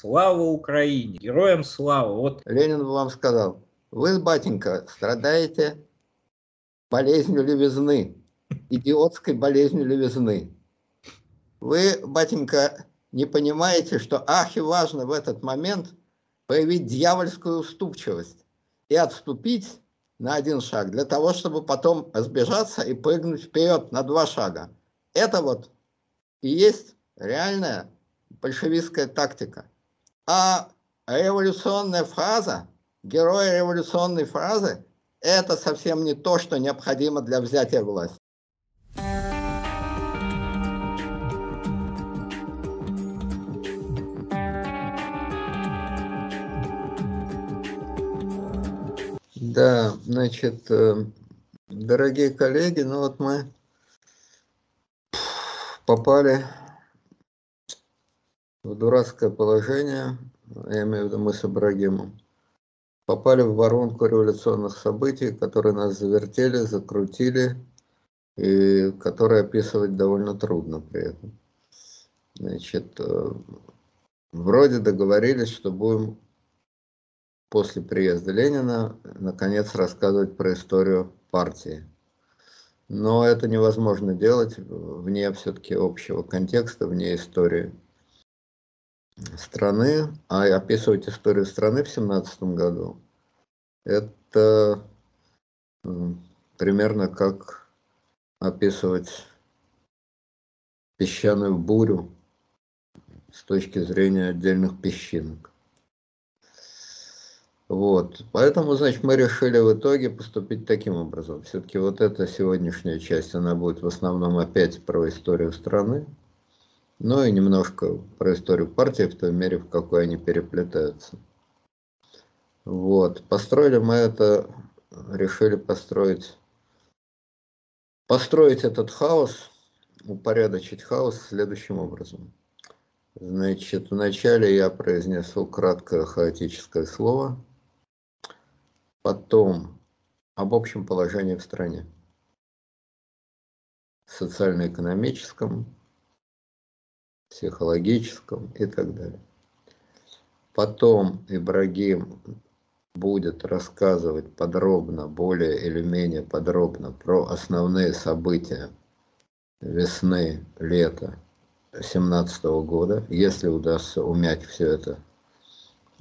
Слава Украине! Героям слава! Вот. Ленин вам сказал, вы, батенька, страдаете болезнью левизны, идиотской болезнью левизны. Вы, батенька, не понимаете, что ахи важно в этот момент проявить дьявольскую уступчивость и отступить на один шаг, для того, чтобы потом разбежаться и прыгнуть вперед на два шага. Это вот и есть реальная большевистская тактика. А революционная фраза, герой революционной фразы, это совсем не то, что необходимо для взятия власти. Да, значит, э, дорогие коллеги, ну вот мы попали в дурацкое положение, я имею в виду мы с Ибрагимом, попали в воронку революционных событий, которые нас завертели, закрутили, и которые описывать довольно трудно при этом. Значит, э, вроде договорились, что будем после приезда Ленина наконец рассказывать про историю партии. Но это невозможно делать вне все-таки общего контекста, вне истории страны, а описывать историю страны в 17 году, это примерно как описывать песчаную бурю с точки зрения отдельных песчинок. Вот, поэтому, значит, мы решили в итоге поступить таким образом. Все-таки вот эта сегодняшняя часть, она будет в основном опять про историю страны, ну и немножко про историю партии в той мере, в какой они переплетаются. Вот, построили мы это, решили построить, построить этот хаос, упорядочить хаос следующим образом. Значит, вначале я произнесу краткое хаотическое слово – Потом об общем положении в стране, социально-экономическом, психологическом и так далее. Потом Ибрагим будет рассказывать подробно, более или менее подробно про основные события весны, лета 2017 года, если удастся умять все это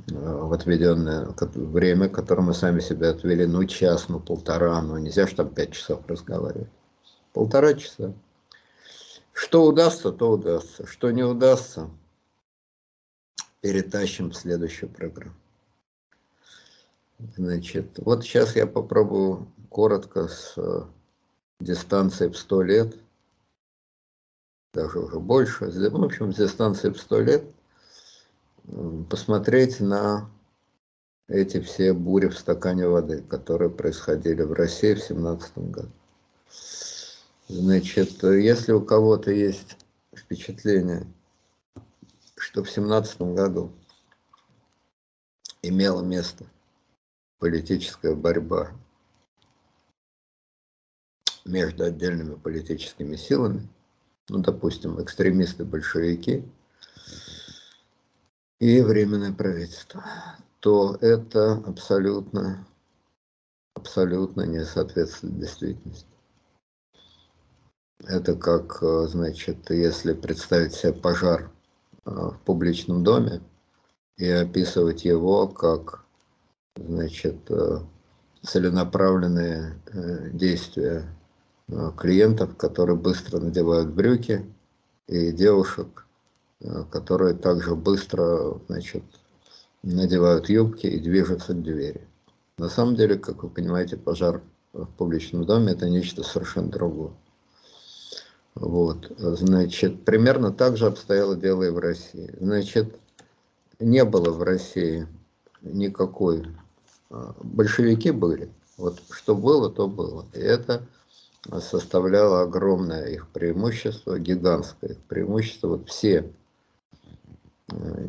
в отведенное время, которое мы сами себе отвели, ну час, ну полтора, ну нельзя же там пять часов разговаривать. Полтора часа. Что удастся, то удастся. Что не удастся, перетащим в следующую программу. Значит, вот сейчас я попробую коротко с э, дистанции в 100 лет, даже уже больше, в общем, с дистанции в 100 лет – посмотреть на эти все бури в стакане воды, которые происходили в России в 17 году. Значит, если у кого-то есть впечатление, что в 17 году имела место политическая борьба между отдельными политическими силами, ну, допустим, экстремисты-большевики – и временное правительство, то это абсолютно, абсолютно не соответствует действительности. Это как, значит, если представить себе пожар э, в публичном доме и описывать его как, значит, э, целенаправленные э, действия клиентов, которые быстро надевают брюки, и девушек, Э, которые также быстро значит, надевают юбки и движутся к двери. На самом деле, как вы понимаете, пожар в публичном доме – это нечто совершенно другое. Вот, значит, примерно так же обстояло дело и в России. Значит, не было в России никакой... Э, большевики были. Вот что было, то было. И это составляло огромное их преимущество, гигантское их преимущество. Вот все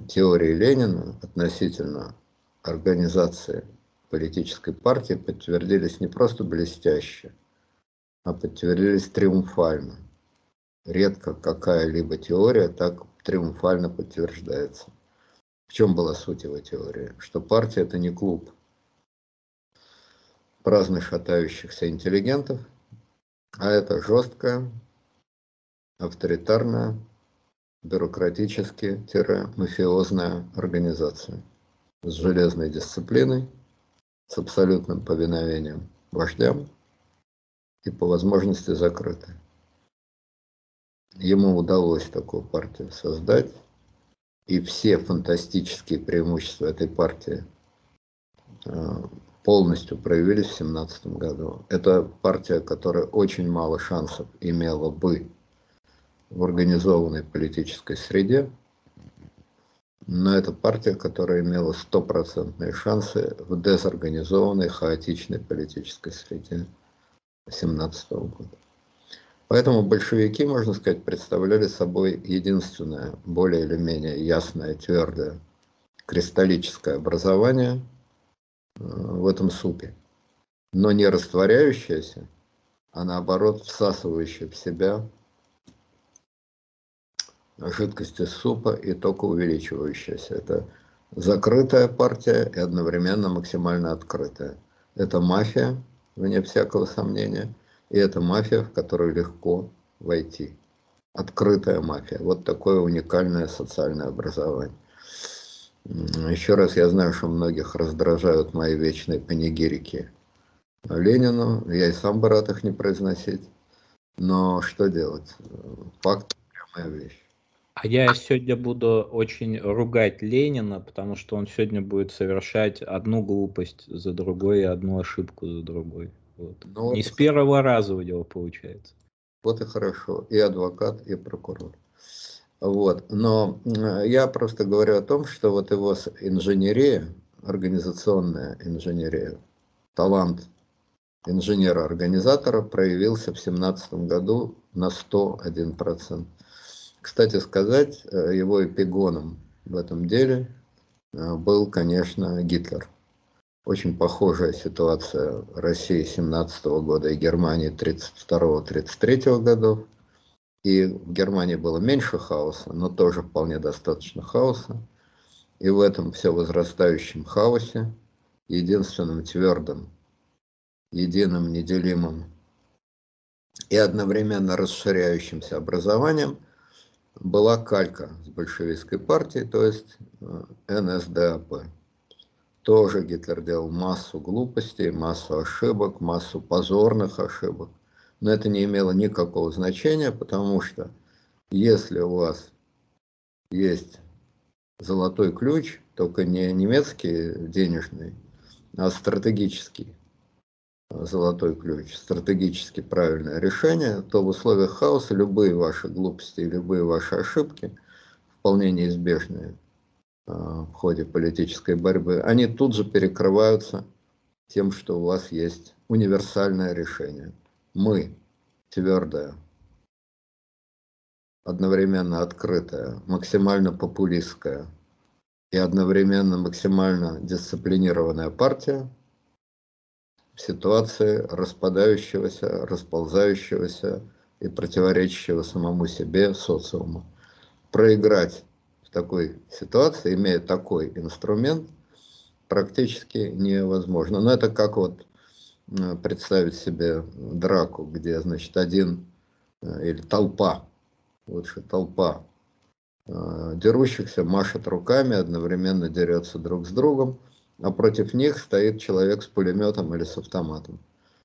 теории Ленина относительно организации политической партии подтвердились не просто блестяще, а подтвердились триумфально. Редко какая-либо теория так триумфально подтверждается. В чем была суть его теории? Что партия это не клуб праздно шатающихся интеллигентов, а это жесткая, авторитарная, бюрократически-мафиозная организация с железной дисциплиной, с абсолютным повиновением вождям и по возможности закрытой. Ему удалось такую партию создать, и все фантастические преимущества этой партии э, полностью проявились в 2017 году. Это партия, которая очень мало шансов имела бы в организованной политической среде, но это партия, которая имела стопроцентные шансы в дезорганизованной, хаотичной политической среде 2017 года. Поэтому большевики, можно сказать, представляли собой единственное, более или менее ясное, твердое, кристаллическое образование э, в этом супе, но не растворяющееся, а наоборот всасывающее в себя жидкости супа и только увеличивающаяся. Это закрытая партия и одновременно максимально открытая. Это мафия, вне всякого сомнения, и это мафия, в которую легко войти. Открытая мафия. Вот такое уникальное социальное образование. Еще раз, я знаю, что многих раздражают мои вечные панигирики Ленину. Я и сам бы рад их не произносить. Но что делать? Факт – прямая вещь. А я сегодня буду очень ругать Ленина, потому что он сегодня будет совершать одну глупость за другой и одну ошибку за другой. Вот. Ну, Не с первого раза у него получается. Вот и хорошо. И адвокат, и прокурор. Вот. Но я просто говорю о том, что вот его инженерия, организационная инженерия, талант инженера-организатора проявился в 2017 году на 101%. Кстати сказать, э, его эпигоном в этом деле э, был, конечно, Гитлер. Очень похожая ситуация России 17 года и Германии 32-33 годов. И в Германии было меньше хаоса, но тоже вполне достаточно хаоса. И в этом все возрастающем хаосе, единственным твердым, единым, неделимым и одновременно расширяющимся образованием – была калька с большевистской партией, то есть э, НСДАП. Тоже Гитлер делал массу глупостей, массу ошибок, массу позорных ошибок. Но это не имело никакого значения, потому что если у вас есть золотой ключ, только не немецкий денежный, а стратегический, золотой ключ, стратегически правильное решение, то в условиях хаоса любые ваши глупости, любые ваши ошибки, вполне неизбежные а, в ходе политической борьбы, они тут же перекрываются тем, что у вас есть универсальное решение. Мы, твердое, одновременно открытое, максимально популистская и одновременно максимально дисциплинированная партия – ситуации распадающегося, расползающегося и противоречащего самому себе социума. Проиграть в такой ситуации, имея такой инструмент, практически невозможно. Но это как вот представить себе драку, где, значит, один э, или толпа, лучше толпа э, дерущихся машет руками, одновременно дерется друг с другом, а против них стоит человек с пулеметом или с автоматом.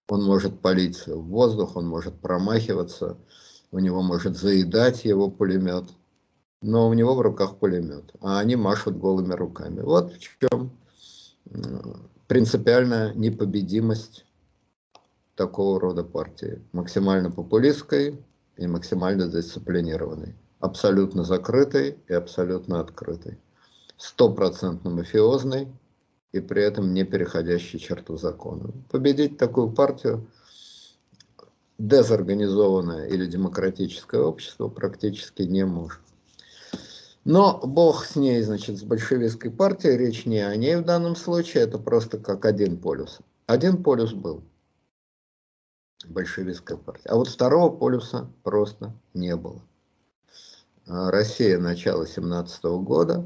Он может палить в воздух, он может промахиваться, у него может заедать его пулемет, но у него в руках пулемет, а они машут голыми руками. Вот в чем принципиальная непобедимость такого рода партии. Максимально популистской и максимально дисциплинированной. Абсолютно закрытой и абсолютно открытой. Стопроцентно мафиозной и при этом не переходящий черту закона. Победить такую партию дезорганизованное или демократическое общество практически не может. Но бог с ней, значит, с большевистской партией, речь не о ней в данном случае, это просто как один полюс. Один полюс был, большевистская партия, а вот второго полюса просто не было. Россия начала 17 года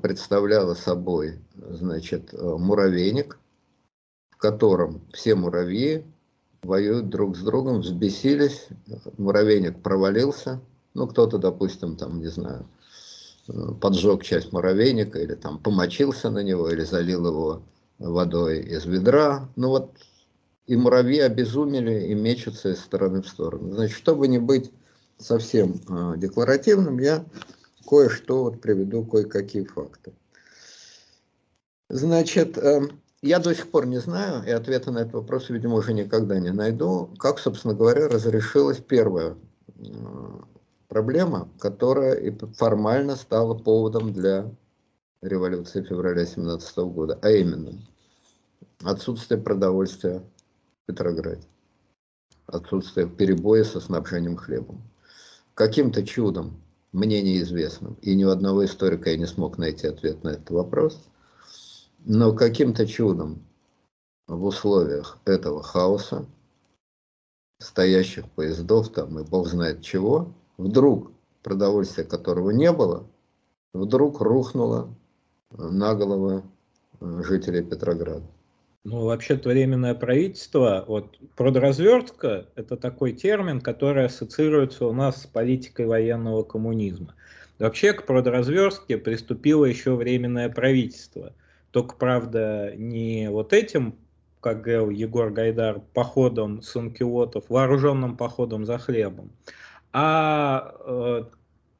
представляла собой, значит, муравейник, в котором все муравьи воюют друг с другом, взбесились, муравейник провалился, ну, кто-то, допустим, там, не знаю, поджег часть муравейника, или там помочился на него, или залил его водой из ведра, ну вот, и муравьи обезумели и мечутся из стороны в сторону. Значит, чтобы не быть совсем э, декларативным, я кое-что вот приведу, кое-какие факты. Значит, э, я до сих пор не знаю, и ответа на этот вопрос, видимо, уже никогда не найду, как, собственно говоря, разрешилась первая проблема, которая и формально стала поводом для революции февраля 17 года, а именно отсутствие продовольствия в Петрограде, отсутствие перебоя со снабжением хлебом. Каким-то чудом, мне неизвестным, и ни у одного историка я не смог найти ответ на этот вопрос – но каким-то чудом в условиях этого хаоса, стоящих поездов там и бог знает чего, вдруг продовольствия которого не было, вдруг рухнуло на головы э, жителей Петрограда. Ну, вообще-то временное правительство, вот продразвертка – это такой термин, который ассоциируется у нас с политикой военного коммунизма. Вообще к продразверстке приступило еще временное правительство – только, правда, не вот этим, как говорил Егор Гайдар, походом санкилотов, вооруженным походом за хлебом, а, э,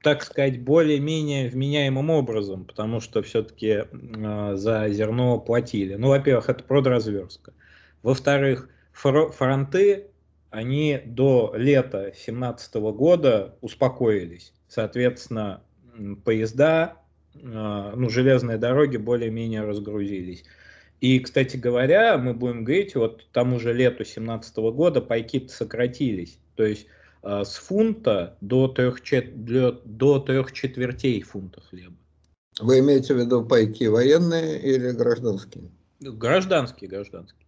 так сказать, более-менее вменяемым образом, потому что все-таки э, за зерно платили. Ну, во-первых, это продразверстка. Во-вторых, фронты, они до лета 17 года успокоились. Соответственно, поезда а, ну, железные дороги более-менее разгрузились. И, кстати говоря, мы будем говорить, вот тому же лету 2017 года пайки сократились. То есть э, с фунта до трех, чет, до трех четвертей фунта хлеба. Вы имеете в виду пайки военные или гражданские? Гражданские, гражданские.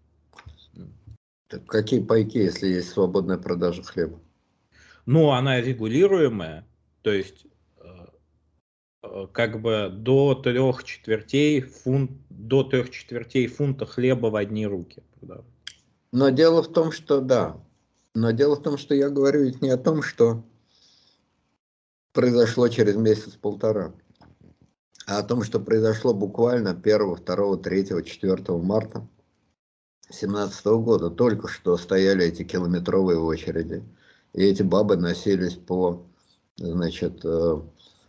Так какие пайки, если есть свободная продажа хлеба? Ну, она регулируемая. То есть Э, как бы до трех четвертей фунт, до трех четвертей фунта хлеба в одни руки. Но дело в том, что да. Но дело в том, что я говорю ведь не о том, что произошло через месяц-полтора, а о том, что произошло буквально 1, 2, 3, 4 марта 2017 года. Только что стояли эти километровые очереди, и эти бабы носились по, значит, э,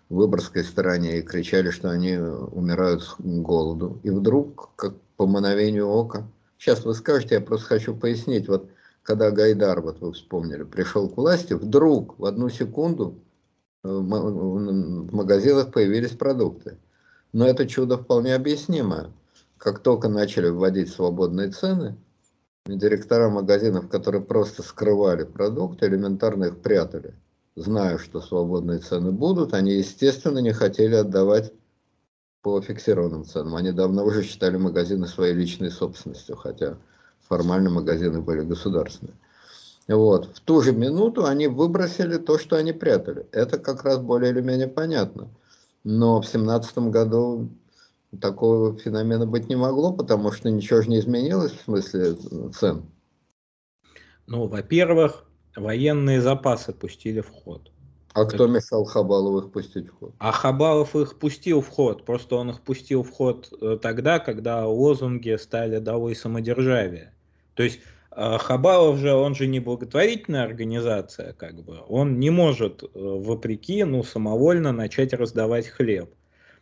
Выборгской стороне и кричали, что они умирают с голоду. И вдруг, как по мановению ока, сейчас вы скажете, я просто хочу пояснить, вот когда Гайдар, вот вы вспомнили, пришел к власти, вдруг в одну секунду э, в магазинах появились продукты. Но это чудо вполне объяснимо. Как только начали вводить свободные цены, директора магазинов, которые просто скрывали продукты, элементарно их прятали зная, что свободные цены будут, они, естественно, не хотели отдавать по фиксированным ценам. Они давно уже считали магазины своей личной собственностью, хотя формально магазины были государственные. Вот. В ту же минуту они выбросили то, что они прятали. Это как раз более или менее понятно. Но в семнадцатом году такого феномена быть не могло, потому что ничего же не изменилось в смысле цен. Ну, во-первых, военные запасы пустили в ход. А кто мешал Хабалову их пустить в ход? А Хабалов их пустил в ход, просто он их пустил в ход э, тогда, когда лозунги стали долой самодержавия. То есть э, Хабалов же, он же не благотворительная организация, как бы, он не может, э, вопреки, ну, самовольно начать раздавать хлеб.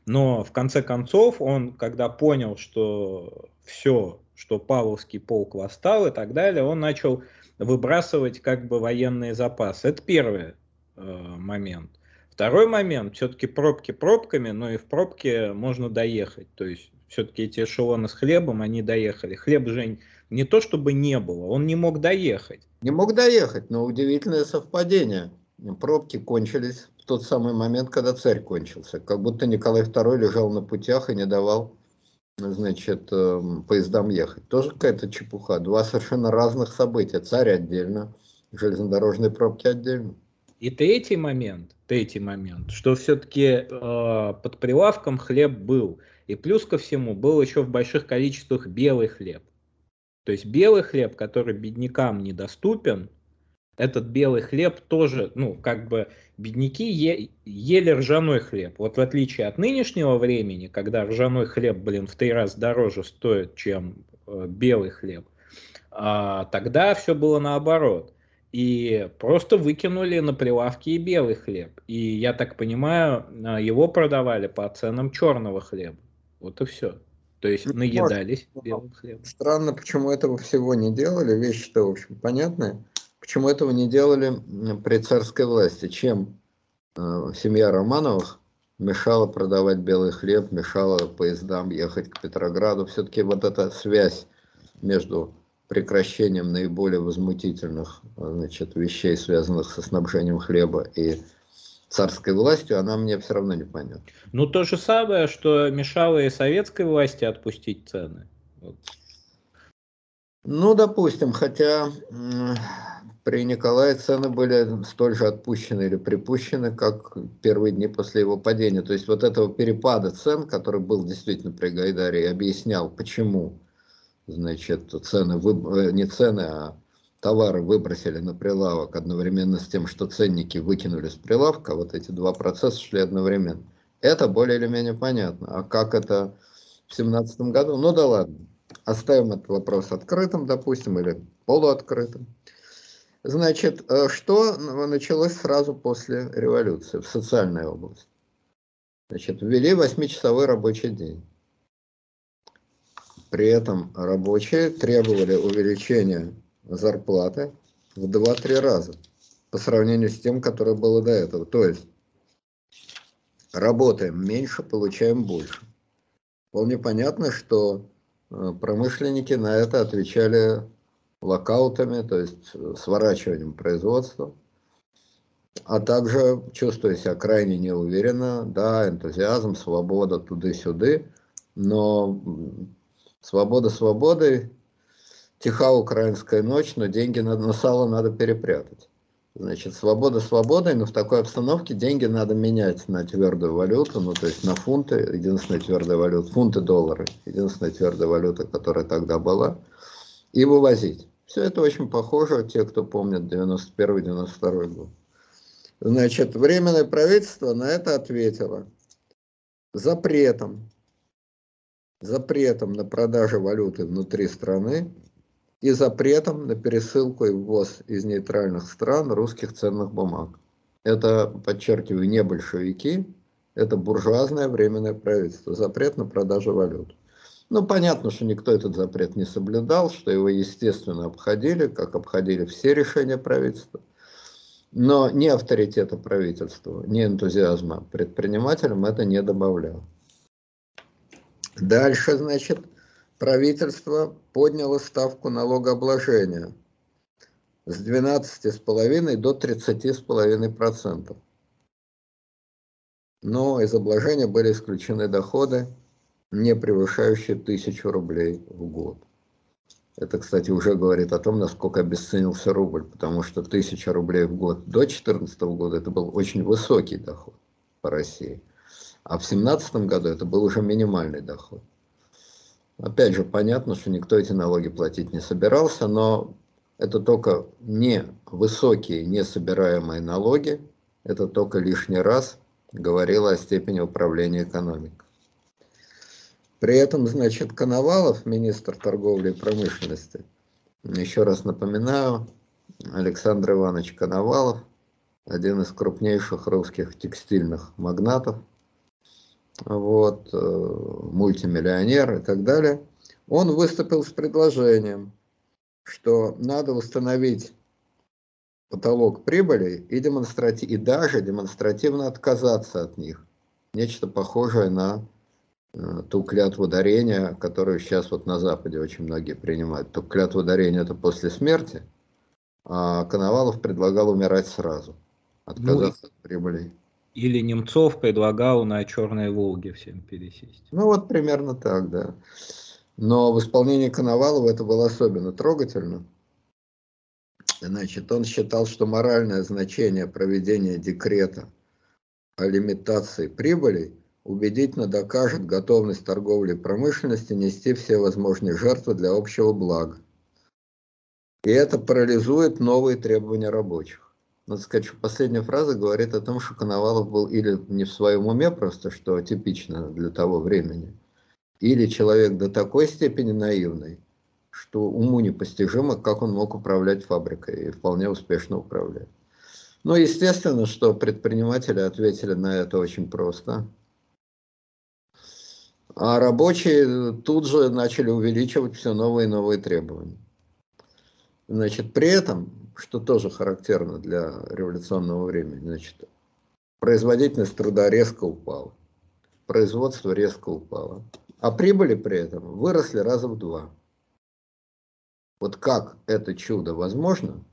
Но в конце концов он, когда понял, что все, что Павловский полк восстал и так далее, он начал выбрасывать как бы военные запасы. Это первый э, момент. Второй момент, все-таки пробки пробками, но и в пробке можно доехать. То есть все-таки эти эшелоны с хлебом, они доехали. Хлеб, Жень, не то чтобы не было, он не мог доехать. Не мог доехать, но удивительное совпадение. Пробки кончились в тот самый момент, когда царь кончился. Как будто Николай II лежал на путях и не давал значит, эм, поездам ехать. Тоже какая-то чепуха. Два совершенно разных события. Царь отдельно, железнодорожные пробки отдельно. И третий момент, третий момент, что все-таки э, под прилавком хлеб был. И плюс ко всему был еще в больших количествах белый хлеб. То есть белый хлеб, который беднякам недоступен, этот белый хлеб тоже, ну, как бы бедняки е, ели ржаной хлеб. Вот в отличие от нынешнего времени, когда ржаной хлеб, блин, в три раза дороже стоит, чем э, белый хлеб, а, тогда все было наоборот. И просто выкинули на прилавки и белый хлеб. И я так понимаю, а, его продавали по ценам черного хлеба. Вот и все. То есть наедались Может, белым хлебом. Странно, почему этого всего не делали. Вещи-то, в общем, понятные. Почему этого не делали при царской власти? Чем э, семья Романовых мешала продавать белый хлеб, мешала поездам ехать к Петрограду? Все-таки вот эта связь между прекращением наиболее возмутительных значит, вещей, связанных со снабжением хлеба и царской властью, она мне все равно непонятна. Ну, то же самое, что мешало и советской власти отпустить цены. Вот. Ну, допустим, хотя при Николае цены были столь же отпущены или припущены, как первые дни после его падения. То есть вот этого перепада цен, который был действительно при Гайдаре, объяснял, почему значит, цены, э, не цены, а товары выбросили на прилавок одновременно с тем, что ценники выкинули с прилавка, вот эти два процесса шли одновременно. Это более или менее понятно. А как это в семнадцатом году? Ну да ладно. Оставим этот вопрос открытым, допустим, или полуоткрытым. Значит, э, что началось сразу после революции в социальной области? Значит, ввели восьмичасовой рабочий день. При этом рабочие требовали увеличения зарплаты в 2-3 раза по сравнению с тем, которое было до этого. То есть работаем меньше, получаем больше. Вполне понятно, что э, промышленники на это отвечали локаутами, то есть э, сворачиванием производства, а также чувствуя себя крайне неуверенно, да, энтузиазм, свобода туды-сюды, но свобода свободой, тиха украинская ночь, но деньги на, на сало надо перепрятать. Значит, свобода свободой, но в такой обстановке деньги надо менять на твердую валюту, ну то есть на фунты, единственная твердая валюта, фунты доллары, единственная твердая валюта, которая тогда была, и вывозить. Все это очень похоже, те, кто помнит 91-92 год. Значит, Временное правительство на это ответило запретом, запретом на продажу валюты внутри страны и запретом на пересылку и ввоз из нейтральных стран русских ценных бумаг. Это, подчеркиваю, не большевики, это буржуазное временное правительство. Запрет на продажу валют. Ну, понятно, что никто этот запрет не соблюдал, что его, естественно, обходили, как обходили все решения правительства. Но ни авторитета правительства, ни энтузиазма предпринимателям это не добавляло. Дальше, значит, правительство подняло ставку налогообложения с 12,5 до 30,5%. Но из обложения были исключены доходы не превышающие тысячу рублей в год. Это, кстати, уже говорит о том, насколько обесценился рубль, потому что тысяча рублей в год до 2014 года это был очень высокий доход по России. А в 2017 году это был уже минимальный доход. Опять же, понятно, что никто эти налоги платить не собирался, но это только не высокие, не собираемые налоги, это только лишний раз говорило о степени управления экономикой. При этом, значит, Коновалов, министр торговли и промышленности, еще раз напоминаю, Александр Иванович Коновалов, один из крупнейших русских текстильных магнатов, вот, э, мультимиллионер и так далее, он выступил с предложением, что надо установить потолок прибыли и, демонстратив, и даже демонстративно отказаться от них. Нечто похожее на Э, ту клятву дарения, которую сейчас вот на Западе очень многие принимают. То клятву дарения это после смерти, а Коновалов предлагал умирать сразу, отказаться ну, от прибыли. Или Немцов предлагал на Черной Волге всем пересесть. Ну вот примерно так, да. Но в исполнении Коновалова это было особенно трогательно. Значит, он считал, что моральное значение проведения декрета о лимитации прибыли убедительно докажет готовность торговли и промышленности нести все возможные жертвы для общего блага. И это парализует новые требования рабочих. Надо сказать, что последняя фраза говорит о том, что Коновалов был или не в своем уме просто, что типично для того времени, или человек до такой степени наивный, что уму непостижимо, как он мог управлять фабрикой и вполне успешно управлять. Но естественно, что предприниматели ответили на это очень просто. А рабочие тут же начали увеличивать все новые и новые требования. Значит, при этом, что тоже характерно для революционного времени, значит, производительность труда резко упала, производство резко упало, а прибыли при этом выросли раза в два. Вот как это чудо возможно,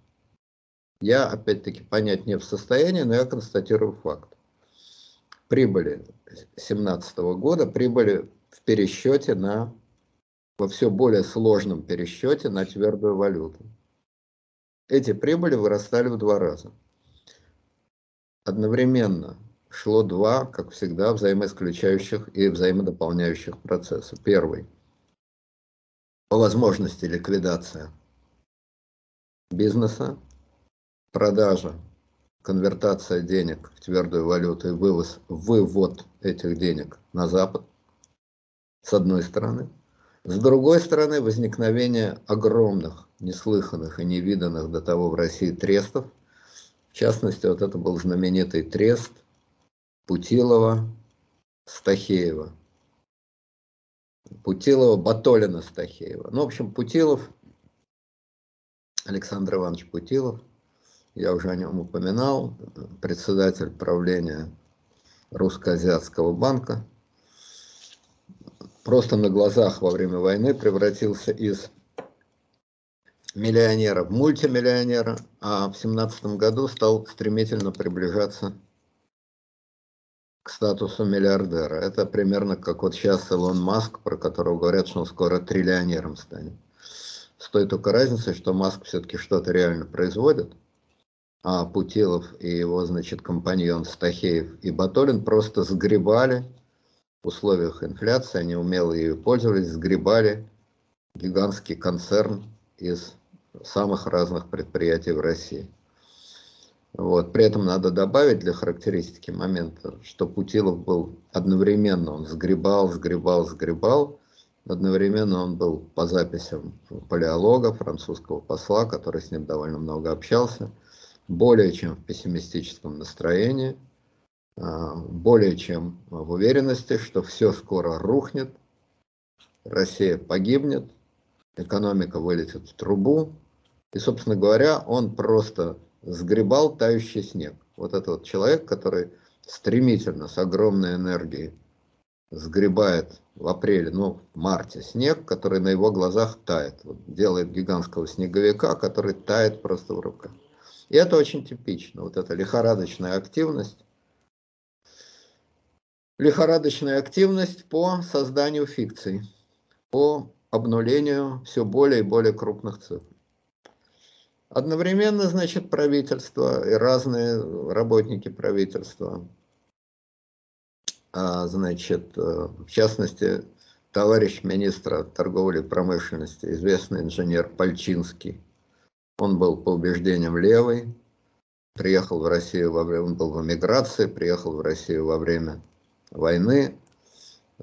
я опять-таки понять не в состоянии, но я констатирую факт. Прибыли 2017 года, прибыли в пересчете на, во все более сложном пересчете на твердую валюту. Эти прибыли вырастали в два раза. Одновременно шло два, как всегда, взаимоисключающих и взаимодополняющих процесса. Первый – по возможности ликвидация бизнеса, продажа, конвертация денег в твердую валюту и вывоз, вывод этих денег на Запад, с одной стороны. С другой стороны, возникновение огромных, неслыханных и невиданных до того в России трестов. В частности, вот это был знаменитый трест Путилова, Стахеева – Путилова, Батолина, Стахеева. Ну, в общем, Путилов, Александр Иванович Путилов, я уже о нем упоминал, председатель правления Русско-Азиатского банка, просто на глазах во время войны превратился из миллионера мультимиллионера, а в семнадцатом году стал стремительно приближаться к статусу миллиардера. Это примерно как вот сейчас Илон Маск, про которого говорят, что он скоро триллионером станет. С той только разницей, что Маск все-таки что-то реально производит, а Путилов и его, значит, компаньон Стахеев и Батолин просто сгребали в условиях инфляции, они умело ею пользовались, сгребали гигантский концерн из самых разных предприятий в России. Вот. При этом надо добавить для характеристики момента, что Путилов был одновременно, он сгребал, сгребал, сгребал, одновременно он был по записям палеолога, французского посла, который с ним довольно много общался, более чем в пессимистическом настроении, а, более чем в уверенности, что все скоро рухнет, Россия погибнет, экономика вылетит в трубу. И, собственно говоря, он просто сгребал тающий снег. Вот это вот человек, который стремительно, с огромной энергией сгребает в апреле, ну, в марте снег, который на его глазах тает. Вот, делает гигантского снеговика, который тает просто в руках. И это очень типично, вот эта лихорадочная активность. Лихорадочная активность по созданию фикций, по обнулению все более и более крупных цифр. Одновременно, значит, правительство и разные работники правительства, а, значит, э, в частности, товарищ министра торговли и промышленности, известный инженер Пальчинский, он был по убеждениям левый, приехал в Россию во время, он был в эмиграции, приехал в Россию во время войны,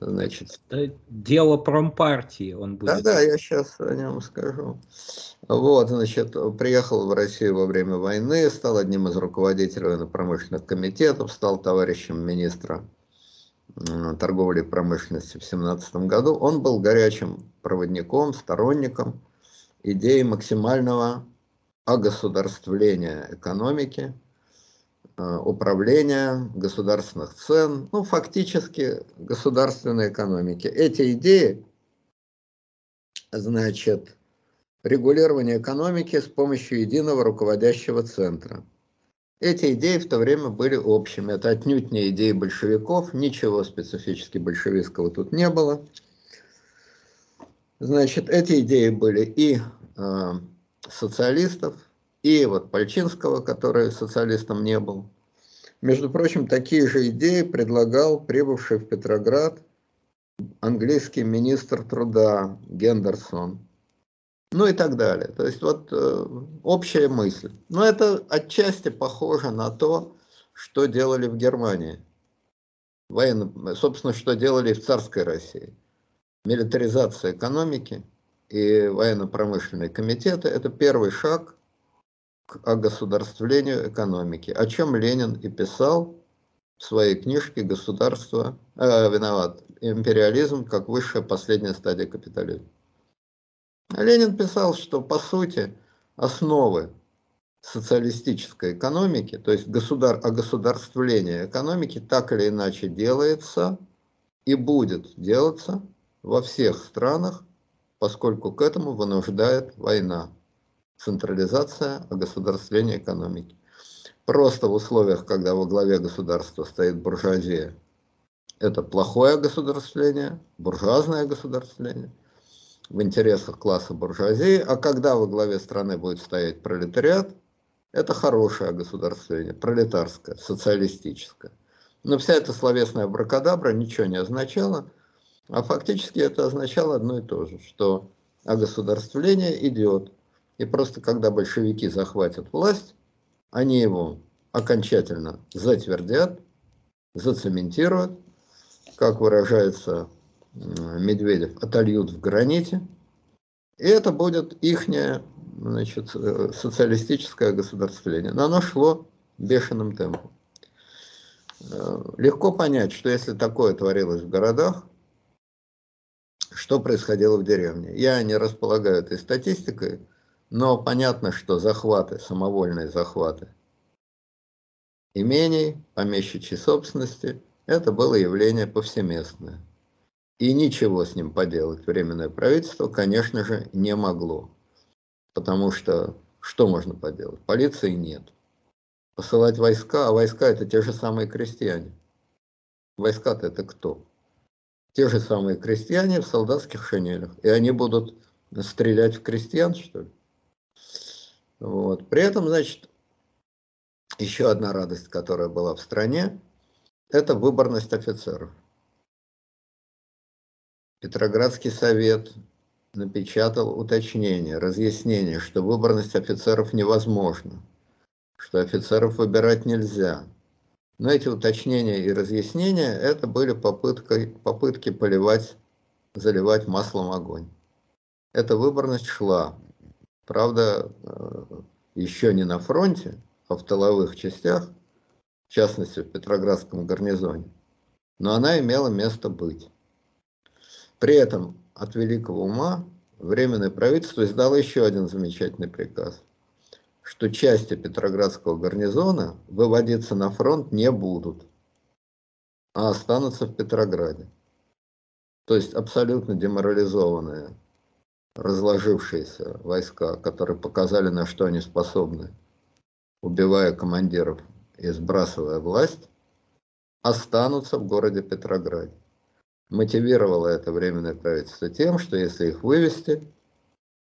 Значит, дело промпартии он будет. Да, да, я сейчас о нем скажу. Вот, значит, приехал в Россию во время войны, стал одним из руководителей военно-промышленных комитетов, стал товарищем министра торговли и промышленности в 17 году. Он был горячим проводником, сторонником идеи максимального огосударствления экономики, управления государственных цен, ну, фактически государственной экономики. Эти идеи, значит, регулирование экономики с помощью единого руководящего центра. Эти идеи в то время были общими. Это отнюдь не идеи большевиков, ничего специфически большевистского тут не было. Значит, эти идеи были и э, социалистов, и вот Пальчинского, который социалистом не был. Между прочим, такие же идеи предлагал прибывший в Петроград английский министр труда Гендерсон. Ну и так далее. То есть вот э, общая мысль. Но это отчасти похоже на то, что делали в Германии. Военно, собственно, что делали в царской России. Милитаризация экономики и военно-промышленные комитеты – это первый шаг к огосударствлению экономики, о чем Ленин и писал в своей книжке «Государство, э, виноват, империализм как высшая последняя стадия капитализма». Ленин писал, что по сути основы социалистической экономики, то есть государ, огосударствление экономики так или иначе делается и будет делаться во всех странах, поскольку к этому вынуждает война, централизация, огосударствление экономики. Просто в условиях, когда во главе государства стоит буржуазия, это плохое государствление, буржуазное государствление в интересах класса буржуазии, а когда во главе страны будет стоять пролетариат, это хорошее государствление, пролетарское, социалистическое. Но вся эта словесная бракодабра ничего не означала, а фактически это означало одно и то же, что огосударствление идет. И просто когда большевики захватят власть, они его окончательно затвердят, зацементируют, как выражается Медведев, отольют в граните. И это будет ихнее значит, э, социалистическое государствление. Но оно шло бешеным темпом. Э, легко понять, что если такое творилось в городах, что происходило в деревне. Я не располагаю этой статистикой, но понятно, что захваты, самовольные захваты имений, помещичьей собственности, это было явление повсеместное. И ничего с ним поделать Временное правительство, конечно же, не могло. Потому что что можно поделать? Полиции нет. Посылать войска, а войска это те же самые крестьяне. Войска-то это кто? те же самые крестьяне в солдатских шинелях. И они будут стрелять в крестьян, что ли? Вот. При этом, значит, еще одна радость, которая была в стране, это выборность офицеров. Петроградский совет напечатал уточнение, разъяснение, что выборность офицеров невозможна, что офицеров выбирать нельзя – но эти уточнения и разъяснения, это были попыткой, попытки поливать, заливать маслом огонь. Эта выборность шла. Правда, э, еще не на фронте, а в тыловых частях, в частности в Петроградском гарнизоне. Но она имела место быть. При этом от великого ума Временное правительство издало еще один замечательный приказ – что части Петроградского гарнизона выводиться на фронт не будут, а останутся в Петрограде. То есть абсолютно деморализованные, разложившиеся войска, которые показали, на что они способны, убивая командиров и сбрасывая власть, останутся в городе Петрограде. Мотивировало это временное правительство тем, что если их вывести,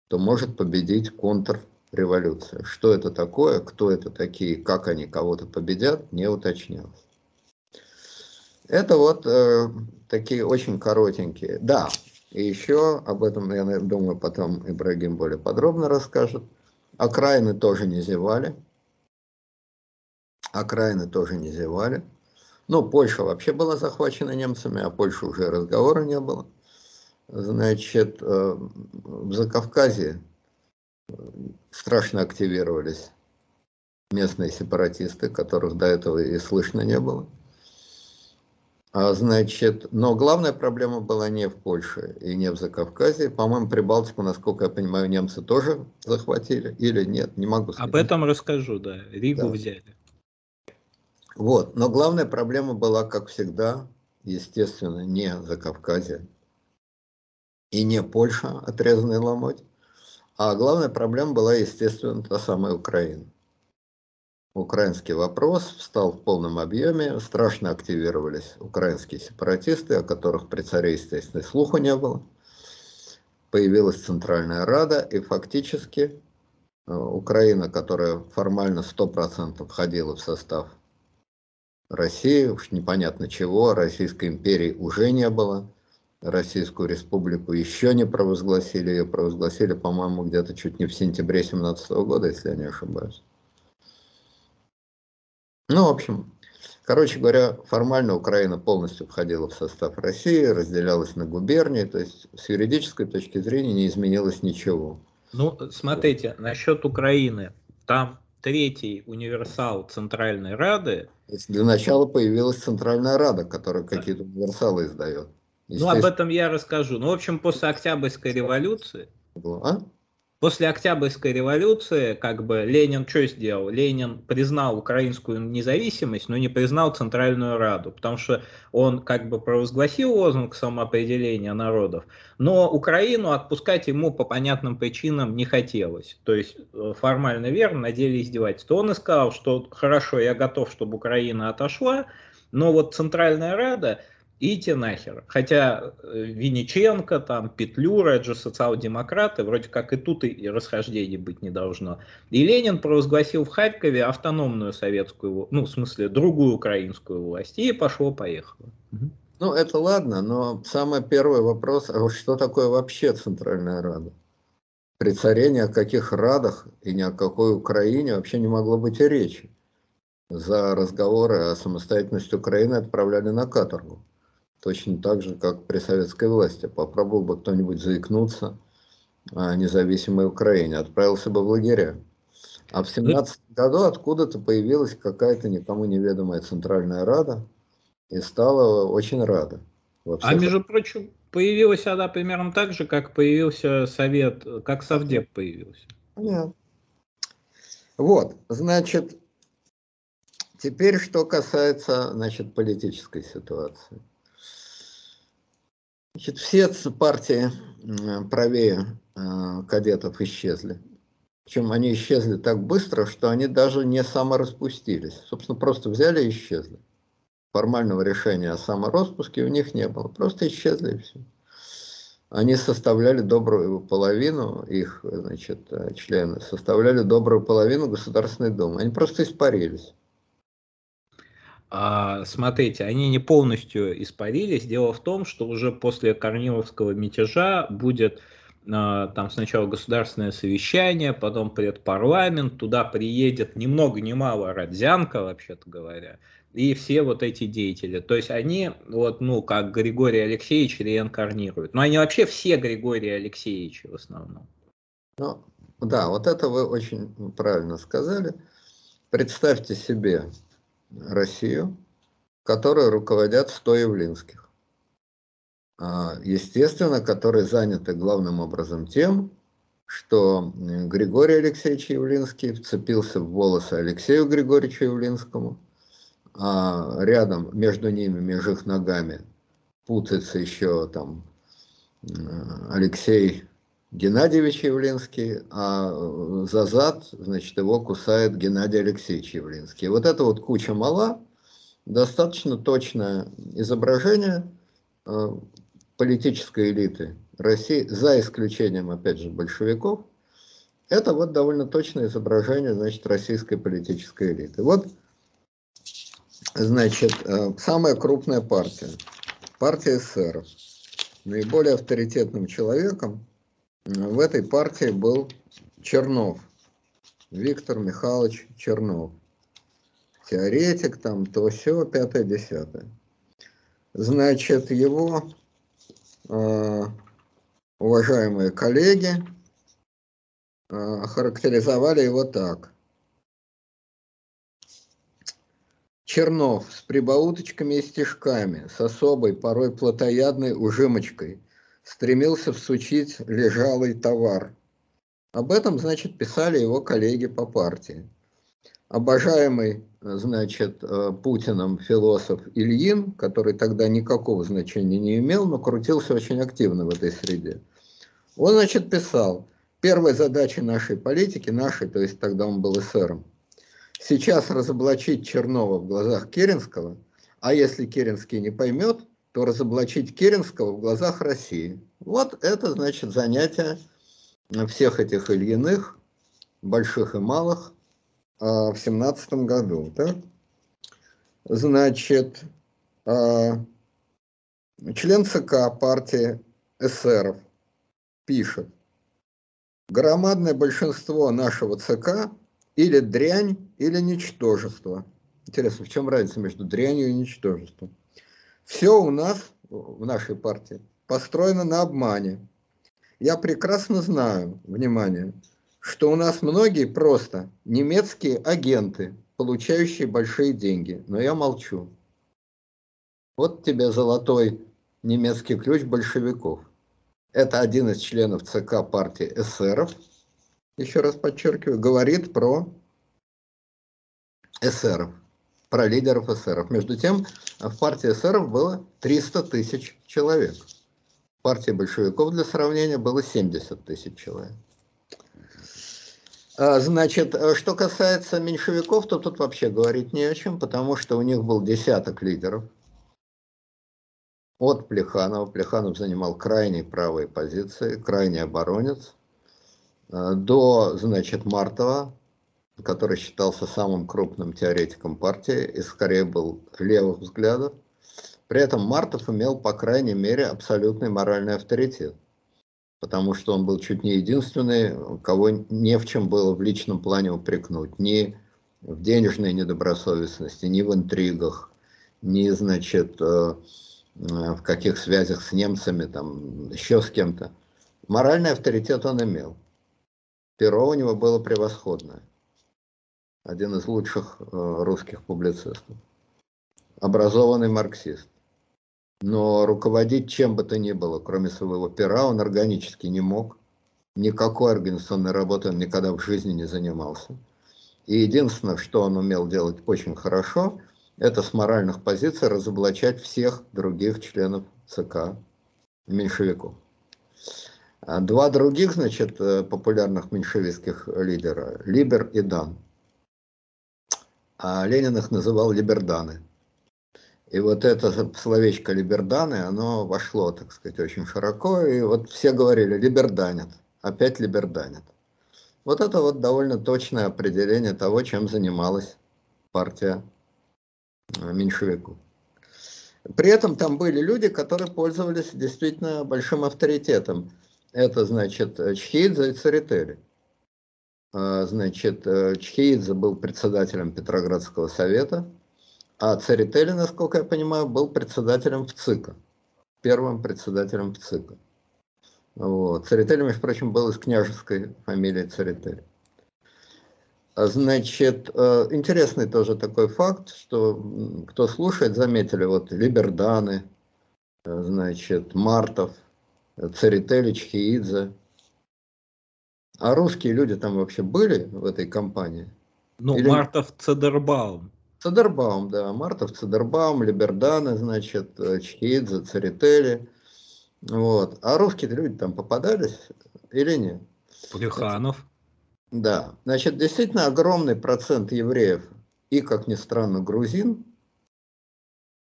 то может победить контр революция. Что это такое, кто это такие, как они кого-то победят, не уточнялось. Это вот э, такие очень коротенькие. Да, и еще об этом, я думаю, потом Ибрагим более подробно расскажет. Окраины тоже не зевали. Окраины тоже не зевали. Ну, Польша вообще была захвачена немцами, а Польша уже разговора не было. Значит, э, в Закавказье страшно активировались местные сепаратисты, которых до этого и слышно не было. А, значит, но главная проблема была не в Польше и не в Закавказье. По-моему, Прибалтику, насколько я понимаю, немцы тоже захватили или нет, не могу сказать. Об этом расскажу, да. Ригу да. взяли. Вот, но главная проблема была, как всегда, естественно, не Закавказье и не Польша, отрезанный ломоть, а главная проблема была, естественно, та самая Украина. Украинский вопрос встал в полном объеме, страшно активировались украинские сепаратисты, о которых при царе, естественно, слуху не было. Появилась Центральная Рада, и фактически Украина, которая формально 100% входила в состав России, уж непонятно чего, Российской империи уже не было, Российскую республику еще не провозгласили, ее провозгласили, по-моему, где-то чуть не в сентябре 17 года, если я не ошибаюсь. Ну, в общем, короче говоря, формально Украина полностью входила в состав России, разделялась на губернии, то есть с юридической точки зрения не изменилось ничего. Ну, смотрите, насчет Украины, там третий универсал Центральной Рады. Для начала появилась Центральная Рада, которая какие-то универсалы издает. Ну, об этом я расскажу. Ну, в общем, после Октябрьской революции... А? После Октябрьской революции, как бы, Ленин что сделал? Ленин признал украинскую независимость, но не признал Центральную Раду, потому что он как бы провозгласил лозунг самоопределения народов, но Украину отпускать ему по понятным причинам не хотелось. То есть э, формально верно, на деле издевательство. Он и сказал, что хорошо, я готов, чтобы Украина отошла, но вот Центральная Рада идите нахер. Хотя э, Винниченко, там, Петлюра, это же социал-демократы, вроде как и тут и расхождений быть не должно. И Ленин провозгласил в Харькове автономную советскую, ну, в смысле, другую украинскую власть, и пошло-поехало. Ну, это ладно, но самый первый вопрос, а что такое вообще Центральная Рада? При царе ни о каких Радах и ни о какой Украине вообще не могло быть и речи. За разговоры о самостоятельности Украины отправляли на каторгу точно так же, как при советской власти. Попробовал бы кто-нибудь заикнуться о независимой Украине, отправился бы в лагеря. А в 17 году откуда-то появилась какая-то никому неведомая Центральная Рада и стала очень рада. А между прочим, появилась она примерно так же, как появился Совет, как Совдеп появился. Понятно. Вот, значит, теперь что касается, значит, политической ситуации. Значит, все партии правее э, кадетов исчезли. Причем они исчезли так быстро, что они даже не самораспустились. Собственно, просто взяли и исчезли. Формального решения о самороспуске у них не было. Просто исчезли и все. Они составляли добрую половину, их значит, э, члены составляли добрую половину Государственной Думы. Они просто испарились. А, смотрите, они не полностью испарились. Дело в том, что уже после Корниловского мятежа будет а, там сначала государственное совещание, потом предпарламент, туда приедет ни много ни мало Родзянко, вообще-то говоря, и все вот эти деятели. То есть они, вот, ну, как Григорий Алексеевич реинкарнируют. Но они вообще все Григорий Алексеевичи в основном. Ну, да, вот это вы очень правильно сказали. Представьте себе, Россию, которой руководят 100 Явлинских. А, естественно, которые заняты главным образом тем, что Григорий Алексеевич Явлинский вцепился в волосы Алексею Григорьевичу Явлинскому, а рядом между ними, между их ногами, путается еще там Алексей Геннадьевич Явлинский, а э, за зад, значит, его кусает Геннадий Алексеевич Явлинский. Вот эта вот куча мала, достаточно точное изображение э, политической элиты России, за исключением, опять же, большевиков, это вот довольно точное изображение, значит, российской политической элиты. Вот, значит, э, самая крупная партия, партия эсеров. Наиболее авторитетным человеком в этой партии был Чернов, Виктор Михайлович Чернов. Теоретик там, то все, пятое, десятое. Значит, его э, уважаемые коллеги э, характеризовали его так. Чернов с прибауточками и стишками, с особой, порой плотоядной ужимочкой, стремился всучить лежалый товар. Об этом, значит, писали его коллеги по партии. Обожаемый, значит, э, Путиным философ Ильин, который тогда никакого значения не имел, но крутился очень активно в этой среде, он, значит, писал, первая задача нашей политики, нашей, то есть тогда он был эсером, сейчас разоблачить Чернова в глазах Керенского, а если Керенский не поймет, то разоблачить Керенского в глазах России. Вот это, значит, занятие всех этих Ильиных больших и малых а, в семнадцатом году. Да? Значит, а, член ЦК партии эсеров пишет, громадное большинство нашего ЦК или дрянь, или ничтожество. Интересно, в чем разница между дрянью и ничтожеством? Все у нас, в нашей партии, построено на обмане. Я прекрасно знаю, внимание, что у нас многие просто немецкие агенты, получающие большие деньги, но я молчу. Вот тебе золотой немецкий ключ большевиков. Это один из членов ЦК партии эсеров, еще раз подчеркиваю, говорит про эсеров, про лидеров эсеров. Между тем, в партии эсеров было 300 тысяч человек. В партии большевиков, для сравнения, было 70 тысяч человек. А, значит, что касается меньшевиков, то тут вообще говорить не о чем, потому что у них был десяток лидеров – от Плеханова. Плеханов занимал крайние правые позиции, крайний оборонец, э, до, значит, Мартова, который считался самым крупным теоретиком партии и скорее был левых взглядов. При этом Мартов имел, по крайней мере, абсолютный моральный авторитет, потому что он был чуть не единственный, кого не в чем было в личном плане упрекнуть, ни в денежной недобросовестности, ни в интригах, ни, значит, э, в каких связях с немцами, там, еще с кем-то. Моральный авторитет он имел. Перо у него было превосходное. Один из лучших э, русских публицистов. Образованный марксист. Но руководить чем бы то ни было, кроме своего пера, он органически не мог. Никакой организационной работой он никогда в жизни не занимался. И единственное, что он умел делать очень хорошо – это с моральных позиций разоблачать всех других членов ЦК меньшевиков. А два других, значит, э, популярных меньшевистских лидера, Либер и Дан. А Ленин их называл либерданы. И вот это словечко либерданы, оно вошло, так сказать, очень широко. И вот все говорили либерданят, опять либерданят. Вот это вот довольно точное определение того, чем занималась партия Э, меньшевиков. При этом там были люди, которые пользовались действительно большим авторитетом. Это, значит, Чхидзе и Церетели. А, значит, э, Чхидзе был председателем Петроградского совета, а Церетели, насколько я понимаю, был председателем ВЦИКа, первым председателем ВЦИКа. Вот. Церетели, между прочим, был из княжеской фамилии Церетели. Значит, э, интересный тоже такой факт, что кто слушает, заметили, вот Либерданы, э, значит, Мартов, Церетелич, Хиидзе. А русские люди там вообще были в этой компании? Ну, Или... Мартов, Цедербаум. Цедербаум, да, Мартов, Цедербаум, Либерданы, значит, э, Чхидзе, Церетели. Вот. А русские люди там попадались или нет? Плеханов. Да, значит, действительно огромный процент евреев и, как ни странно, грузин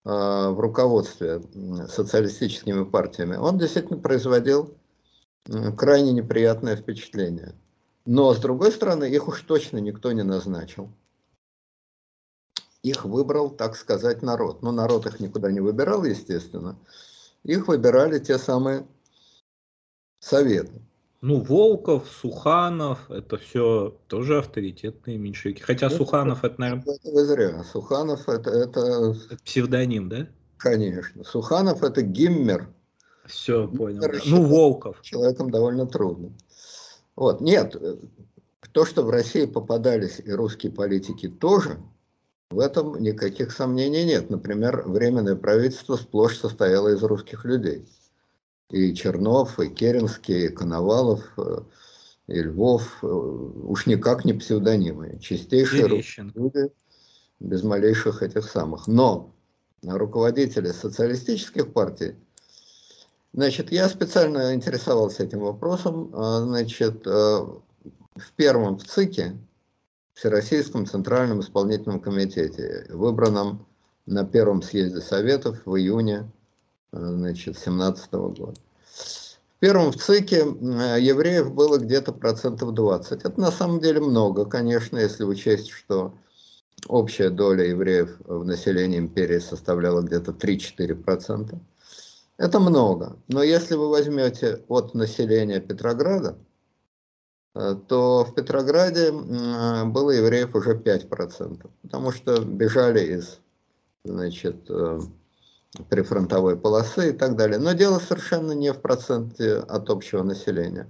э, в руководстве социалистическими партиями, он действительно производил крайне неприятное впечатление. Но, с другой стороны, их уж точно никто не назначил. Их выбрал, так сказать, народ. Но народ их никуда не выбирал, естественно. Их выбирали те самые советы. Ну, Волков, Суханов, это все тоже авторитетные меньшевики. Хотя ну, Суханов это, наверное... Это вы зря. Суханов это, это... Псевдоним, да? Конечно. Суханов это гиммер. Все, понял. Да. Ну, Волков. Человеком довольно трудно. Вот, нет, то, что в России попадались и русские политики тоже, в этом никаких сомнений нет. Например, Временное правительство сплошь состояло из русских людей и Чернов, и Керенский, и Коновалов, э, и Львов, э, уж никак не псевдонимы, чистейшие люди, без малейших этих самых. Но руководители социалистических партий, значит, я специально интересовался этим вопросом, а, значит, э, в первом в ЦИКе, Всероссийском Центральном Исполнительном Комитете, выбранном на первом съезде Советов в июне значит, 17 -го года. В первом в ЦИКе евреев было где-то процентов 20. Это на самом деле много, конечно, если учесть, что общая доля евреев в населении империи составляла где-то 3-4%. Это много. Но если вы возьмете от населения Петрограда, э, то в Петрограде было евреев уже 5%, потому что бежали из значит, э, прифронтовой полосы и так далее. Но дело совершенно не в проценте от общего населения.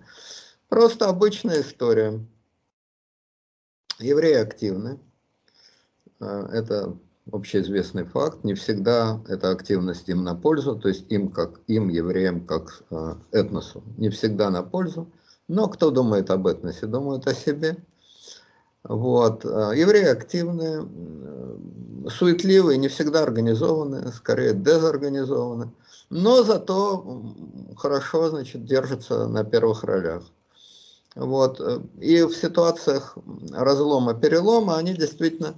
Просто обычная история. Евреи активны. Э, это общеизвестный факт. Не всегда эта активность им на пользу, то есть им, как им, евреям, как э, этносу, не всегда на пользу. Но кто думает об этносе, думает о себе. Вот. Э, евреи активные, суетливые, не всегда организованные, скорее дезорганизованные, но зато хорошо значит, держатся на первых ролях. Вот. И в ситуациях разлома-перелома они действительно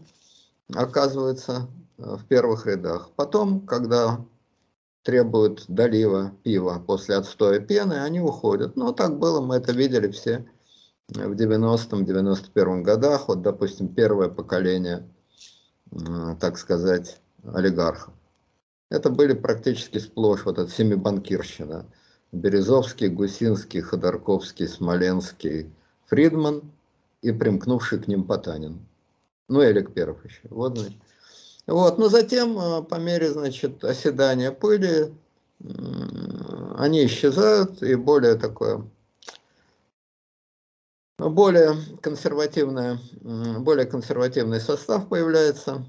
оказывается э, в первых рядах. Потом, когда требуют долива пива после отстоя пены, они уходят. Ну, так было, мы это видели все в 90-91 годах. Вот, допустим, первое поколение, э, так сказать, олигархов. Это были практически сплошь вот эта семибанкирщина. Березовский, Гусинский, Ходорковский, Смоленский, Фридман и примкнувший к ним Потанин. Ну, Элик Перов еще. Вот. Вот, но затем, э, по мере, значит, оседания пыли, они исчезают, и более такое, более консервативное, более консервативный состав появляется.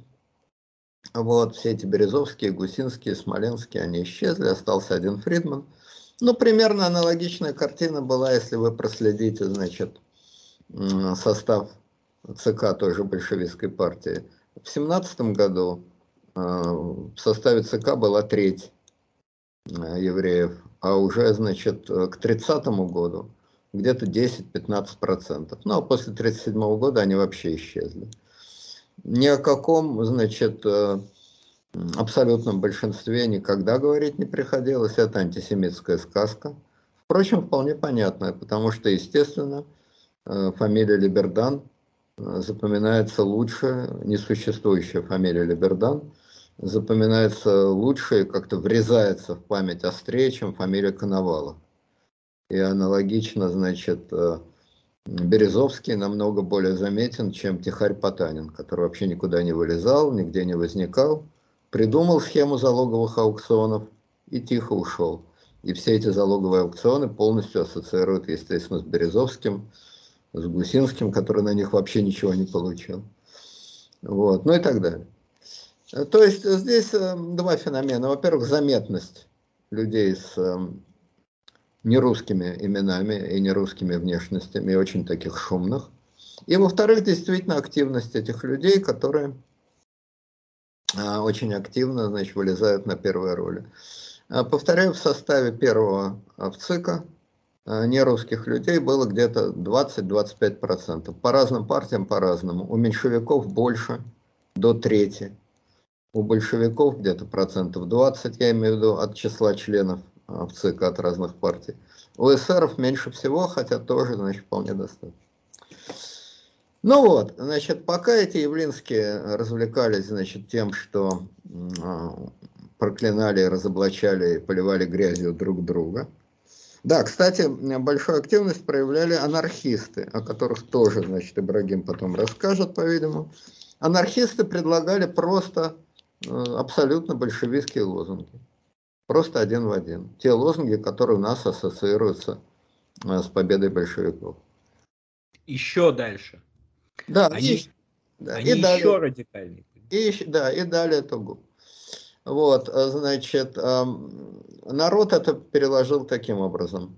Вот, все эти Березовские, Гусинские, Смоленские, они исчезли, остался один Фридман. Ну, примерно аналогичная картина была, если вы проследите, значит, состав ЦК той же большевистской партии. В семнадцатом году э, в составе ЦК была треть э, евреев, а уже, значит, к тридцатому году где-то 10-15%. Ну, а после 1937 года они вообще исчезли. Ни о каком, значит, э, абсолютном большинстве никогда говорить не приходилось. Это антисемитская сказка. Впрочем, вполне понятная, потому что, естественно, фамилия Либердан запоминается лучше несуществующая фамилия Либердан, запоминается лучше и как-то врезается в память острее, чем фамилия Коновалов. И аналогично, значит, э, Березовский намного более заметен, чем Тихарь Потанин, который вообще никуда не вылезал, нигде не возникал, придумал схему залоговых аукционов и тихо ушел. И все эти залоговые аукционы полностью ассоциируют, естественно, с Березовским, с Гусинским, который на них вообще ничего не получил. Вот, ну и так далее. То есть здесь э, два феномена. Во-первых, заметность людей с э, нерусскими именами и нерусскими внешностями, и очень таких шумных. И во-вторых, действительно активность этих людей, которые э, очень активно значит, вылезают на первые роли. Повторяю, в составе первого ВЦИКа Э, нерусских людей было где-то 20-25%. По разным партиям по-разному. У меньшевиков больше, до трети. У большевиков где-то процентов 20, я имею в виду, от числа членов э, в ЦК от разных партий. У эсеров меньше всего, хотя тоже, значит, вполне достаточно. Ну вот, значит, пока эти явлинские развлекались, значит, тем, что э, проклинали, разоблачали, поливали грязью друг друга – да, кстати, большую активность проявляли анархисты, о которых тоже, значит, Ибрагим потом расскажет, по-видимому. Анархисты предлагали просто э, абсолютно большевистские лозунги. Просто один в один. Те лозунги, которые у нас ассоциируются э, с победой большевиков. Еще дальше. Да, они, и, да, они и еще далее, радикальнее. И, да, и далее Тугу. Вот, э, значит, народ это переложил таким образом.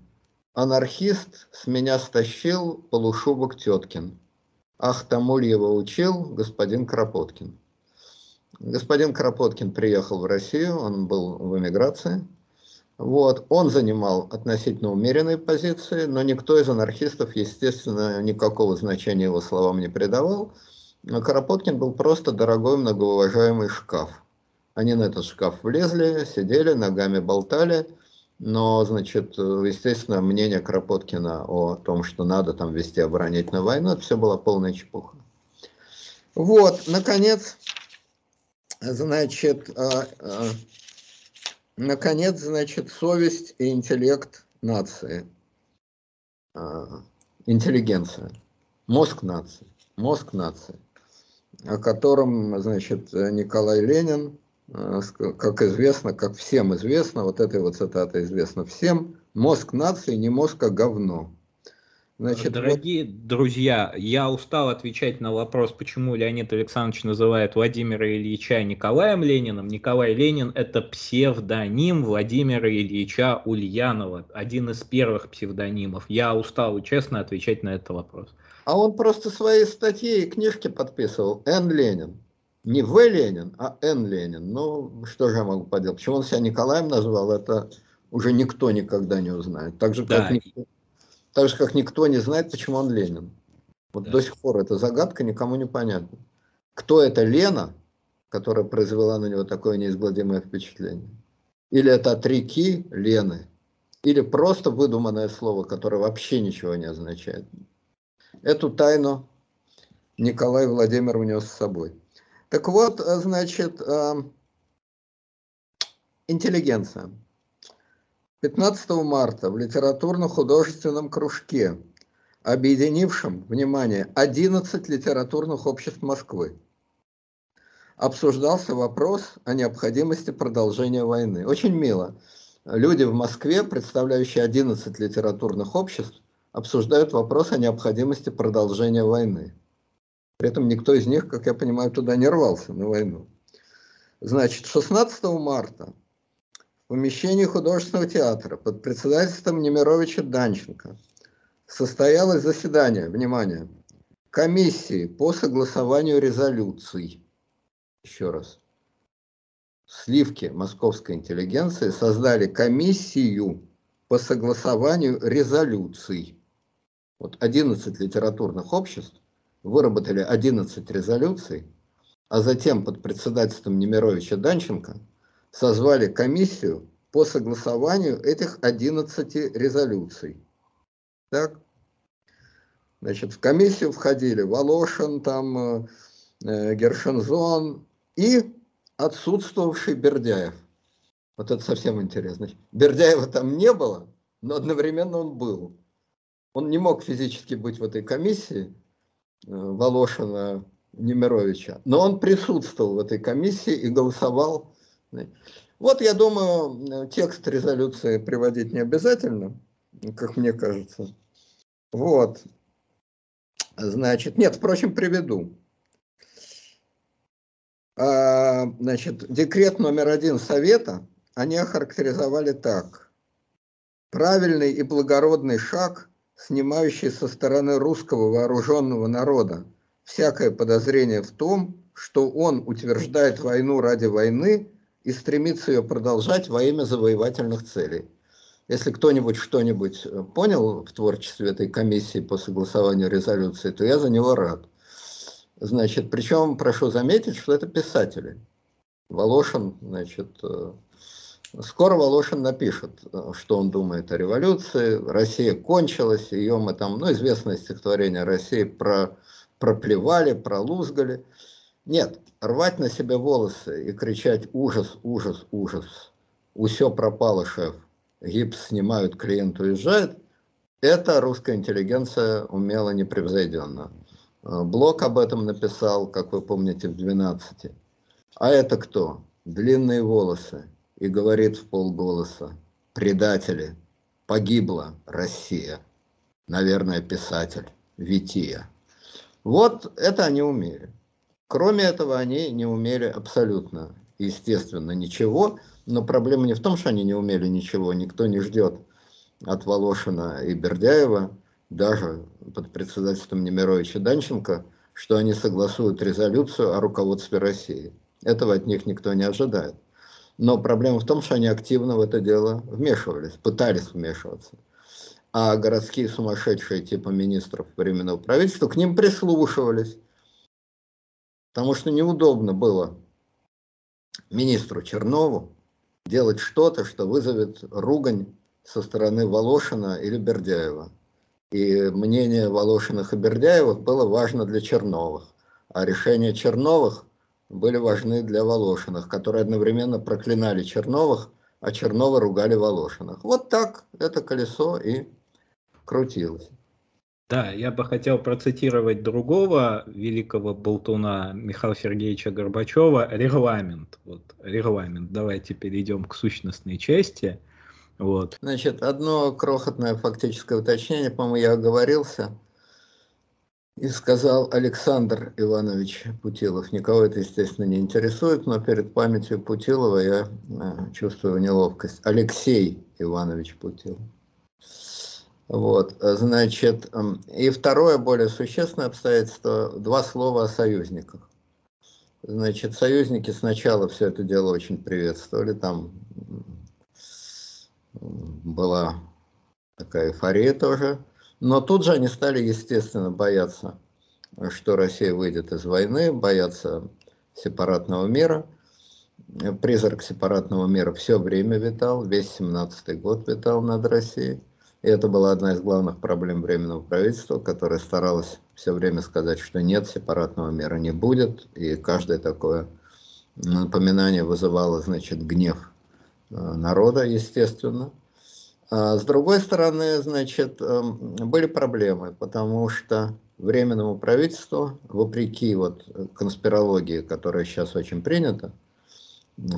Анархист с меня стащил полушубок Теткин. Ах, Тамульева учил господин Кропоткин. Господин Кропоткин приехал в Россию, он был в эмиграции. Вот, он занимал относительно умеренные позиции, но никто из анархистов, естественно, никакого значения его словам не придавал. Кропоткин был просто дорогой многоуважаемый шкаф. Они на этот шкаф влезли, сидели, ногами болтали, Но, значит, естественно, мнение Кропоткина о том, что надо там вести оборонительную войну, это все была полная чепуха. Вот, наконец, значит, а, а, наконец, значит, совесть и интеллект нации, а, интеллигенция, мозг нации, мозг нации, о котором, значит, Николай Ленин как известно, как всем известно, вот этой вот цитата известна всем, мозг нации не мозг, а говно. Значит, Дорогие вот... друзья, я устал отвечать на вопрос, почему Леонид Александрович называет Владимира Ильича Николаем Лениным. Николай Ленин – это псевдоним Владимира Ильича Ульянова, один из первых псевдонимов. Я устал честно отвечать на этот вопрос. А он просто свои статьи и книжки подписывал. Н. Ленин не В. Ленин, а Н. Ленин. Ну, что же я могу поделать? Почему он себя Николаем назвал, это уже никто никогда не узнает. Так же, да. как, никто, так же, как никто не знает, почему он Ленин. Вот да. до сих пор эта загадка никому не понятна. Кто это Лена, которая произвела на него такое неизгладимое впечатление? Или это от реки Лены? Или просто выдуманное слово, которое вообще ничего не означает? Эту тайну Николай Владимир унес с собой. Так вот, э, значит, эм, интеллигенция. 15 марта в литературно-художественном кружке, объединившем, внимание, 11 литературных обществ Москвы, обсуждался вопрос о необходимости продолжения войны. Очень мило. Люди в Москве, представляющие 11 литературных обществ, обсуждают вопрос о необходимости продолжения войны. При этом никто из них, как я понимаю, туда не рвался на войну. Значит, 16 марта в помещении художественного театра под председательством Немировича Данченко состоялось заседание, внимание, комиссии по согласованию резолюций. Еще раз. Сливки московской интеллигенции создали комиссию по согласованию резолюций. Вот 11 литературных обществ выработали 11 резолюций, а затем под председательством Немировича Данченко созвали комиссию по согласованию этих 11 резолюций. Так? Значит, в комиссию входили Волошин, там, э, э, Гершензон и отсутствовавший Бердяев. Вот это совсем интересно. Бердяева там не было, но одновременно он был. Он не мог физически быть в этой комиссии, Волошина Немировича. Но он присутствовал в этой комиссии и голосовал. Вот, я думаю, текст резолюции приводить не обязательно, как мне кажется. Вот. Значит, нет, впрочем, приведу. А, значит, декрет номер один Совета они охарактеризовали так. Правильный и благородный шаг – снимающий со стороны русского вооруженного народа всякое подозрение в том, что он утверждает войну ради войны и стремится ее продолжать во имя завоевательных целей. Если кто-нибудь что-нибудь э, понял в творчестве этой комиссии по согласованию резолюции, то я за него рад. Значит, причем прошу заметить, что это писатели. Волошин, значит, э, Скоро Волошин напишет, э, что он думает о революции. Россия кончилась, ее мы там, ну, известное стихотворение России про, проплевали, пролузгали. Нет, рвать на себе волосы и кричать ужас, ужас, ужас. Усё пропало, шеф. Гипс снимают, клиент уезжает. Это русская интеллигенция умела непревзойденно. Э, Блок об этом написал, как вы помните, в 12. А это кто? Длинные волосы, и говорит в полголоса, предатели, погибла Россия. Наверное, писатель Вития. Вот это они умели. Кроме этого, они не умели абсолютно, естественно, ничего. Но проблема не в том, что они не умели ничего. Никто не ждет от Волошина и Бердяева, даже под председательством Немировича Данченко, что они согласуют резолюцию о руководстве России. Этого от них никто не ожидает. Но проблема в том, что они активно в это дело вмешивались, пытались вмешиваться. А городские сумасшедшие типа министров временного правительства к ним прислушивались. Потому что неудобно было министру Чернову делать что-то, что вызовет ругань со стороны Волошина или Бердяева. И мнение Волошиных и Бердяевых было важно для Черновых, а решения Черновых были важны для Волошиных, которые одновременно проклинали Черновых, а Чернова ругали Волошиных. Вот так это колесо и крутилось. Да, я бы хотел процитировать другого великого болтуна Михаила Сергеевича Горбачева «Регламент». Вот, регламент. Давайте перейдем к сущностной части. Вот. Значит, одно крохотное фактическое уточнение, по-моему, я оговорился и сказал Александр Иванович Путилов. Никого это, естественно, не интересует, но перед памятью Путилова я э, чувствую неловкость. Алексей Иванович Путилов. Вот, значит, и второе, более существенное обстоятельство, два слова о союзниках. Значит, союзники сначала все это дело очень приветствовали, там была такая эйфория тоже, но тут же они стали, естественно, бояться, что Россия выйдет из войны, бояться сепаратного мира. Призрак сепаратного мира все время витал, весь 17-й год витал над Россией. И это была одна из главных проблем Временного правительства, которое старалось все время сказать, что нет, сепаратного мира не будет. И каждое такое напоминание вызывало, значит, гнев э, народа, естественно. А с другой стороны, значит, эм, были проблемы, потому что Временному правительству, вопреки вот конспирологии, которая сейчас очень принята,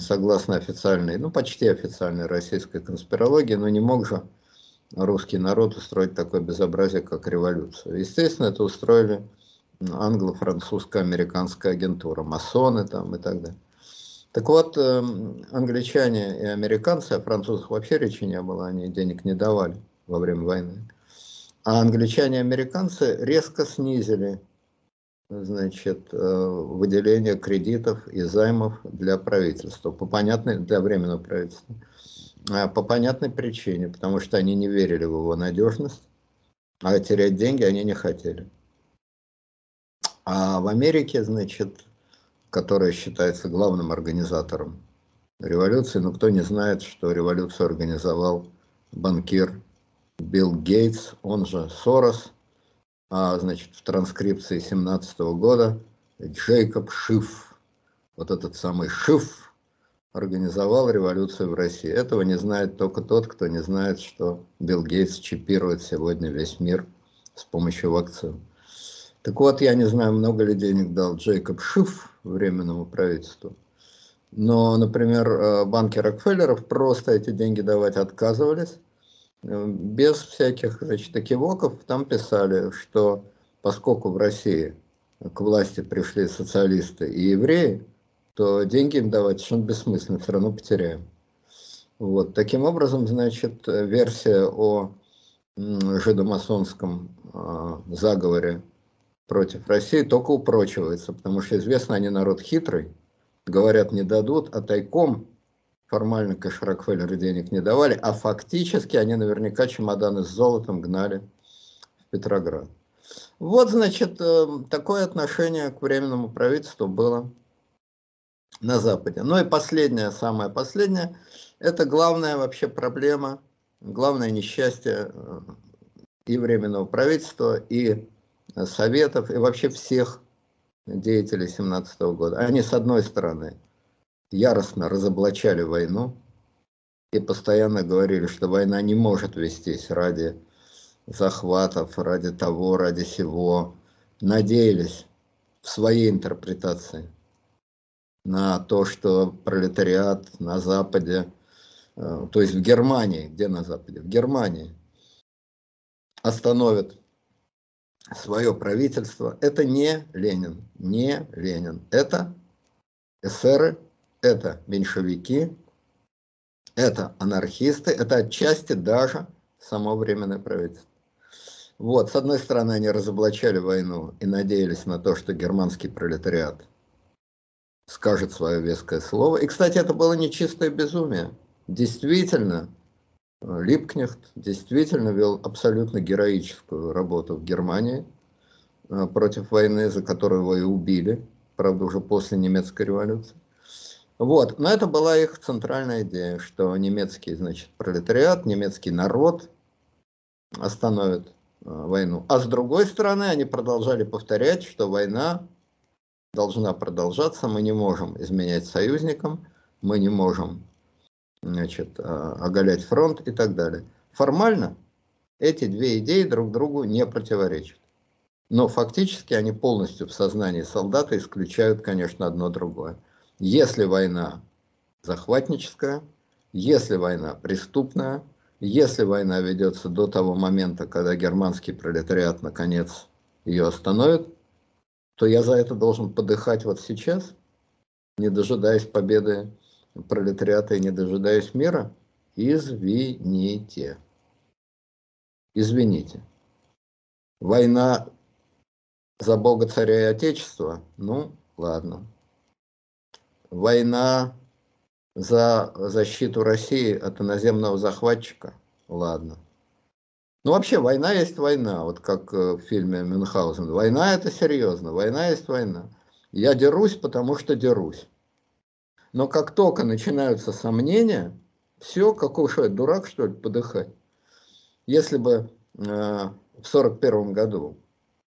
согласно официальной, ну почти официальной российской конспирологии, но не мог же русский народ устроить такое безобразие, как революцию. Естественно, это устроили англо-французско-американская агентура, масоны там и так далее. Так вот, эм, англичане и американцы, о французах вообще речи не было, они денег не давали во время войны. А англичане и американцы резко снизили значит, э, выделение кредитов и займов для правительства, по понятной, для временного правительства. А, по понятной причине, потому что они не верили в его надежность, а терять деньги они не хотели. А в Америке, значит, которая считается главным организатором революции, но кто не знает, что революцию организовал банкир Билл Гейтс, он же Сорос, а, значит, в транскрипции 17 года Джейкоб Шиф, вот этот самый Шиф, организовал революцию в России. Этого не знает только тот, кто не знает, что Билл Гейтс чипирует сегодня весь мир с помощью вакцин. Так вот, я не знаю, много ли денег дал Джейкоб Шиф временному правительству. Но, например, э, банки Рокфеллеров просто эти деньги давать отказывались. Э, без всяких значит, экивоков там писали, что поскольку в России к власти пришли социалисты и евреи, то деньги им давать совершенно бессмысленно, все равно потеряем. Вот. Таким образом, значит, версия о жидомасонском э, заговоре против России только упрочивается, потому что известно, они народ хитрый, говорят, не дадут, а тайком формально, конечно, Рокфеллеры денег не давали, а фактически они наверняка чемоданы с золотом гнали в Петроград. Вот, значит, э, такое отношение к Временному правительству было на Западе. Ну и последнее, самое последнее, это главная вообще проблема, главное несчастье э, и Временного правительства, и Советов, и вообще всех деятелей 17 года. Они, с одной стороны, яростно разоблачали войну и постоянно говорили, что война не может вестись ради захватов, ради того, ради сего. Надеялись в своей интерпретации на то, что пролетариат на Западе, э, то есть в Германии, где на Западе? В Германии остановит свое правительство. Это не Ленин, не Ленин. Это эсеры, это меньшевики, это анархисты, это отчасти даже само временное правительство. Вот, с одной стороны, они разоблачали войну и надеялись на то, что германский пролетариат – скажет свое веское слово. И, кстати, это было не чистое безумие. Действительно, Липкнехт действительно вел абсолютно героическую работу в Германии э, против войны, за которую его и убили, правда, уже после немецкой революции. Вот, но это была их центральная идея, что немецкий, значит, пролетариат, немецкий народ остановит э, войну. А с другой стороны, они продолжали повторять, что война должна продолжаться, мы не можем изменять союзникам, мы не можем значит, э, оголять фронт и так далее. Формально эти две идеи друг другу не противоречат. Но фактически они полностью в сознании солдата исключают, конечно, одно другое. Если война захватническая, если война преступная, если война ведется до того момента, когда германский пролетариат наконец ее остановит, то я за это должен подыхать вот сейчас, не дожидаясь победы пролетариата и не дожидаясь мира. Извините. Извините. Война за Бога, царя и Отечества? Ну, ладно война за защиту России от иноземного захватчика, ладно. Ну вообще война есть война, вот как э, в фильме Мюнхгаузен. Война это серьезно, война есть война. Я дерусь, потому что дерусь. Но как только начинаются сомнения, все, какой что, дурак что ли, подыхать. Если бы э, в сорок первом году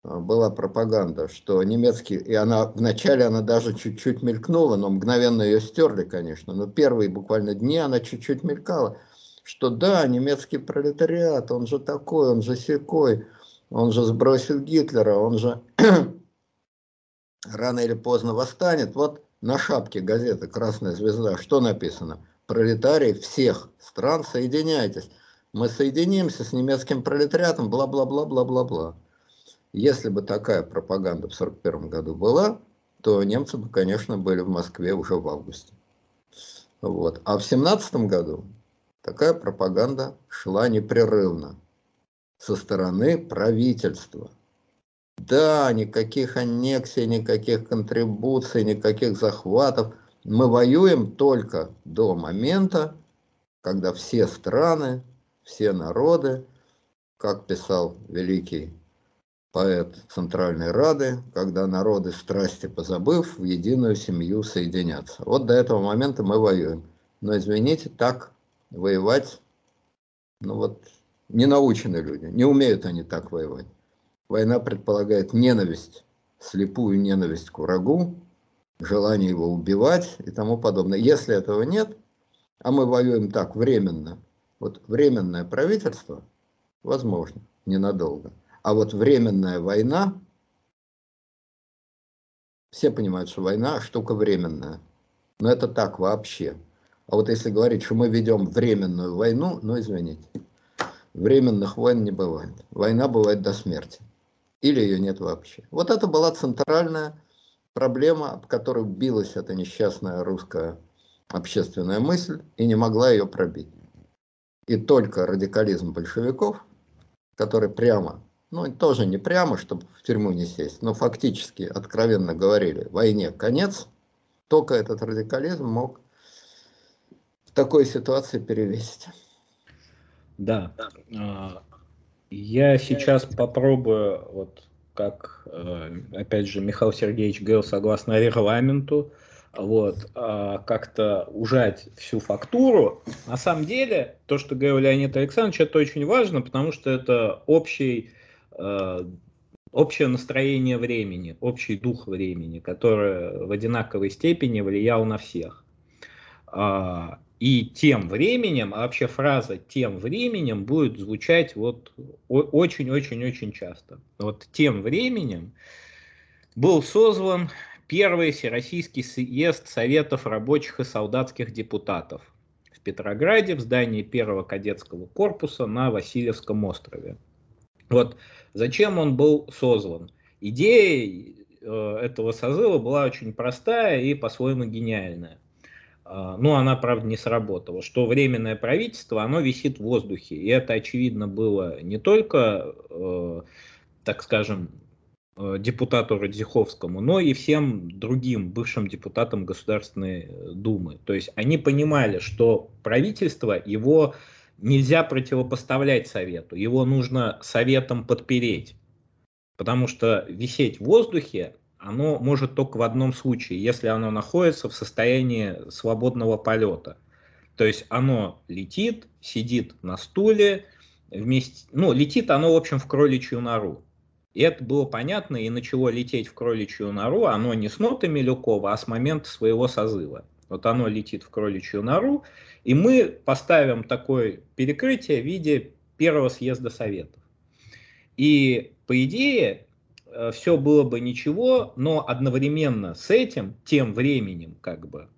а, была пропаганда, что немецкий, и она вначале она даже чуть-чуть мелькнула, но мгновенно ее стерли, конечно, но первые буквально дни она чуть-чуть мелькала, что да, немецкий пролетариат, он же такой, он же секой, он же сбросит Гитлера, он же рано или поздно восстанет. Вот на шапке газеты «Красная звезда» что написано? Пролетарии всех стран, соединяйтесь. Мы соединимся с немецким пролетариатом, бла-бла-бла-бла-бла-бла. Если бы такая пропаганда в 1941 году была, то немцы бы, конечно, были в Москве уже в августе. Вот. А в 1917 году такая пропаганда шла непрерывно со стороны правительства. Да, никаких аннексий, никаких контрибуций, никаких захватов. Мы воюем только до момента, когда все страны, все народы, как писал великий поэт Центральной Рады, когда народы страсти позабыв, в единую семью соединятся. Вот до этого момента мы воюем. Но извините, так воевать, ну вот, не научены люди, не умеют они так воевать. Война предполагает ненависть, слепую ненависть к врагу, желание его убивать и тому подобное. Если этого нет, а мы воюем так временно, вот временное правительство, возможно, ненадолго – а вот временная война, все понимают, что война штука временная. Но это так вообще. А вот если говорить, что мы ведем временную войну, ну извините, временных войн не бывает. Война бывает до смерти. Или ее нет вообще. Вот это была центральная проблема, об которой билась эта несчастная русская общественная мысль и не могла ее пробить. И только радикализм большевиков, который прямо ну, тоже не прямо, чтобы в тюрьму не сесть, но фактически, откровенно говорили, войне конец, только этот радикализм мог в такой ситуации перевесить. Да. А, я сейчас попробую, вот как, э, опять же, Михаил Сергеевич говорил, согласно регламенту, вот, а, как-то ужать всю фактуру. На самом деле, то, что говорил Леонид Александрович, это очень важно, потому что это общий Э, общее настроение времени, общий дух времени, который в одинаковой степени влиял на всех. И тем временем, а вообще фраза «тем временем» будет звучать вот очень-очень-очень часто. Вот тем временем был созван первый Всероссийский съезд Советов рабочих и солдатских депутатов в Петрограде в здании первого кадетского корпуса на Васильевском острове. Вот зачем он был созван? Идея э, этого созыва была очень простая и по-своему гениальная. Э, ну, она, правда, не сработала. Что временное правительство, оно висит в воздухе. И это, очевидно, было не только, э, так скажем, э, депутату Радзиховскому, но и всем другим бывшим депутатам Государственной Думы. То есть они понимали, что правительство его нельзя противопоставлять совету, его нужно советом подпереть. Потому что висеть в воздухе оно может только в одном случае, если оно находится в состоянии свободного полета. То есть оно летит, сидит на стуле, вместе, ну, летит оно, в общем, в кроличью нору. И это было понятно, и начало лететь в кроличью нору, оно не с нотами Милюкова, а с момента своего созыва. Вот оно летит в кроличью нору, и мы поставим такое перекрытие в виде первого съезда Советов. И, по идее, все было бы ничего, но одновременно с этим, тем временем, как бы,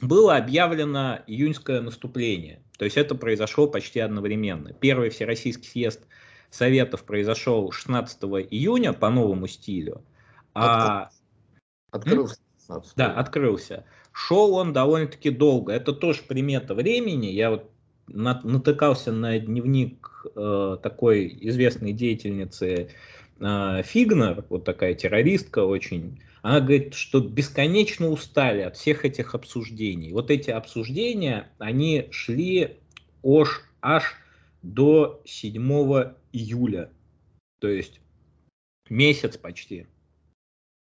было объявлено июньское наступление. То есть это произошло почти одновременно. Первый Всероссийский съезд Советов произошел 16 июня по новому стилю. А... Открылся. Да, открылся. Шел он довольно-таки долго. Это тоже примета времени. Я вот натыкался на дневник э, такой известной деятельницы э, Фигнер, вот такая террористка очень она говорит, что бесконечно устали от всех этих обсуждений. Вот эти обсуждения, они шли аж, аж до 7 июля. То есть месяц почти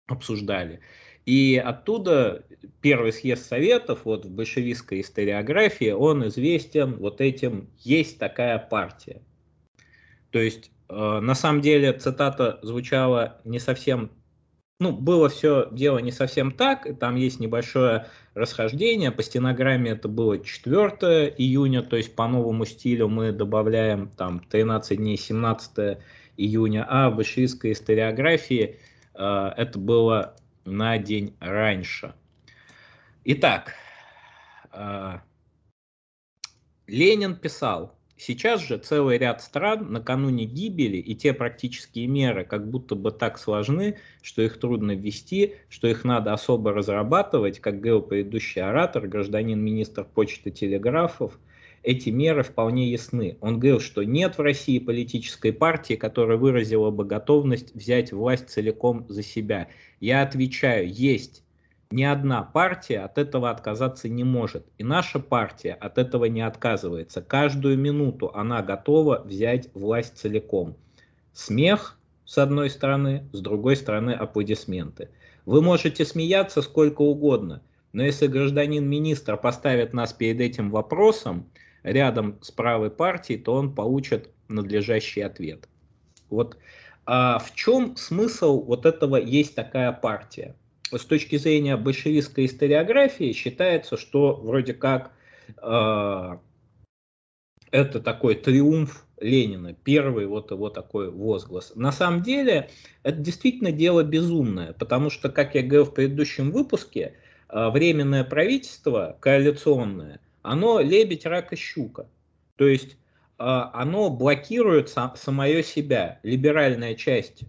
обсуждали. И оттуда первый съезд советов, вот в большевистской историографии, он известен вот этим «есть такая партия». То есть, на самом деле, цитата звучала не совсем ну, было все дело не совсем так, там есть небольшое расхождение, по стенограмме это было 4 июня, то есть по новому стилю мы добавляем там 13 дней 17 июня, а в большевистской историографии э, это было на день раньше. Итак, э, Ленин писал, Сейчас же целый ряд стран накануне гибели и те практические меры как будто бы так сложны, что их трудно ввести, что их надо особо разрабатывать, как говорил предыдущий оратор, гражданин-министр почты телеграфов, эти меры вполне ясны. Он говорил, что нет в России политической партии, которая выразила бы готовность взять власть целиком за себя. Я отвечаю, есть ни одна партия от этого отказаться не может. И наша партия от этого не отказывается. Каждую минуту она готова взять власть целиком. Смех с одной стороны, с другой стороны аплодисменты. Вы можете смеяться сколько угодно, но если гражданин-министр поставит нас перед этим вопросом рядом с правой партией, то он получит надлежащий ответ. Вот а в чем смысл вот этого есть такая партия? С точки зрения большевистской историографии считается, что вроде как э, это такой триумф Ленина, первый вот его такой возглас. На самом деле это действительно дело безумное, потому что, как я говорил в предыдущем выпуске, э, временное правительство коалиционное, оно лебедь, рак и щука. То есть э, оно блокирует сам, самое себя. Либеральная часть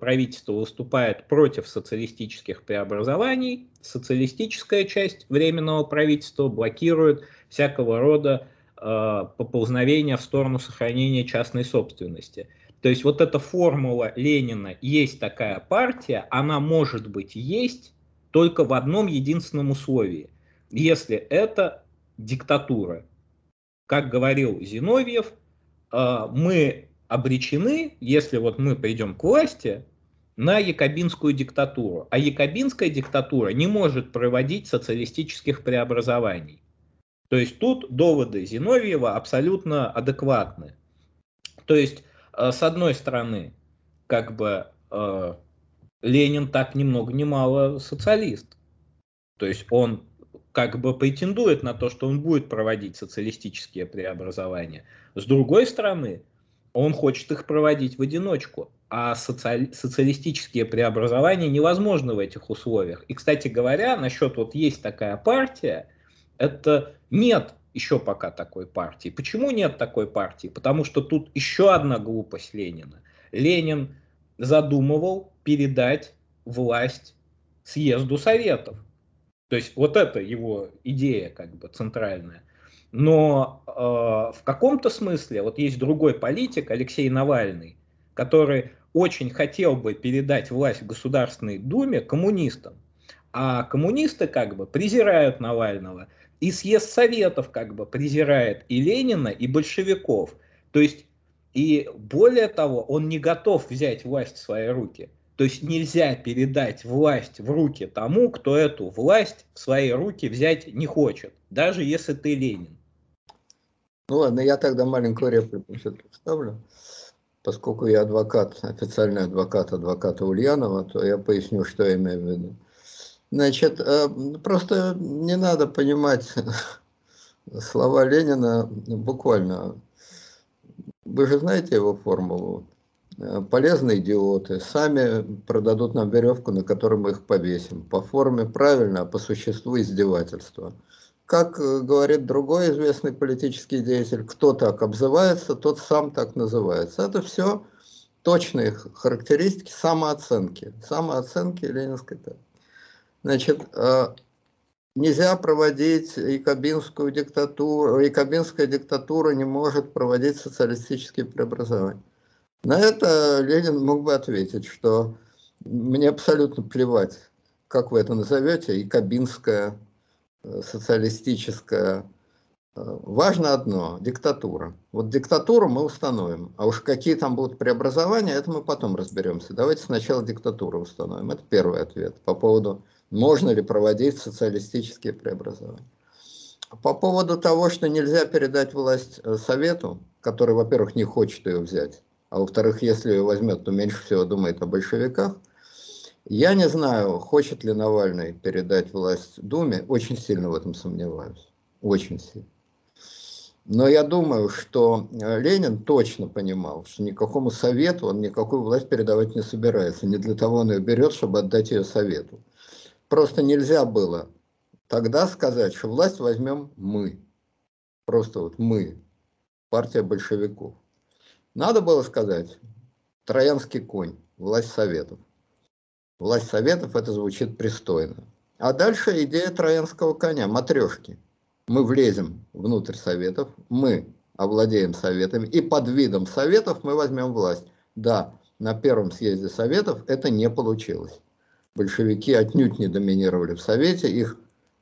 правительство выступает против социалистических преобразований, социалистическая часть Временного правительства блокирует всякого рода э, поползновения в сторону сохранения частной собственности. То есть вот эта формула Ленина «есть такая партия», она может быть есть только в одном единственном условии, если это диктатура. Как говорил Зиновьев, э, мы обречены, если вот мы придем к власти, на якобинскую диктатуру. А якобинская диктатура не может проводить социалистических преобразований. То есть тут доводы Зиновьева абсолютно адекватны. То есть, э, с одной стороны, как бы э, Ленин так ни много ни мало социалист. То есть он как бы претендует на то, что он будет проводить социалистические преобразования. С другой стороны, он хочет их проводить в одиночку. А социали социалистические преобразования невозможны в этих условиях. И, кстати говоря, насчет вот есть такая партия, это нет еще пока такой партии. Почему нет такой партии? Потому что тут еще одна глупость Ленина. Ленин задумывал передать власть съезду Советов. То есть вот это его идея как бы центральная. Но э, в каком-то смысле, вот есть другой политик, Алексей Навальный, который очень хотел бы передать власть в Государственной Думе коммунистам. А коммунисты как бы презирают Навального. И съезд Советов как бы презирает и Ленина, и большевиков. То есть, и более того, он не готов взять власть в свои руки. То есть нельзя передать власть в руки тому, кто эту власть в свои руки взять не хочет, даже если ты Ленин. Ну ладно, я тогда маленькую реплику все-таки вставлю. Поскольку я адвокат, официальный адвокат адвоката Ульянова, то я поясню, что я имею в виду. Значит, э, просто не надо понимать слова Ленина буквально. Вы же знаете его формулу? Э, полезные идиоты сами продадут нам веревку, на которой мы их повесим. По форме правильно, а по существу издевательство. Как э, говорит другой известный политический деятель, кто так обзывается, тот сам так называется. Это все точные характеристики самооценки. Самооценки ленинской. Значит, э, нельзя проводить якобинскую диктатуру, якобинская диктатура не может проводить социалистические преобразования. На это Ленин мог бы ответить, что мне абсолютно плевать, как вы это назовете, якобинская, социалистическая. Э, важно одно – диктатура. Вот диктатуру мы установим, а уж какие там будут преобразования, это мы потом разберемся. Давайте сначала диктатуру установим. Это первый ответ по поводу можно ли проводить социалистические преобразования. По поводу того, что нельзя передать власть э, Совету, который, во-первых, не хочет ее взять, а во-вторых, если ее возьмет, то меньше всего думает о большевиках, я не знаю, хочет ли Навальный передать власть Думе, очень сильно в этом сомневаюсь, очень сильно. Но я думаю, что э, Ленин точно понимал, что никакому совету он никакую власть передавать не собирается. Не для того он ее берет, чтобы отдать ее совету. Просто нельзя было тогда сказать, что власть возьмем мы. Просто вот мы, партия большевиков. Надо было сказать, троянский конь, власть советов. Власть советов, это звучит пристойно. А дальше идея троянского коня, матрешки. Мы влезем внутрь советов, мы овладеем советами, и под видом советов мы возьмем власть. Да, на первом съезде советов это не получилось большевики отнюдь не доминировали в Совете, их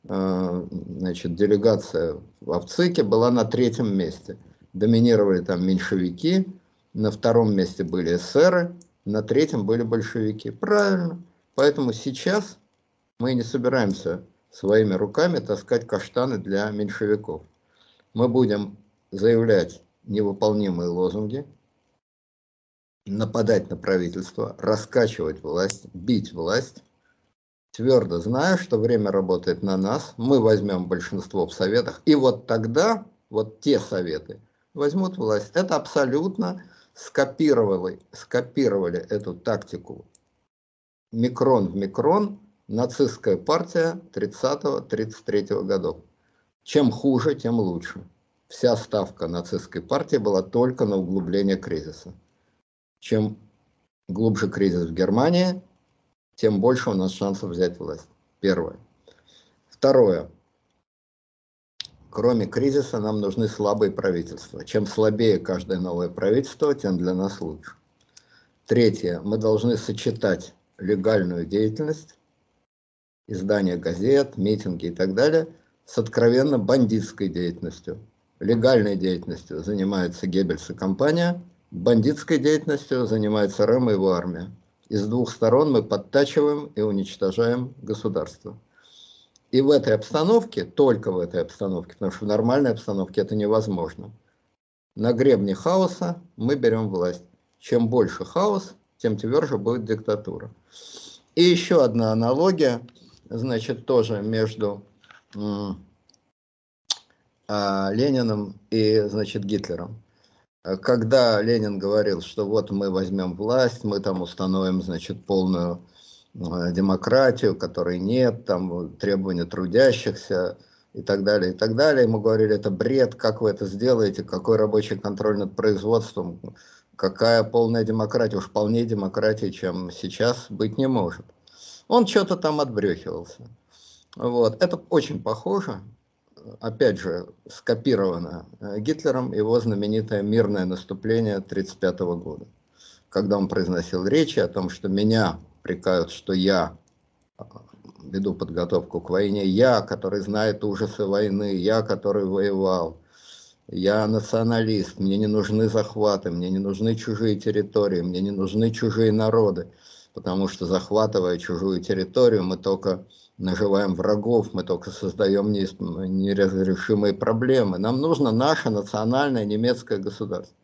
э, значит, делегация в Авцике была на третьем месте. Доминировали там меньшевики, на втором месте были эсеры, на третьем были большевики. Правильно. Поэтому сейчас мы не собираемся своими руками таскать каштаны для меньшевиков. Мы будем заявлять невыполнимые лозунги, нападать на правительство, раскачивать власть, бить власть, твердо зная, что время работает на нас, мы возьмем большинство в советах, и вот тогда вот те советы возьмут власть. Это абсолютно скопировали, скопировали эту тактику микрон в микрон нацистская партия 30-33 годов. Чем хуже, тем лучше. Вся ставка нацистской партии была только на углубление кризиса чем глубже кризис в Германии, тем больше у нас шансов взять власть. Первое. Второе. Кроме кризиса нам нужны слабые правительства. Чем слабее каждое новое правительство, тем для нас лучше. Третье. Мы должны сочетать легальную деятельность, издание газет, митинги и так далее, с откровенно бандитской деятельностью. Легальной деятельностью занимается Геббельс и компания – Бандитской деятельностью занимается РЭМ и его армия. И с двух сторон мы подтачиваем и уничтожаем государство. И в этой обстановке, только в этой обстановке, потому что в нормальной обстановке это невозможно, на гребне хаоса мы берем власть. Чем больше хаос, тем тверже будет диктатура. И еще одна аналогия, значит, тоже между а, Лениным и, значит, Гитлером когда Ленин говорил, что вот мы возьмем власть, мы там установим, значит, полную демократию, которой нет, там требования трудящихся и так далее, и так далее. Ему говорили, это бред, как вы это сделаете, какой рабочий контроль над производством, какая полная демократия, уж полнее демократии, чем сейчас, быть не может. Он что-то там отбрехивался. Вот. Это очень похоже опять же, скопировано э, Гитлером его знаменитое мирное наступление 1935 года, когда он произносил речи о том, что меня прикают, что я э, веду подготовку к войне, я, который знает ужасы войны, я, который воевал, я националист, мне не нужны захваты, мне не нужны чужие территории, мне не нужны чужие народы. потому что захватывая чужую территорию, мы только наживаем врагов, мы только создаем неразрешимые проблемы. Нам нужно наше национальное немецкое государство.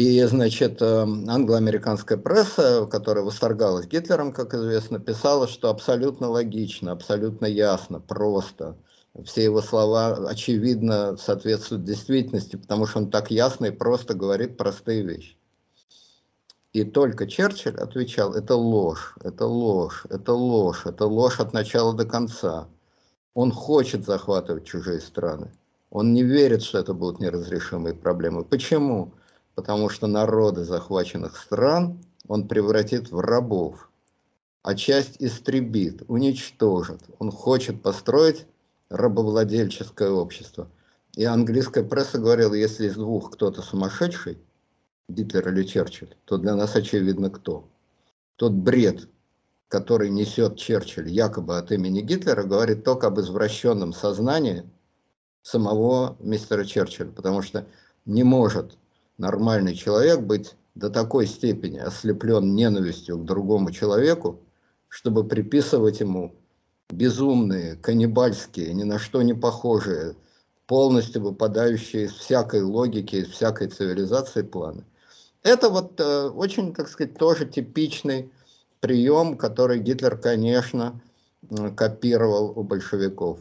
И, значит, э, англо-американская пресса, которая восторгалась Гитлером, как известно, писала, что абсолютно логично, абсолютно ясно, просто. Все его слова, очевидно, соответствуют действительности, потому что он так ясно и просто говорит простые вещи. И только Черчилль отвечал, это ложь, это ложь, это ложь, это ложь от начала до конца. Он хочет захватывать чужие страны. Он не верит, что это будут неразрешимые проблемы. Почему? Потому что народы захваченных стран он превратит в рабов, а часть истребит, уничтожит. Он хочет построить рабовладельческое общество. И английская пресса говорила, если из двух кто-то сумасшедший, Гитлер или Черчилль, то для нас очевидно кто. Тот бред, который несет Черчилль якобы от имени Гитлера, говорит только об извращенном сознании самого мистера Черчилля, потому что не может нормальный человек быть до такой степени ослеплен ненавистью к другому человеку, чтобы приписывать ему безумные, каннибальские, ни на что не похожие, полностью выпадающие из всякой логики, из всякой цивилизации планы. Это вот э, очень, так сказать, тоже типичный прием, который Гитлер, конечно, копировал у большевиков.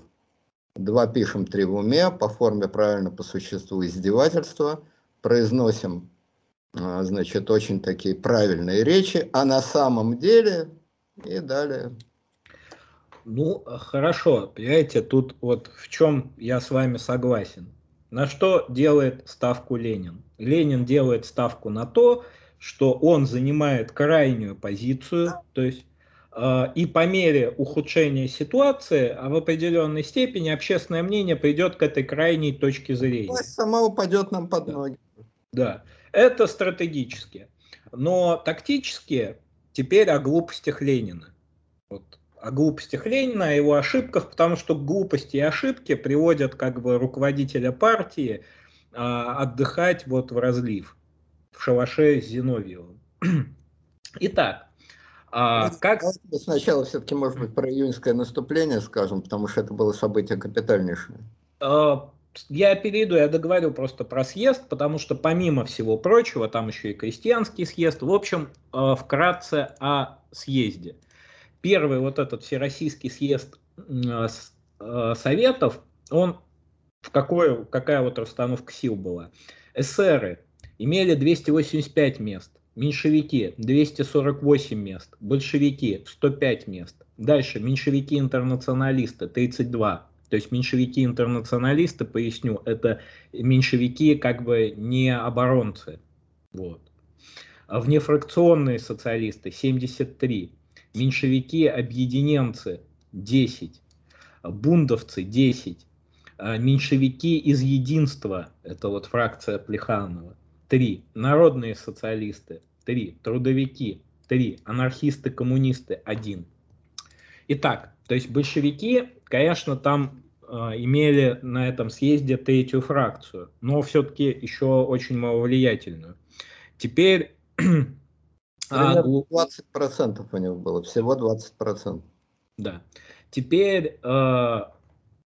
Два пишем, три в уме, по форме правильно, по существу издевательства, произносим, э, значит, очень такие правильные речи, а на самом деле и далее. Ну, хорошо, понимаете, тут вот в чем я с вами согласен. На что делает ставку Ленин? Ленин делает ставку на то, что он занимает крайнюю позицию, то есть э, и по мере ухудшения ситуации, а в определенной степени общественное мнение придет к этой крайней точке зрения. Власть сама упадет нам под ноги. Да, это стратегически. Но тактически теперь о глупостях Ленина. Вот о глупостях Ленина, о его ошибках, потому что глупости и ошибки приводят как бы руководителя партии а, отдыхать вот в разлив, в шалаше с Зиновьевым. Итак, а, ну, как... Сначала все-таки, может быть, про июньское наступление скажем, потому что это было событие капитальнейшее. А, я перейду, я договорю просто про съезд, потому что помимо всего прочего, там еще и крестьянский съезд. В общем, а, вкратце о съезде. Первый вот этот всероссийский съезд Советов, он в какой, какая вот расстановка сил была. Эсеры имели 285 мест, меньшевики 248 мест, большевики 105 мест. Дальше меньшевики-интернационалисты 32. То есть меньшевики-интернационалисты, поясню, это меньшевики как бы не оборонцы. Вот. А внефракционные социалисты 73, меньшевики-объединенцы 10, бундовцы 10, а, меньшевики из единства, это вот фракция Плеханова, три, народные социалисты, три, трудовики, три, анархисты-коммунисты, один. Итак, то есть большевики, конечно, там э, имели на этом съезде третью фракцию, но все-таки еще очень маловлиятельную. Теперь... 20% а, у них было, всего 20%. Да. Теперь э,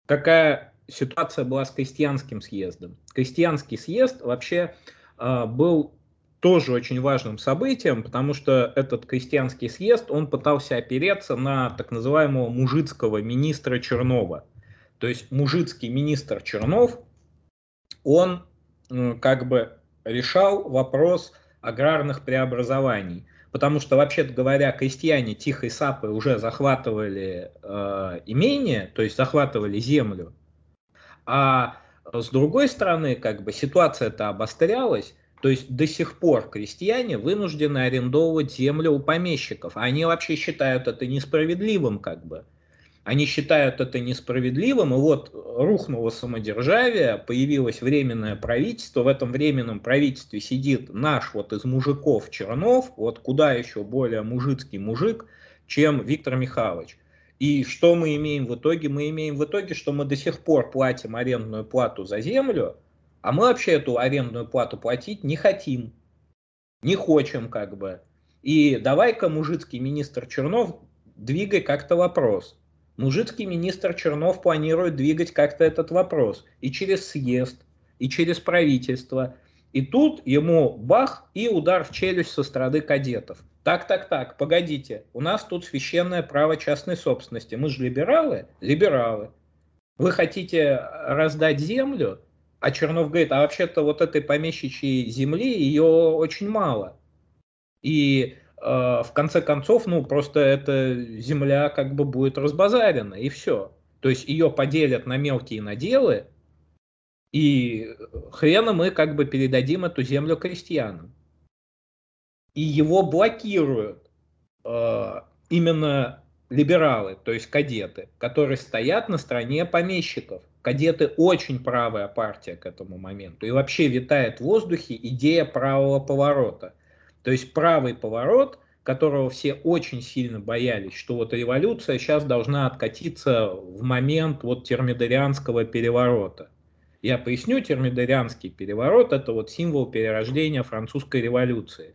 какая ситуация была с крестьянским съездом. Крестьянский съезд вообще э, был тоже очень важным событием, потому что этот крестьянский съезд, он пытался опереться на так называемого мужицкого министра Чернова. То есть мужицкий министр Чернов, он э, как бы решал вопрос аграрных преобразований. Потому что, вообще-то говоря, крестьяне Тихой Сапы уже захватывали э, имение, то есть захватывали землю, а с другой стороны, как бы ситуация-то обострялась, то есть до сих пор крестьяне вынуждены арендовывать землю у помещиков. Они вообще считают это несправедливым, как бы. Они считают это несправедливым, и вот рухнуло самодержавие, появилось временное правительство, в этом временном правительстве сидит наш вот из мужиков Чернов, вот куда еще более мужицкий мужик, чем Виктор Михайлович. И что мы имеем в итоге? Мы имеем в итоге, что мы до сих пор платим арендную плату за землю, а мы вообще эту арендную плату платить не хотим, не хочем как бы. И давай-ка мужицкий министр Чернов двигай как-то вопрос. Мужицкий министр Чернов планирует двигать как-то этот вопрос и через съезд, и через правительство. И тут ему бах и удар в челюсть со стороны кадетов. Так, так, так, погодите, у нас тут священное право частной собственности. Мы же либералы? Либералы. Вы хотите раздать землю? А Чернов говорит, а вообще-то вот этой помещичьей земли ее очень мало. И э, в конце концов, ну, просто эта земля как бы будет разбазарена, и все. То есть ее поделят на мелкие наделы, и хрена мы как бы передадим эту землю крестьянам. И его блокируют э, именно либералы, то есть кадеты, которые стоят на стороне помещиков. Кадеты очень правая партия к этому моменту. И вообще витает в воздухе идея правого поворота. То есть правый поворот, которого все очень сильно боялись, что вот революция сейчас должна откатиться в момент вот термидорианского переворота. Я поясню, термидорианский переворот – это вот символ перерождения французской революции.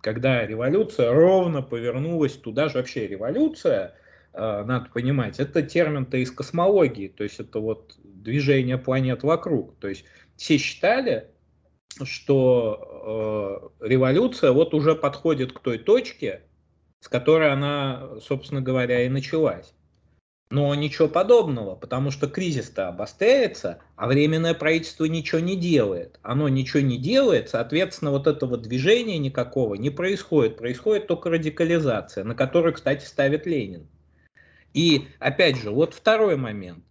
Когда революция ровно повернулась туда же, вообще революция, надо понимать, это термин-то из космологии, то есть это вот движение планет вокруг. То есть все считали, что э, революция вот уже подходит к той точке, с которой она, собственно говоря, и началась. Но ничего подобного, потому что кризис-то обостряется, а временное правительство ничего не делает. Оно ничего не делает, соответственно, вот этого движения никакого не происходит. Происходит только радикализация, на которую, кстати, ставит Ленин. И, опять же, вот второй момент.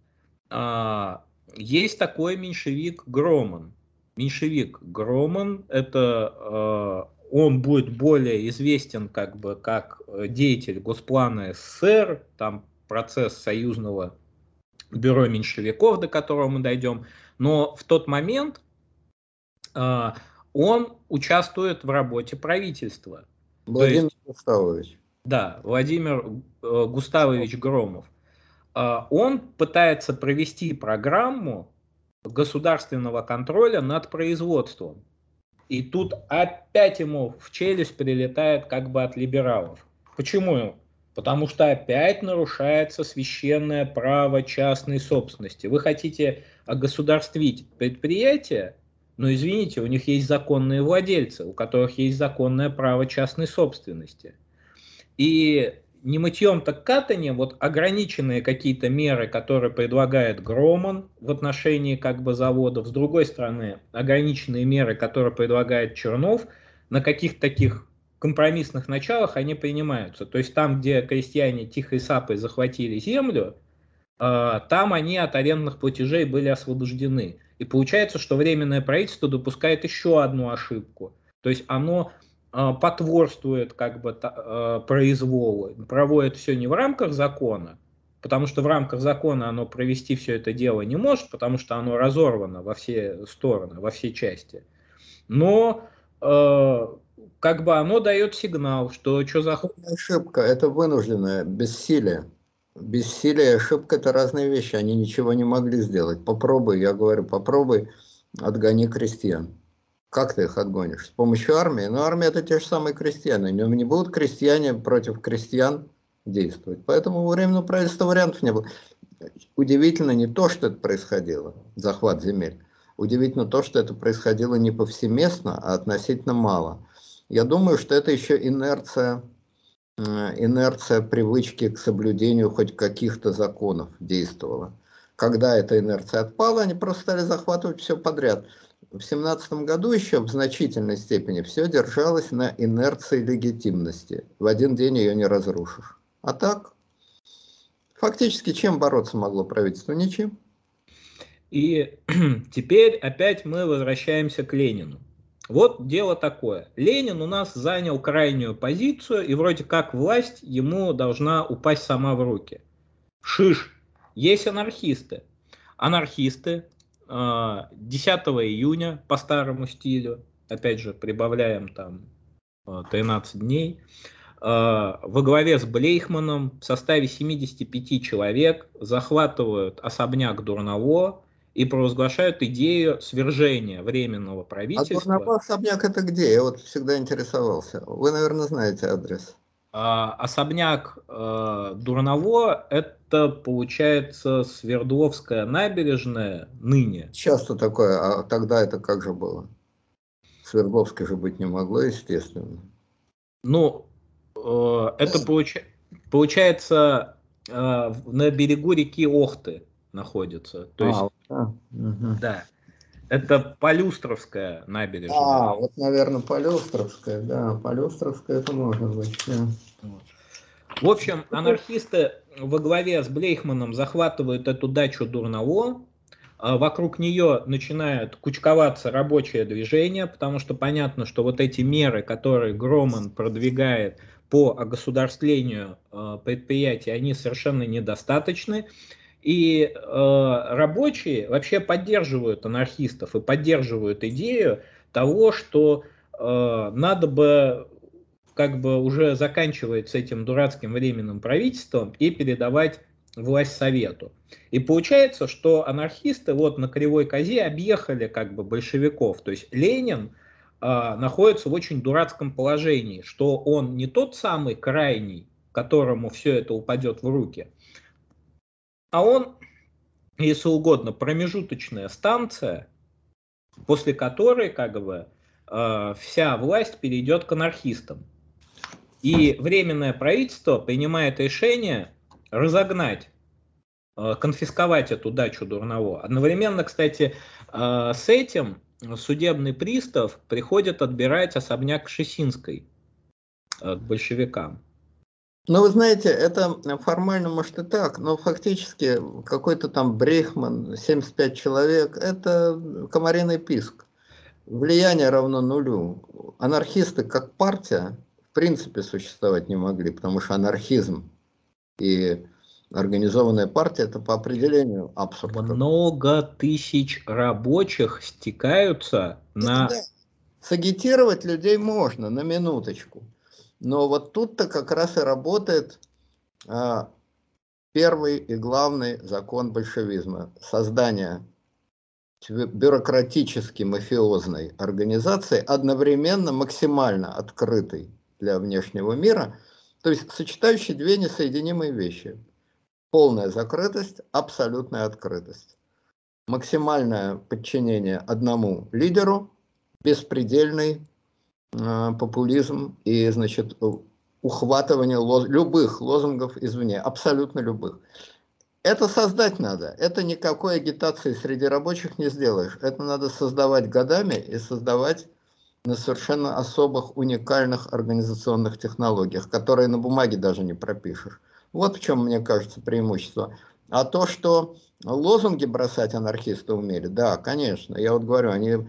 А, есть такой меньшевик Громан меньшевик Громан. Это э, он будет более известен как бы как э, деятель Госплана СССР, там процесс союзного бюро меньшевиков, до которого мы дойдем. Но в тот момент э, он участвует в работе правительства. Владимир есть, Густавович. Да, Владимир э, Густавович Громов. Э, он пытается провести программу государственного контроля над производством. И тут опять ему в челюсть прилетает как бы от либералов. Почему? Потому что опять нарушается священное право частной собственности. Вы хотите огосударствить предприятие, но извините, у них есть законные владельцы, у которых есть законное право частной собственности. И не мытьем, так катанием, вот ограниченные какие-то меры, которые предлагает Громан в отношении как бы заводов, с другой стороны, ограниченные меры, которые предлагает Чернов, на каких-то таких компромиссных началах они принимаются. То есть там, где крестьяне тихой сапой захватили землю, э, там они от арендных платежей были освобождены. И получается, что Временное правительство допускает еще одну ошибку. То есть оно а, потворствует как бы а, произволу, проводит все не в рамках закона, потому что в рамках закона оно провести все это дело не может, потому что оно разорвано во все стороны, во все части. Но э, как бы оно дает сигнал, что что за... Ошибка, это вынужденное бессилие. Бессилие и ошибка – это разные вещи, они ничего не могли сделать. Попробуй, я говорю, попробуй, отгони крестьян. Как ты их отгонишь? С помощью армии? Но ну, армия это те же самые крестьяне. Не будут крестьяне против крестьян действовать. Поэтому во временного правительства вариантов не было. Удивительно не то, что это происходило, захват земель. Удивительно то, что это происходило не повсеместно, а относительно мало. Я думаю, что это еще инерция, инерция привычки к соблюдению хоть каких-то законов действовала. Когда эта инерция отпала, они просто стали захватывать все подряд в семнадцатом году еще в значительной степени все держалось на инерции легитимности. В один день ее не разрушишь. А так, фактически чем бороться могло правительство? Ничем. И теперь опять мы возвращаемся к Ленину. Вот дело такое. Ленин у нас занял крайнюю позицию, и вроде как власть ему должна упасть сама в руки. Шиш. Есть анархисты. Анархисты 10 а, июня по старому стилю, опять же, прибавляем там 13 а, дней, а, во главе с Блейхманом в составе 75 человек захватывают особняк Дурново и провозглашают идею свержения временного правительства. А Дурново особняк это где? Я вот всегда интересовался. Вы, наверное, знаете адрес. Особняк Дурново это получается Свердловская набережная ныне. Часто такое, а тогда это как же было? Свердловской же быть не могло, естественно. Ну, э, это получ... получается э, на берегу реки Охты находится. То есть, а, угу. да. Это Полюстровская набережная. А, вот, наверное, Полюстровская, да, Полюстровская это может быть. Да. В общем, анархисты во главе с Блейхманом захватывают эту дачу Дурново, а вокруг нее начинают кучковаться рабочее движение, потому что понятно, что вот эти меры, которые Громан продвигает по огосударствлению э, предприятий, они совершенно недостаточны. И э, рабочие вообще поддерживают анархистов и поддерживают идею того, что надо бы как бы уже заканчивать с этим дурацким временным правительством и передавать власть совету. И получается, что анархисты вот на кривой козе объехали как бы большевиков. То есть Ленин э, находится в очень дурацком положении, что он не тот самый крайний, которому все это упадет в руки, а он, если угодно, промежуточная станция, после которой как бы э, вся власть перейдет к анархистам. И временное правительство принимает решение разогнать, э, конфисковать эту дачу Дурново. Одновременно, кстати, э, с этим судебный пристав приходит отбирать особняк Шесинской к большевикам. Ну, вы знаете, это формально может и так, но фактически какой-то там Брейхман, 75 человек, это комариный писк. Влияние равно нулю. Анархисты как партия в принципе существовать не могли, потому что анархизм и организованная партия это по определению абсурд. Много тысяч рабочих стекаются на... Да. Сагитировать людей можно, на минуточку. Но вот тут-то как раз и работает а, первый и главный закон большевизма. Создание бюрократически мафиозной организации, одновременно максимально открытой для внешнего мира, то есть сочетающей две несоединимые вещи. Полная закрытость, абсолютная открытость. Максимальное подчинение одному лидеру, беспредельный Э, популизм и, значит, ухватывание лоз... любых лозунгов извне, абсолютно любых. Это создать надо. Это никакой агитации среди рабочих не сделаешь. Это надо создавать годами и создавать на совершенно особых, уникальных организационных технологиях, которые на бумаге даже не пропишешь. Вот в чем, мне кажется, преимущество. А то, что лозунги бросать анархисты умели, да, конечно. Я вот говорю, они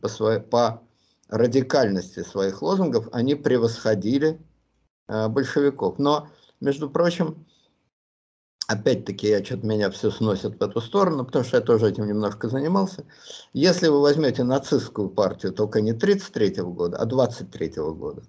по, своей, по радикальности своих лозунгов они превосходили э, большевиков. Но, между прочим, опять-таки, я что-то меня все сносит в эту сторону, потому что я тоже этим немножко занимался. Если вы возьмете нацистскую партию только не 33 года, а 23 года,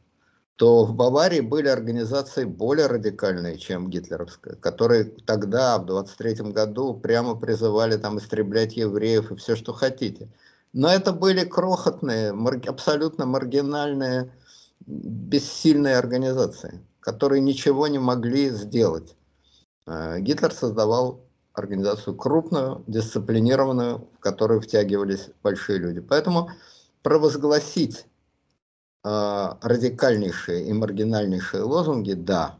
то в Баварии были организации более радикальные, чем гитлеровская, которые тогда, в 23 году, прямо призывали там истреблять евреев и все, что хотите. Но это были крохотные, абсолютно маргинальные, бессильные организации, которые ничего не могли сделать. Э, Гитлер создавал организацию крупную, дисциплинированную, в которую втягивались большие люди. Поэтому провозгласить э, радикальнейшие и маргинальнейшие лозунги – да,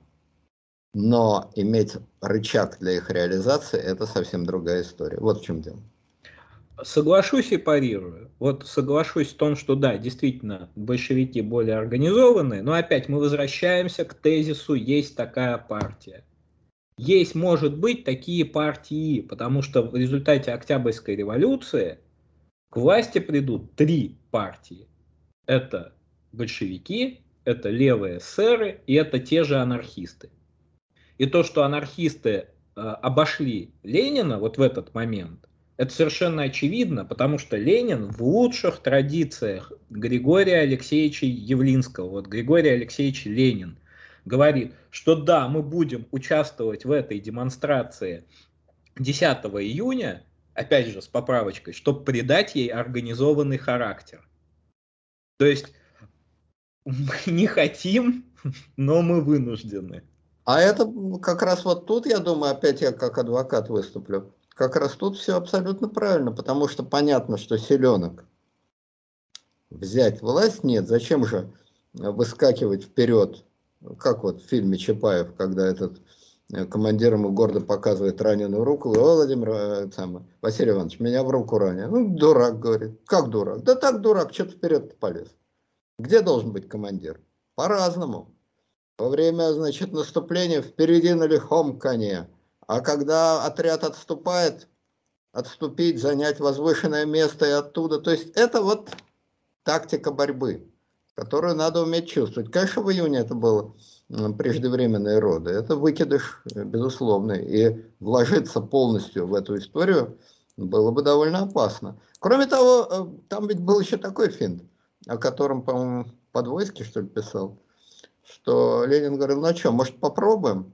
но иметь рычаг для их реализации – это совсем другая история. Вот в чем дело. Соглашусь и парирую. Вот соглашусь в том, что да, действительно, большевики более организованные, но опять мы возвращаемся к тезису «есть такая партия». Есть, может быть, такие партии, потому что в результате Октябрьской революции к власти придут три партии. Это большевики, это левые эсеры и это те же анархисты. И то, что анархисты э, обошли Ленина вот в этот момент – это совершенно очевидно, потому что Ленин в лучших традициях Григория Алексеевича Явлинского, вот Григорий Алексеевич Ленин, говорит, что да, мы будем участвовать в этой демонстрации 10 июня, опять же, с поправочкой, чтобы придать ей организованный характер. То есть мы не хотим, но мы вынуждены. А это как раз вот тут, я думаю, опять я как адвокат выступлю, как раз тут все абсолютно правильно, потому что понятно, что селенок взять власть нет, зачем же выскакивать вперед, как вот в фильме Чапаев, когда этот э, командир ему гордо показывает раненую руку, о, Владимир э, сам, Василий Иванович, меня в руку ранили. Ну, дурак, говорит. Как дурак? Да так дурак, что ты вперед полез? Где должен быть командир? По-разному. Во время, значит, наступления впереди на лихом коне. А когда отряд отступает, отступить, занять возвышенное место и оттуда. То есть это вот тактика борьбы, которую надо уметь чувствовать. Конечно, в июне это было преждевременные роды. Это выкидыш, безусловно. И вложиться полностью в эту историю было бы довольно опасно. Кроме того, э, там ведь был еще такой финт, о котором, по-моему, Подвойский, что ли, писал, что Ленин говорил, ну что, может попробуем?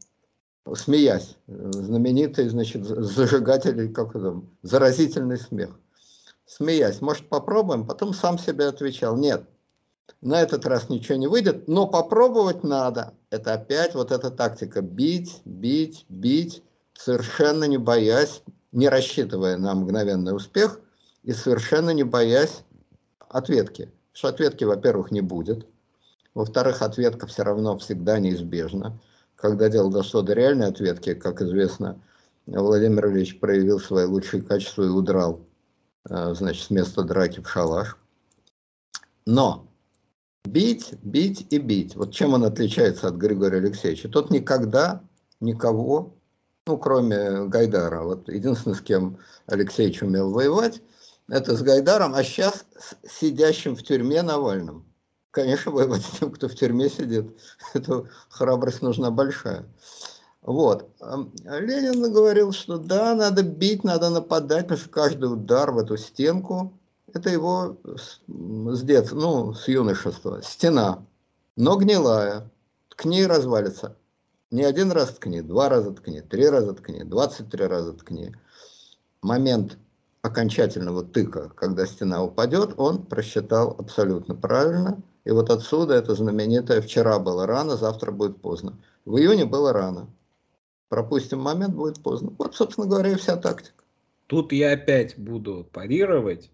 Смеясь, знаменитый, значит, зажигатель, как это, заразительный смех. Смеясь, может попробуем? Потом сам себе отвечал, нет, на этот раз ничего не выйдет, но попробовать надо. Это опять вот эта тактика бить, бить, бить, совершенно не боясь, не рассчитывая на мгновенный успех и совершенно не боясь ответки. Что ответки, во-первых, не будет, во-вторых, ответка все равно всегда неизбежна. Когда дело дошло до реальной ответки, как известно, Владимир Ильич проявил свои лучшие качества и удрал, э, значит, с места драки в шалаш. Но бить, бить и бить. Вот чем он отличается от Григория Алексеевича? Тот никогда никого, ну, кроме Гайдара, вот единственное, с кем Алексеевич умел воевать, это с Гайдаром, а сейчас с сидящим в тюрьме Навальным. Конечно, воевать с тем, кто в тюрьме сидит, это храбрость нужна большая. Вот. Ленин говорил, что да, надо бить, надо нападать, потому что каждый удар в эту стенку, это его с детства, ну, с юношества, стена, но гнилая, ткни развалится. Не один раз ткни, два раза ткни, три раза ткни, двадцать три раза ткни. Момент окончательного тыка, когда стена упадет, он просчитал абсолютно правильно. И вот отсюда это знаменитое «вчера было рано, завтра будет поздно». В июне было рано. Пропустим момент, будет поздно. Вот, собственно говоря, и вся тактика. Тут я опять буду парировать.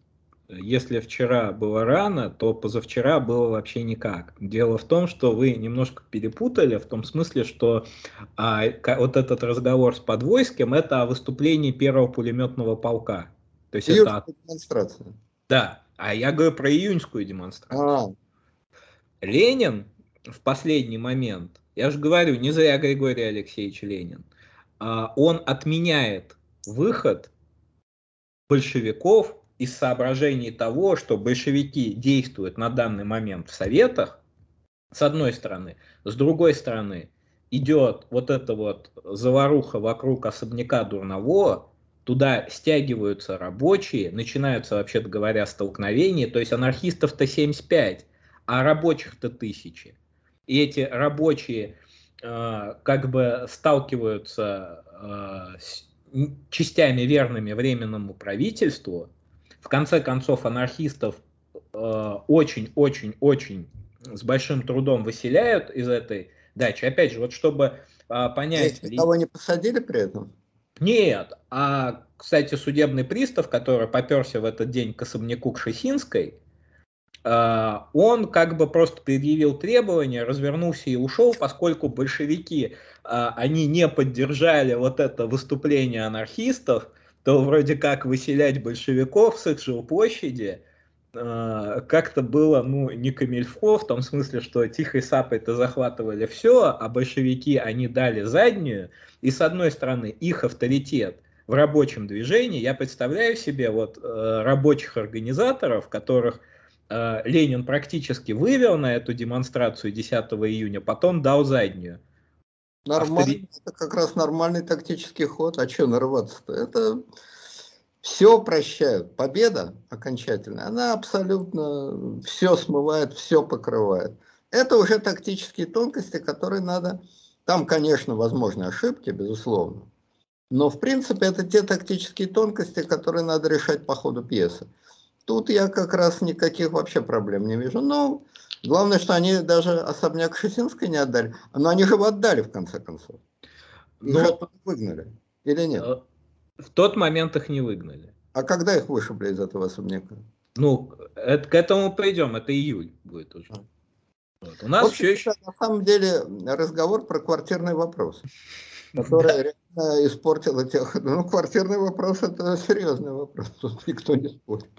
Если вчера было рано, то позавчера было вообще никак. Дело в том, что вы немножко перепутали, в том смысле, что а, вот этот разговор с Подвойским – это о выступлении первого пулеметного полка. То есть это... демонстрация. Да, а я говорю про июньскую демонстрацию. А. Ленин в последний момент, я же говорю, не зря Григорий Алексеевич Ленин, а, он отменяет выход большевиков из соображений того, что большевики действуют на данный момент в Советах, с одной стороны. С другой стороны, идет вот эта вот заваруха вокруг особняка Дурнового, туда стягиваются рабочие, начинаются, вообще-то говоря, столкновения, то есть анархистов-то 75, а рабочих-то тысячи. И эти рабочие э, как бы сталкиваются э, с частями верными временному правительству. В конце концов, анархистов очень-очень-очень э, с большим трудом выселяют из этой дачи. Опять же, вот чтобы э, понять... Здесь никого не посадили при этом? Нет, а, кстати, судебный пристав, который поперся в этот день к особняку к Шесинской, а, он как бы просто предъявил требования, развернулся и ушел, поскольку большевики, а, они не поддержали вот это выступление анархистов, то вроде как выселять большевиков с их жилплощади а, как-то было, ну, не камильфо, в том смысле, что тихой сапой-то захватывали все, а большевики, они дали заднюю, и с одной стороны их авторитет в рабочем движении, я представляю себе вот э, рабочих организаторов, которых э, Ленин практически вывел на эту демонстрацию 10 июня, потом дал заднюю. Нормально, Автори... это как раз нормальный тактический ход, а что нарываться-то? Это все прощают. Победа окончательная, она абсолютно все смывает, все покрывает. Это уже тактические тонкости, которые надо... Там, конечно, возможны ошибки, безусловно. Но, в принципе, это те тактические тонкости, которые надо решать по ходу пьесы. Тут я как раз никаких вообще проблем не вижу. Но главное, что они даже особняк Шесинской не отдали. Но они же его отдали, в конце концов. Их Но... выгнали. Или нет? Э, в тот момент их не выгнали. А когда их вышибли из этого особняка? Ну, это, к этому пойдем, это июль будет уже. А. Вот. У нас все еще... На самом деле разговор про квартирный вопрос, который реально испортил тех... Ну, квартирный вопрос – это серьезный вопрос, тут никто не спорит.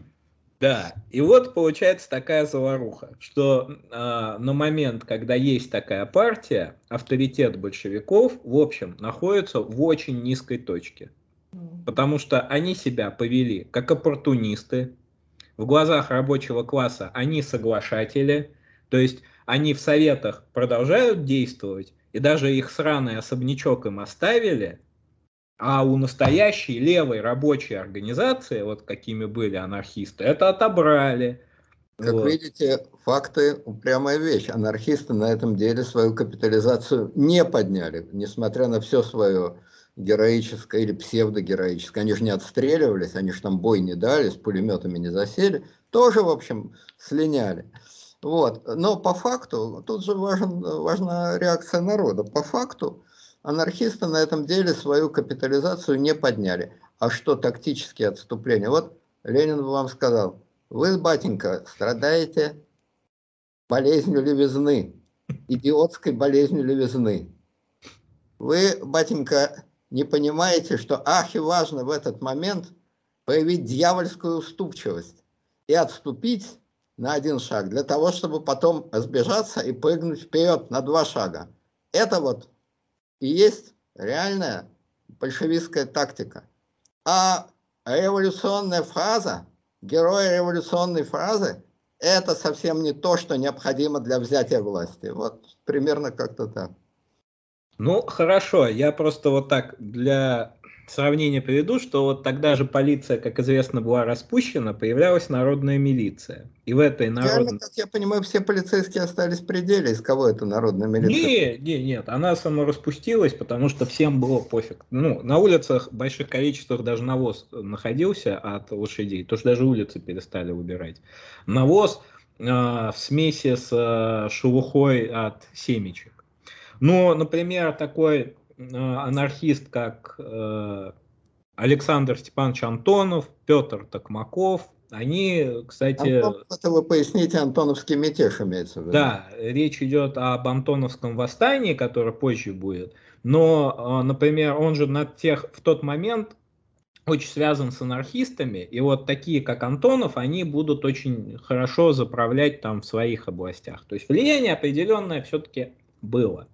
Да, и вот получается такая заваруха, что э, на момент, когда есть такая партия, авторитет большевиков, в общем, находится в очень низкой точке. Потому что они себя повели как оппортунисты, в глазах рабочего класса они соглашатели, то есть они в советах продолжают действовать, и даже их сраный особнячок им оставили, а у настоящей левой рабочей организации, вот какими были анархисты, это отобрали. Как вот. видите, факты упрямая вещь. Анархисты на этом деле свою капитализацию не подняли, несмотря на все свое героическое или псевдогероическое. Они же не отстреливались, они же там бой не дали, с пулеметами не засели. Тоже, в общем, слиняли. Вот. Но по факту, тут же важен, важна реакция народа. По факту анархисты на этом деле свою капитализацию не подняли. А что тактические отступления? Вот Ленин вам сказал, вы, батенька, страдаете болезнью левизны, идиотской болезнью левизны. Вы, батенька, не понимаете, что ахи важно в этот момент проявить дьявольскую уступчивость и отступить на один шаг, для того, чтобы потом сбежаться и прыгнуть вперед на два шага. Это вот и есть реальная большевистская тактика. А революционная фраза, герой революционной фразы, это совсем не то, что необходимо для взятия власти. Вот примерно как-то так. Ну, хорошо, я просто вот так для сравнение приведу, что вот тогда же полиция, как известно, была распущена, появлялась народная милиция. И в этой народной... как я понимаю, все полицейские остались в пределе. Из кого это народная милиция? Не, не, нет, она распустилась, потому что всем было пофиг. Ну, на улицах в больших количествах даже навоз находился от лошадей, то что даже улицы перестали убирать. Навоз э, в смеси с э, шелухой от семечек. Но, например, такой анархист, как э, Александр Степанович Антонов, Петр Токмаков, они, кстати... Антон, это вы поясните, Антоновский мятеж имеется в виду. Да, речь идет об Антоновском восстании, которое позже будет. Но, э, например, он же на тех, в тот момент очень связан с анархистами, и вот такие, как Антонов, они будут очень хорошо заправлять там в своих областях. То есть влияние определенное все-таки было.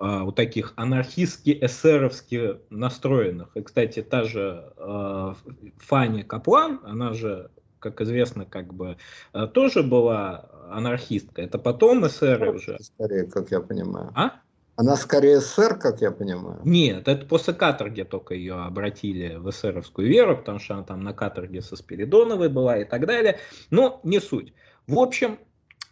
А, вот таких анархистски-эсеровски настроенных. И, кстати, та же э, Фанни Каплан, она же, как известно, как бы э, тоже была анархистка. Это потом эсеры уже. Скорее, как я понимаю. А? Она скорее СССР, как я понимаю. Нет, это после каторги только ее обратили в эсеровскую веру, потому что она там на каторге со Спиридоновой была и так далее. Но не суть. В общем,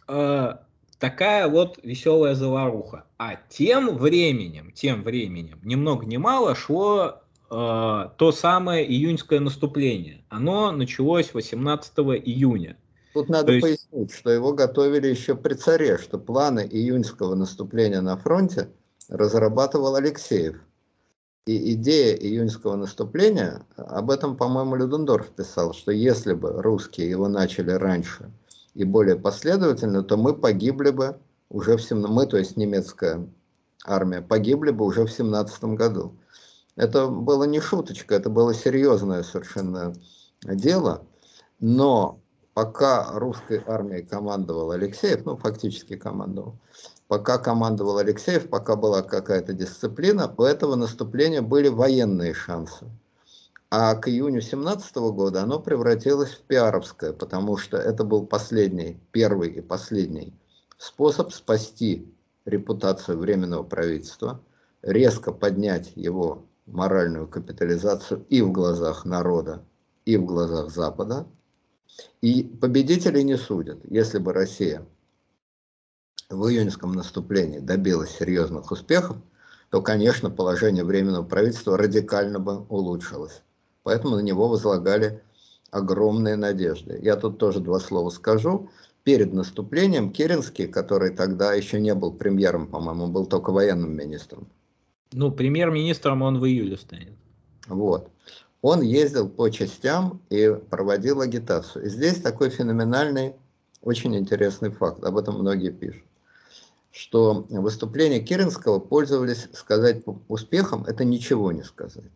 э, такая вот веселая заваруха. А тем временем, тем временем, ни много ни мало шло э, то самое июньское наступление. Оно началось 18 июня. Тут надо есть... пояснить, что его готовили еще при царе, что планы июньского наступления на фронте разрабатывал Алексеев. И идея июньского наступления, об этом, по-моему, Людендорф писал, что если бы русские его начали раньше, и более последовательно, то мы погибли бы уже в 17... Мы, то есть немецкая армия, погибли бы уже в 17 году. Это было не шуточка, это было серьезное совершенно дело. Но пока русской армией командовал Алексеев, ну фактически командовал, пока командовал Алексеев, пока была какая-то дисциплина, у этого наступления были военные шансы. А к июню 2017 года оно превратилось в пиаровское, потому что это был последний, первый и последний способ спасти репутацию Временного правительства, резко поднять его моральную капитализацию и в глазах народа, и в глазах Запада. И победителей не судят. Если бы Россия в июньском наступлении добилась серьезных успехов, то, конечно, положение Временного правительства радикально бы улучшилось. Поэтому на него возлагали огромные надежды. Я тут тоже два слова скажу. Перед наступлением Керенский, который тогда еще не был премьером, по-моему, был только военным министром. Ну, премьер-министром он в июле станет. Вот. Он ездил по частям и проводил агитацию. И здесь такой феноменальный, очень интересный факт, об этом многие пишут, что выступления Керенского пользовались, сказать успехом, это ничего не сказать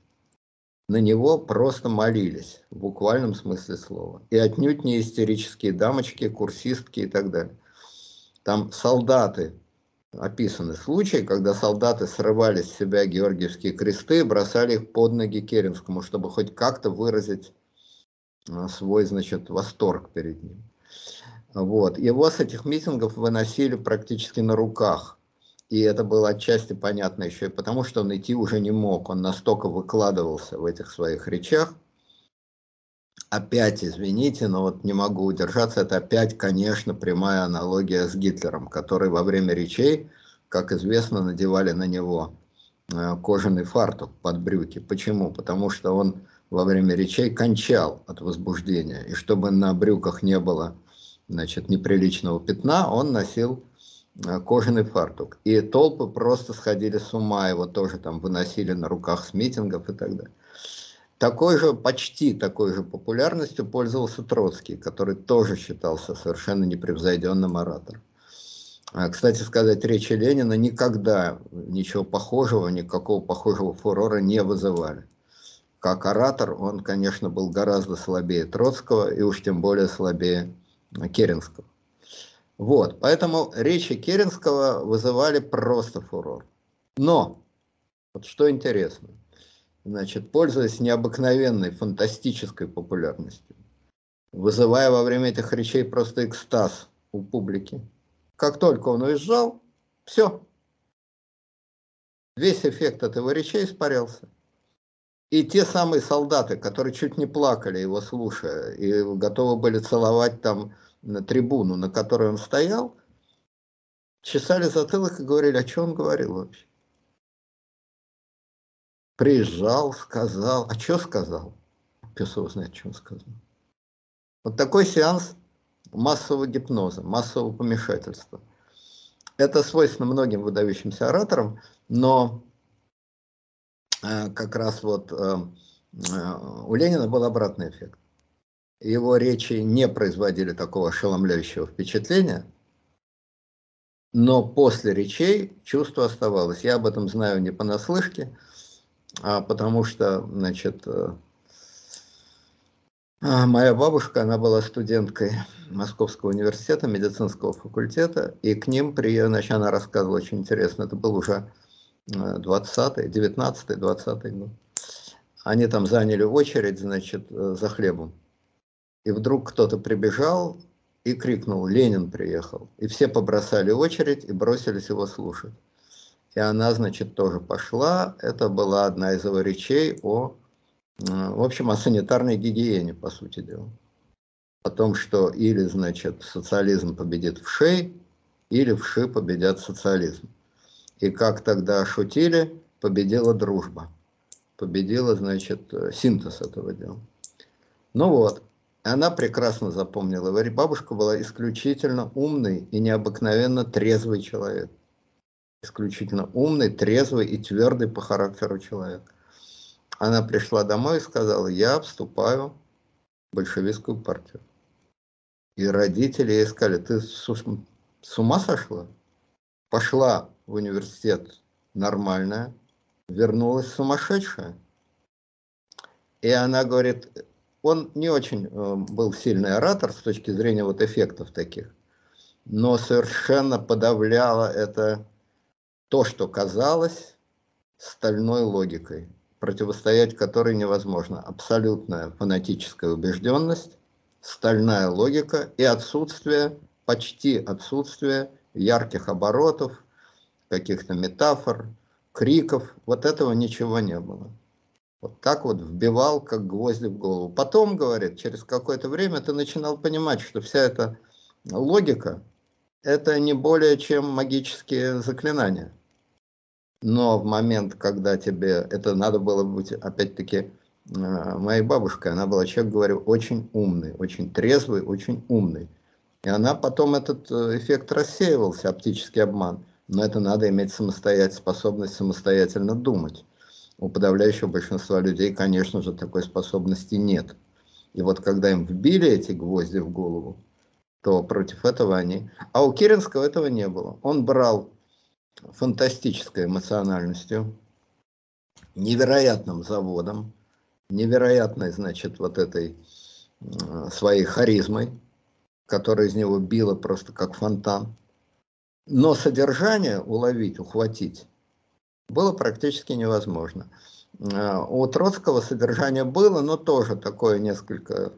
на него просто молились, в буквальном смысле слова. И отнюдь не истерические дамочки, курсистки и так далее. Там солдаты, описаны случаи, когда солдаты срывали с себя георгиевские кресты и бросали их под ноги Керенскому, чтобы хоть как-то выразить а, свой, значит, восторг перед ним. Вот. Его с этих митингов выносили практически на руках – и это было отчасти понятно еще и потому, что он идти уже не мог. Он настолько выкладывался в этих своих речах. Опять, извините, но вот не могу удержаться. Это опять, конечно, прямая аналогия с Гитлером, который во время речей, как известно, надевали на него э, кожаный фартук под брюки. Почему? Потому что он во время речей кончал от возбуждения. И чтобы на брюках не было значит, неприличного пятна, он носил кожаный фартук. И толпы просто сходили с ума, его тоже там выносили на руках с митингов и так далее. Такой же, почти такой же популярностью пользовался Троцкий, который тоже считался совершенно непревзойденным оратором. А, кстати сказать, речи Ленина никогда ничего похожего, никакого похожего фурора не вызывали. Как оратор он, конечно, был гораздо слабее Троцкого и уж тем более слабее Керенского. Вот, поэтому речи Керенского вызывали просто фурор. Но, вот что интересно, значит, пользуясь необыкновенной, фантастической популярностью, вызывая во время этих речей просто экстаз у публики, как только он уезжал, все, весь эффект от его речей испарялся. И те самые солдаты, которые чуть не плакали его слушая, и готовы были целовать там на трибуну, на которой он стоял, чесали затылок и говорили, о чем он говорил вообще. Приезжал, сказал. А что сказал? Пес знает, что он сказал. Вот такой сеанс массового гипноза, массового помешательства. Это свойственно многим выдающимся ораторам, но э, как раз вот э, э, у Ленина был обратный эффект его речи не производили такого ошеломляющего впечатления, но после речей чувство оставалось. Я об этом знаю не понаслышке, а потому что, значит, э, а, моя бабушка, она была студенткой Московского университета, медицинского факультета, и к ним при, значит, она рассказывала очень интересно, это был уже 20-й, 19-й, 20-й год. Они там заняли очередь, значит, э, за хлебом. И вдруг кто-то прибежал и крикнул, Ленин приехал. И все побросали очередь и бросились его слушать. И она, значит, тоже пошла. Это была одна из его речей о, в общем, о санитарной гигиене, по сути дела. О том, что или, значит, социализм победит в шей, или в ши победят социализм. И как тогда шутили, победила дружба. Победила, значит, синтез этого дела. Ну вот, она прекрасно запомнила. Бабушка была исключительно умный и необыкновенно трезвый человек. Исключительно умный, трезвый и твердый по характеру человек. Она пришла домой и сказала, я вступаю в большевистскую партию. И родители ей сказали, ты с ума сошла? Пошла в университет нормальная, вернулась сумасшедшая. И она говорит, он не очень э, был сильный оратор с точки зрения вот эффектов таких, но совершенно подавляло это то, что казалось стальной логикой, противостоять которой невозможно. Абсолютная фанатическая убежденность, стальная логика и отсутствие, почти отсутствие ярких оборотов, каких-то метафор, криков. Вот этого ничего не было. Вот так вот вбивал, как гвозди в голову. Потом, говорит, через какое-то время ты начинал понимать, что вся эта логика – это не более чем магические заклинания. но в момент, когда тебе это надо было быть, опять-таки, э, моей бабушкой, она была человек, говорю, очень умный, очень трезвый, очень умный. И она потом этот э, эффект рассеивался, оптический обман. Но это надо иметь самостоятельность, способность самостоятельно думать. У подавляющего большинства людей, конечно же, такой способности нет. И вот когда им вбили эти гвозди в голову, то против этого они... А у Керенского этого не было. Он брал фантастической эмоциональностью, невероятным заводом, невероятной, значит, вот этой своей харизмой, которая из него била просто как фонтан. Но содержание уловить, ухватить было практически невозможно. У Троцкого содержание было, но тоже такое несколько,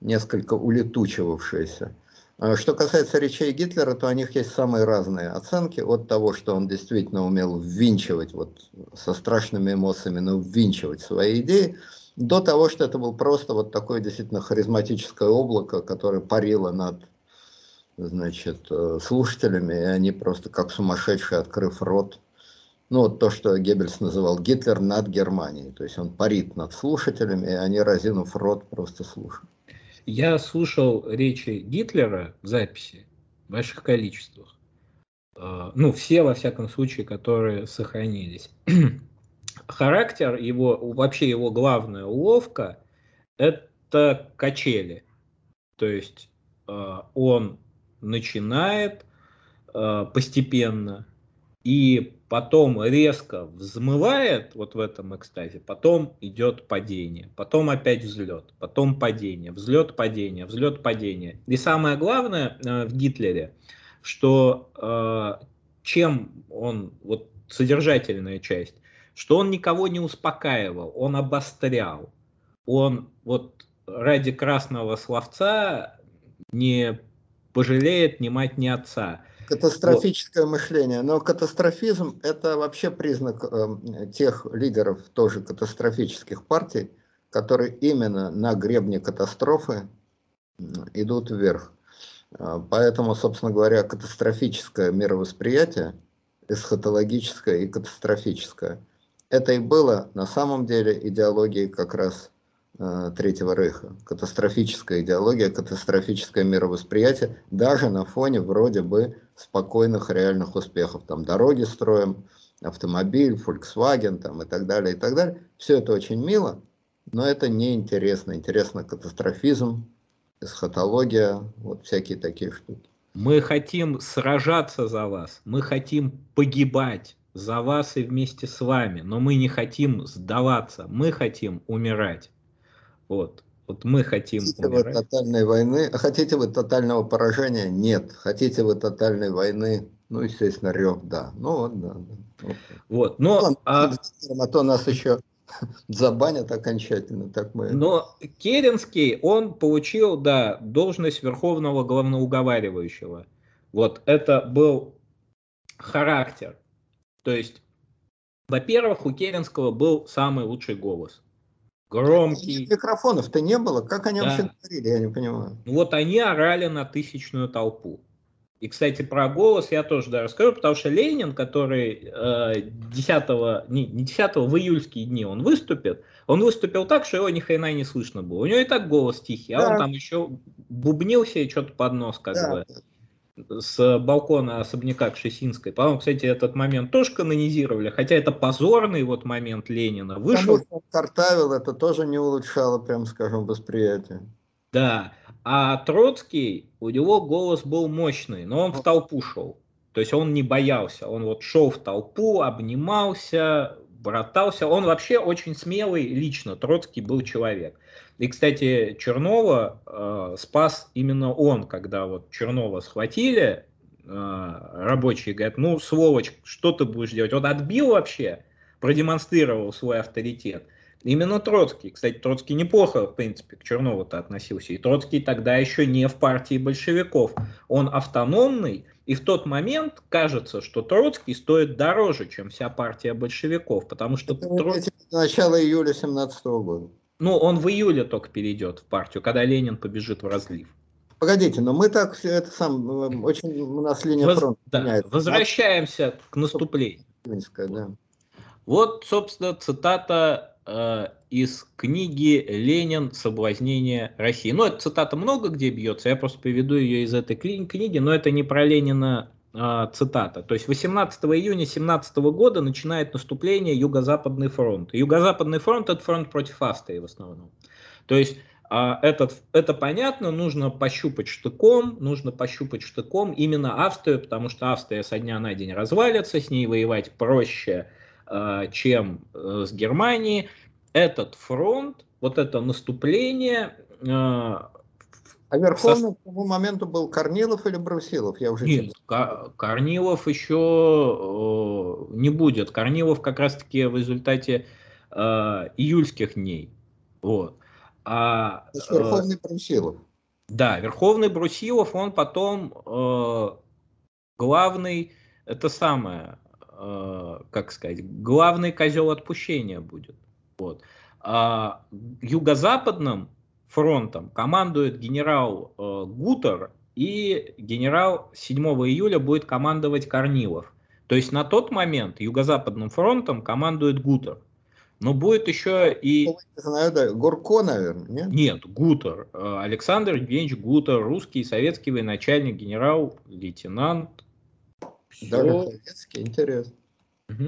несколько улетучивавшееся. А что касается речей Гитлера, то у них есть самые разные оценки от того, что он действительно умел ввинчивать, вот со страшными эмоциями, но ввинчивать свои идеи, до того, что это был просто вот такое действительно харизматическое облако, которое парило над значит, э, слушателями, и они просто как сумасшедшие, открыв рот, ну вот то, что Геббельс называл Гитлер над Германией, то есть он парит над слушателями, и они, разинув рот, просто слушают. Я слушал речи Гитлера, записи, в больших количествах. А, ну, все, во всяком случае, которые сохранились. Характер его, вообще его главная уловка, это качели. То есть а, он начинает а, постепенно и потом резко взмывает вот в этом экстазе, потом идет падение, потом опять взлет, потом падение, взлет, падение, взлет, падение. И самое главное э, в Гитлере, что э, чем он, вот содержательная часть, что он никого не успокаивал, он обострял, он вот ради красного словца не пожалеет ни мать, ни отца. Катастрофическое вот. мышление. Но катастрофизм – это вообще признак э, тех лидеров, тоже катастрофических партий, которые именно на гребне катастрофы идут вверх. Э, поэтому, собственно говоря, катастрофическое мировосприятие, эсхатологическое и катастрофическое, это и было на самом деле идеологией как раз Э, Третьего Рейха. Катастрофическая идеология, катастрофическое мировосприятие, даже на фоне вроде бы спокойных реальных успехов. Там дороги строим, автомобиль, Volkswagen там, и так далее, и так далее. Все это очень мило, но это не интересно. Интересно катастрофизм, эсхатология, вот всякие такие штуки. Мы хотим сражаться за вас, мы хотим погибать за вас и вместе с вами, но мы не хотим сдаваться, мы хотим умирать. Вот. Вот мы хотим хотите умирать. вы тотальной войны, а хотите вы тотального поражения? Нет. Хотите вы тотальной войны? Ну, естественно, рев, да. Ну, вот, да. да. Вот, но... Ну, а... а то нас еще забанят окончательно, так мы... Но Керенский, он получил, да, должность верховного главноуговаривающего. Вот, это был характер. То есть, во-первых, у Керенского был самый лучший голос громкий. Микрофонов-то не было, как они да. вообще говорили, я не понимаю. Вот они орали на тысячную толпу. И, кстати, про голос я тоже да, расскажу, потому что Ленин, который э, 10, не, не 10, в июльские дни он выступит, он выступил так, что его ни хрена не слышно было. У него и так голос тихий, а да. он там еще бубнился и что-то под нос как да. бы с балкона особняка Кшесинской. По-моему, кстати, этот момент тоже канонизировали, хотя это позорный вот момент Ленина. Вышел... Потому что картавил, это тоже не улучшало, прям скажем, восприятие. Да, а Троцкий, у него голос был мощный, но он в толпу шел. То есть он не боялся, он вот шел в толпу, обнимался, братался. Он вообще очень смелый лично, Троцкий был человек. И, кстати, Чернова э, спас именно он, когда вот Чернова схватили, э, рабочие говорят, ну, сволочь, что ты будешь делать? Он отбил вообще, продемонстрировал свой авторитет. Именно Троцкий. Кстати, Троцкий неплохо, в принципе, к Чернову-то относился. И Троцкий тогда еще не в партии большевиков. Он автономный, и в тот момент кажется, что Троцкий стоит дороже, чем вся партия большевиков, потому что... Это Троцкий... Начало июля 17 года. Ну, он в июле только перейдет в партию, когда Ленин побежит в разлив. Погодите, но мы так это сам очень у нас линия Воз, фронта да, меняется. Возвращаемся к наступлению. Июньская, да. Вот, собственно, цитата э, из книги «Ленин. Соблазнение России». Ну, это цитата много где бьется, я просто приведу ее из этой книги, но это не про Ленина э, цитата. То есть 18 июня 17 года начинает наступление Юго-Западный фронт. Юго-Западный фронт – это фронт против Австрии в основном. То есть а этот, это понятно, нужно пощупать штыком, нужно пощупать штыком именно Австрию, потому что Австрия со дня на день развалится, с ней воевать проще, э, чем э, с Германией. Этот фронт, вот это наступление... А верховным к тому моменту был Корнилов или Брусилов? Я уже Нет, Корнилов еще не будет. Корнилов как раз-таки в результате июльских дней. Вот. А, То есть Верховный Брусилов. Да, Верховный Брусилов, он потом э, главный, это самое, э, как сказать, главный козел отпущения будет. Вот. А юго-западным фронтом командует генерал э, Гутер, и генерал 7 июля будет командовать Корнилов. То есть на тот момент юго-западным фронтом командует Гутер. Но будет еще и... Знаю, да. Гурко, наверное, нет? Нет, Гутер. Э, Александр Евгеньевич Гутер, русский советский военачальник, генерал, лейтенант. Все. Даже советский, интересно. Угу.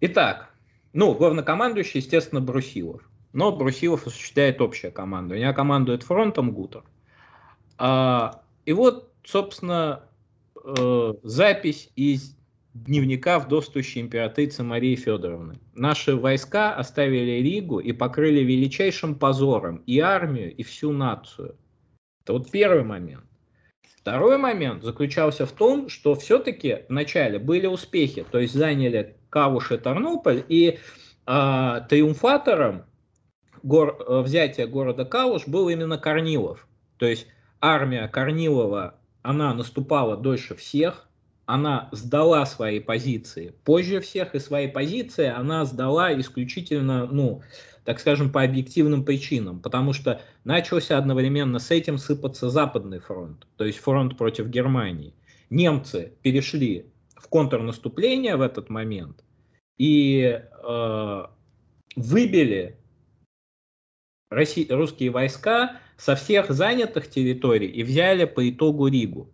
Итак, ну, главнокомандующий, естественно, Брусилов. Но Брусилов осуществляет общее команду. У меня командует фронтом Гутер. А, и вот, собственно, э, запись из дневника вдовствующей императрицы Марии Федоровны. Наши войска оставили Ригу и покрыли величайшим позором и армию, и всю нацию. Это вот первый момент. Второй момент заключался в том, что все-таки вначале были успехи, то есть заняли Кавуш и Тарнополь, и э, триумфатором гор, э, взятия города Кавуш был именно Корнилов. То есть армия Корнилова, она наступала дольше всех, она сдала свои позиции позже всех, и свои позиции она сдала исключительно, ну, так скажем, по объективным причинам, потому что начался одновременно с этим сыпаться Западный фронт, то есть фронт против Германии. Немцы перешли в контрнаступление в этот момент и э, выбили Росси, русские войска со всех занятых территорий и взяли по итогу Ригу.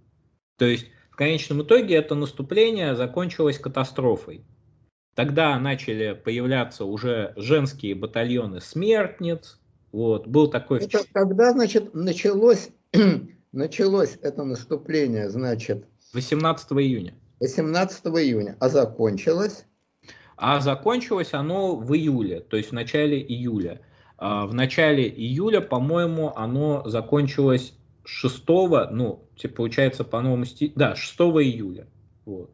То есть конечном итоге это наступление закончилось катастрофой. Тогда начали появляться уже женские батальоны смертниц. Вот, был такой... Это когда, значит, началось, началось это наступление, значит... 18 июня. 18 июня. А закончилось? А закончилось оно в июле, то есть в начале июля. А в начале июля, по-моему, оно закончилось 6, ну, типа, получается по новому стилю, да, 6 июля. Вот.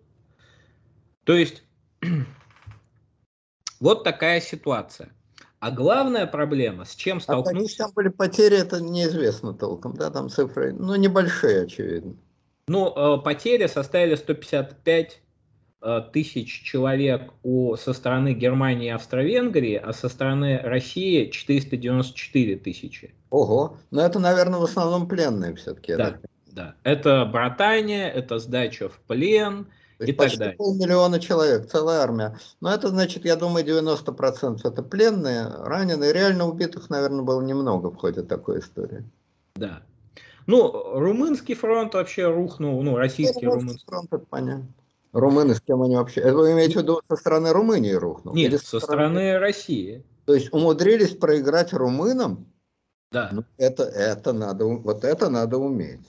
То есть, вот такая ситуация. А главная проблема, с чем столкнулся... А там были потери, это неизвестно толком, да, там цифры, ну, небольшие, очевидно. Ну, э, потери составили 155 Э, тысяч человек у, со стороны Германии и Австро-Венгрии, а со стороны России 494 тысячи. Ого, но это, наверное, в основном пленные все-таки. Да, да. Это братание, это сдача в плен и так далее. полмиллиона человек, целая армия. Но это значит, я думаю, 90% это пленные, раненые. Реально убитых, наверное, было немного в ходе такой истории. Да. Ну, румынский фронт вообще рухнул, ну, российский ну, румынский фронт, это понятно. Румыны, с кем они вообще... Это вы имеете в виду со стороны Румынии рухнул? Нет, со стороны... стороны России. То есть умудрились проиграть румынам? Да. Ну, это, это надо, вот это надо уметь.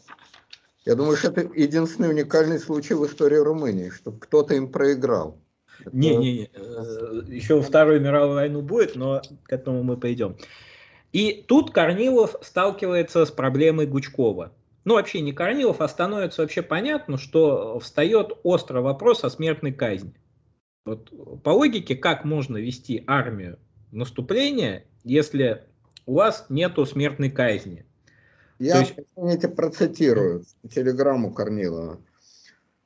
Я думаю, что это единственный уникальный случай в истории Румынии, что кто-то им проиграл. Не, не, не. Э, еще Вторую мировую войну будет, но к этому мы пойдем. И тут Корнилов сталкивается с проблемой Гучкова ну вообще не Корнилов, а становится вообще понятно, что встает острый вопрос о смертной казни. Вот по логике, как можно вести армию наступления, если у вас нету смертной казни? Я, есть... извините, процитирую телеграмму Корнилова,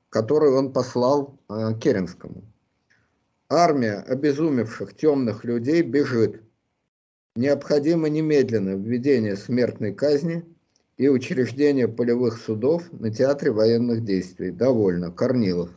которую он послал э, Керенскому. Армия обезумевших темных людей бежит. Необходимо немедленно введение смертной казни – и учреждение полевых судов на театре военных действий. Довольно. Корнилов.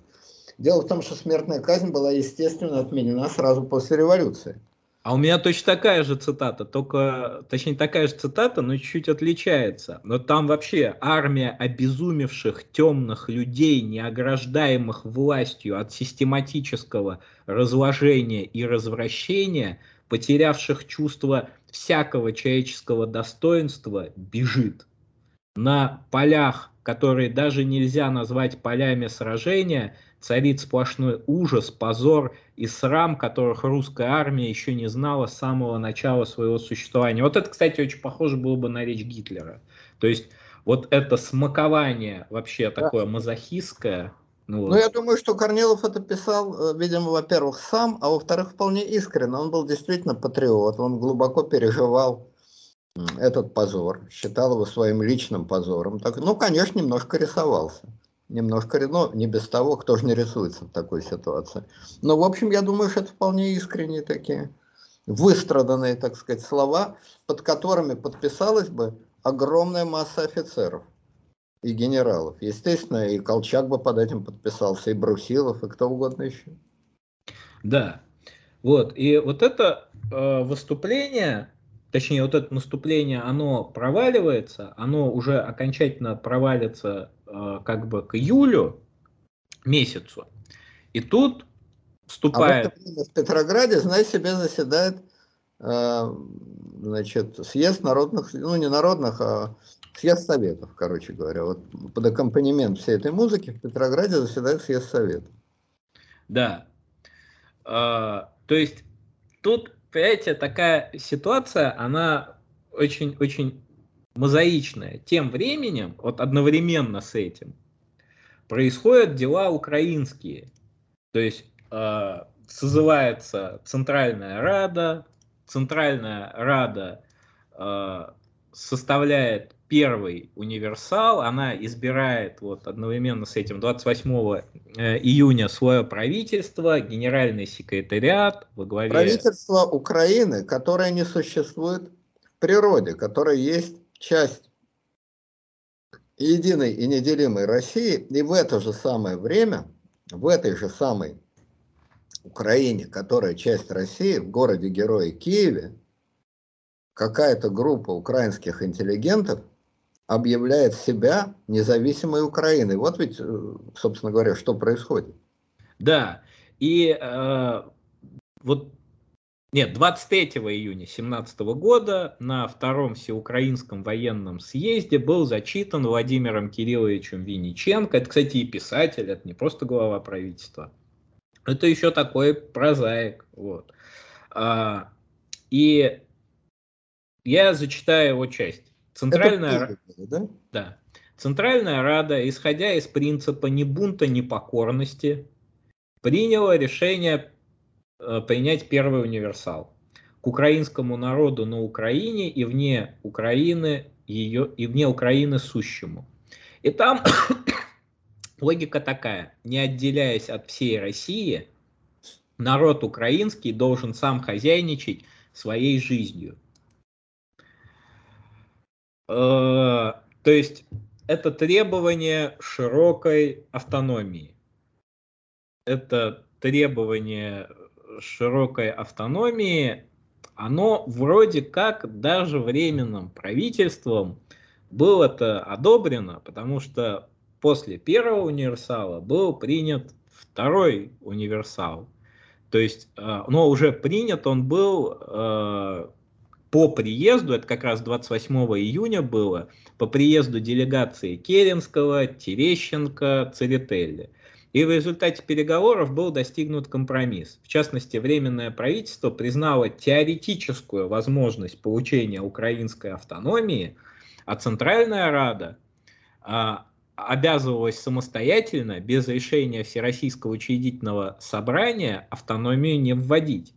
Дело в том, что смертная казнь была, естественно, отменена сразу после революции. А у меня точно такая же цитата, только, точнее, такая же цитата, но чуть-чуть отличается. Но там вообще армия обезумевших темных людей, не ограждаемых властью от систематического разложения и развращения, потерявших чувство всякого человеческого достоинства, бежит. На полях, которые даже нельзя назвать полями сражения, царит сплошной ужас, позор и срам, которых русская армия еще не знала с самого начала своего существования. Вот это, кстати, очень похоже было бы на речь Гитлера. То есть вот это смакование вообще да. такое мазохистское. Ну, ну, я думаю, что Корнилов это писал, э, видимо, во-первых, сам, а во-вторых, вполне искренне. Он был действительно патриот, он глубоко переживал этот позор, считал его своим личным позором. Так, ну, конечно, немножко рисовался немножко, ну, не без того, кто же не рисуется в такой ситуации. Но, в общем, я думаю, что это вполне искренние такие выстраданные, так сказать, слова, под которыми подписалась бы огромная масса офицеров и генералов. Естественно, и Колчак бы под этим подписался, и Брусилов, и кто угодно еще. Да, вот, и вот это э, выступление, точнее, вот это наступление, оно проваливается, оно уже окончательно провалится Э, как бы к июлю месяцу. И тут вступает... А в, время в Петрограде, знай себе, заседает э, значит, съезд народных, ну не народных, а съезд советов, короче говоря. Вот под аккомпанемент всей этой музыки в Петрограде заседает съезд советов. Да. А, то есть тут, понимаете, такая ситуация, она очень-очень мозаичная. Тем временем, вот одновременно с этим, происходят дела украинские. То есть э, созывается Центральная Рада, Центральная Рада э, составляет первый универсал, она избирает вот одновременно с этим 28 э, июня свое правительство, генеральный секретариат во главе... Правительство Украины, которое не существует в природе, которое есть часть единой и неделимой России, и в это же самое время, в этой же самой Украине, которая часть России, в городе-герое Киеве, какая-то группа украинских интеллигентов объявляет себя независимой Украиной. Вот ведь, э, собственно говоря, что происходит. Да, и э, вот нет, 23 июня 2017 года на втором всеукраинском военном съезде был зачитан Владимиром Кирилловичем Винниченко. Это, кстати, и писатель, это не просто глава правительства. Это еще такой прозаик. Вот. А, и я зачитаю его часть. Центральная, это да? Да. Центральная Рада, исходя из принципа ни бунта, ни покорности, приняла решение Э, принять первый универсал. К украинскому народу на Украине и вне Украины ее и вне Украины сущему. И там логика такая, не отделяясь от всей России, народ украинский должен сам хозяйничать своей жизнью. Э, то есть это требование широкой автономии. Это требование широкой автономии, оно вроде как даже временным правительством было это одобрено, потому что после первого универсала был принят второй универсал. То есть, э, но уже принят он был э, по приезду, это как раз 28 июня было, по приезду делегации Керенского, Терещенко, Церетели. И в результате переговоров был достигнут компромисс. В частности, Временное правительство признало теоретическую возможность получения украинской автономии, а Центральная Рада а, обязывалась самостоятельно, без решения Всероссийского учредительного собрания, автономию не вводить.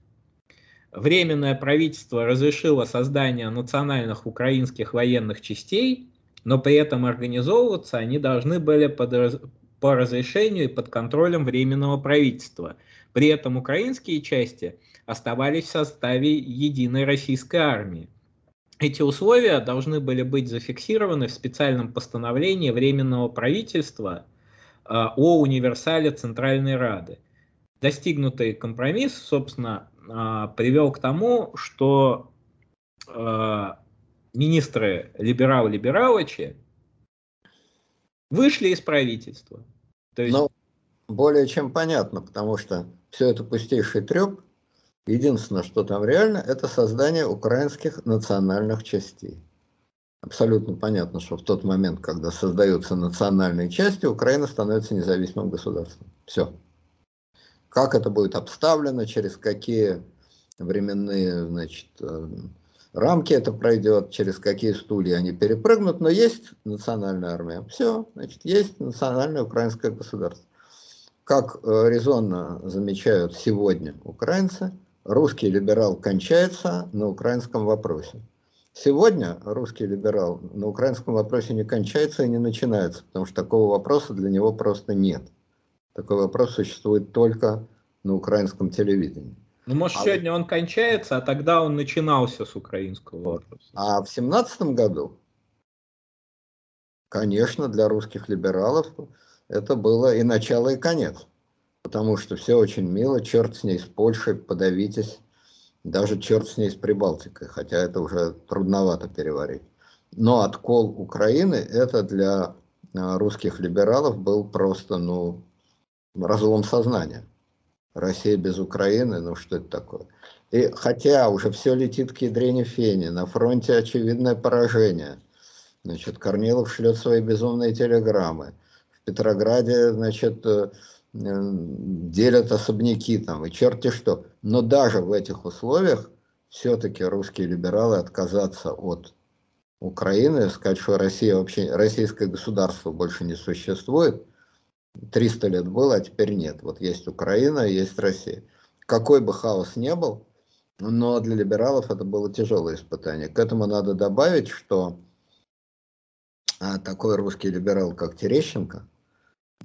Временное правительство разрешило создание национальных украинских военных частей, но при этом организовываться они должны были под, по разрешению и под контролем Временного правительства. При этом украинские части оставались в составе единой российской армии. Эти условия должны были быть зафиксированы в специальном постановлении Временного правительства о универсале Центральной Рады. Достигнутый компромисс, собственно, привел к тому, что министры либерал-либералычи вышли из правительства. То есть... Ну, более чем понятно, потому что все это пустейший треп. Единственное, что там реально, это создание украинских национальных частей. Абсолютно понятно, что в тот момент, когда создаются национальные части, Украина становится независимым государством. Все. Как это будет обставлено, через какие временные значит, э, рамки это пройдет, через какие стулья они перепрыгнут, но есть национальная армия. Все, значит, есть национальное украинское государство. Как э, резонно замечают сегодня украинцы, русский либерал кончается на украинском вопросе. Сегодня русский либерал на украинском вопросе не кончается и не начинается, потому что такого вопроса для него просто нет. Такой вопрос существует только на украинском телевидении. Ну, может, а сегодня он кончается, а тогда он начинался с украинского вопроса. А в семнадцатом году, конечно, для русских либералов это было и начало, и конец. Потому что все очень мило, черт с ней, с Польшей, подавитесь. Даже черт с ней, с Прибалтикой, хотя это уже трудновато переварить. Но откол Украины, это для а, русских либералов был просто, ну, разлом сознания. Россия без Украины, ну что это такое? И хотя уже все летит к ядрене фени, на фронте очевидное поражение. Значит, Корнилов шлет свои безумные телеграммы. В Петрограде, значит, э, делят особняки там и черти что. Но даже в этих условиях все-таки русские либералы отказаться от Украины, сказать, что Россия вообще, российское государство больше не существует – 300 лет было, а теперь нет. Вот есть Украина, есть Россия. Какой бы хаос ни был, но для либералов это было тяжелое испытание. К этому надо добавить, что а, такой русский либерал, как Терещенко,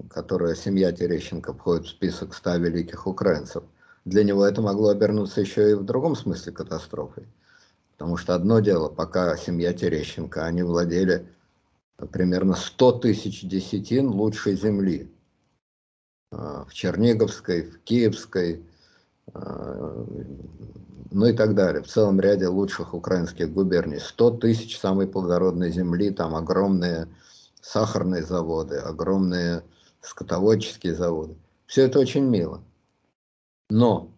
которая семья Терещенко входит в список 100 великих украинцев, для него это могло обернуться еще и в другом смысле катастрофой. Потому что одно дело, пока семья Терещенко, они владели примерно 100 тысяч десятин лучшей земли. А, в Черниговской, в Киевской, а, ну и так далее, в целом ряде лучших украинских губерний. 100 тысяч самой плодородной земли, там огромные сахарные заводы, огромные скотоводческие заводы. Все это очень мило. Но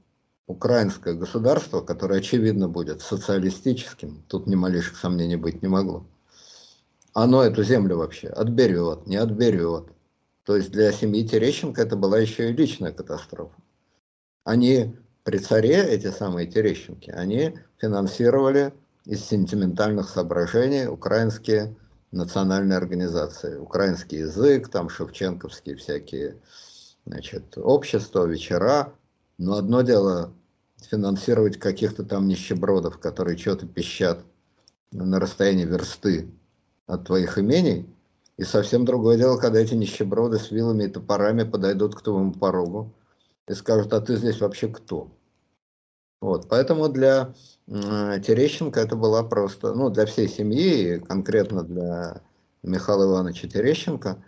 украинское государство, которое очевидно будет социалистическим, тут ни малейших сомнений быть не могло, оно эту землю вообще отберет, не отберет, то есть для семьи Терещенко это была еще и личная катастрофа. Они при царе, эти самые Терещенки, они финансировали из сентиментальных соображений украинские национальные организации. Украинский язык, там шевченковские всякие значит, общества, вечера. Но одно дело финансировать каких-то там нищебродов, которые что-то пищат на расстоянии версты от твоих имений, и совсем другое дело, когда эти нищеброды с вилами и топорами подойдут к твоему порогу и скажут, а ты здесь вообще кто? Вот, поэтому для э, Терещенко это была просто, ну, для всей семьи, и конкретно для Михаила Ивановича Терещенко,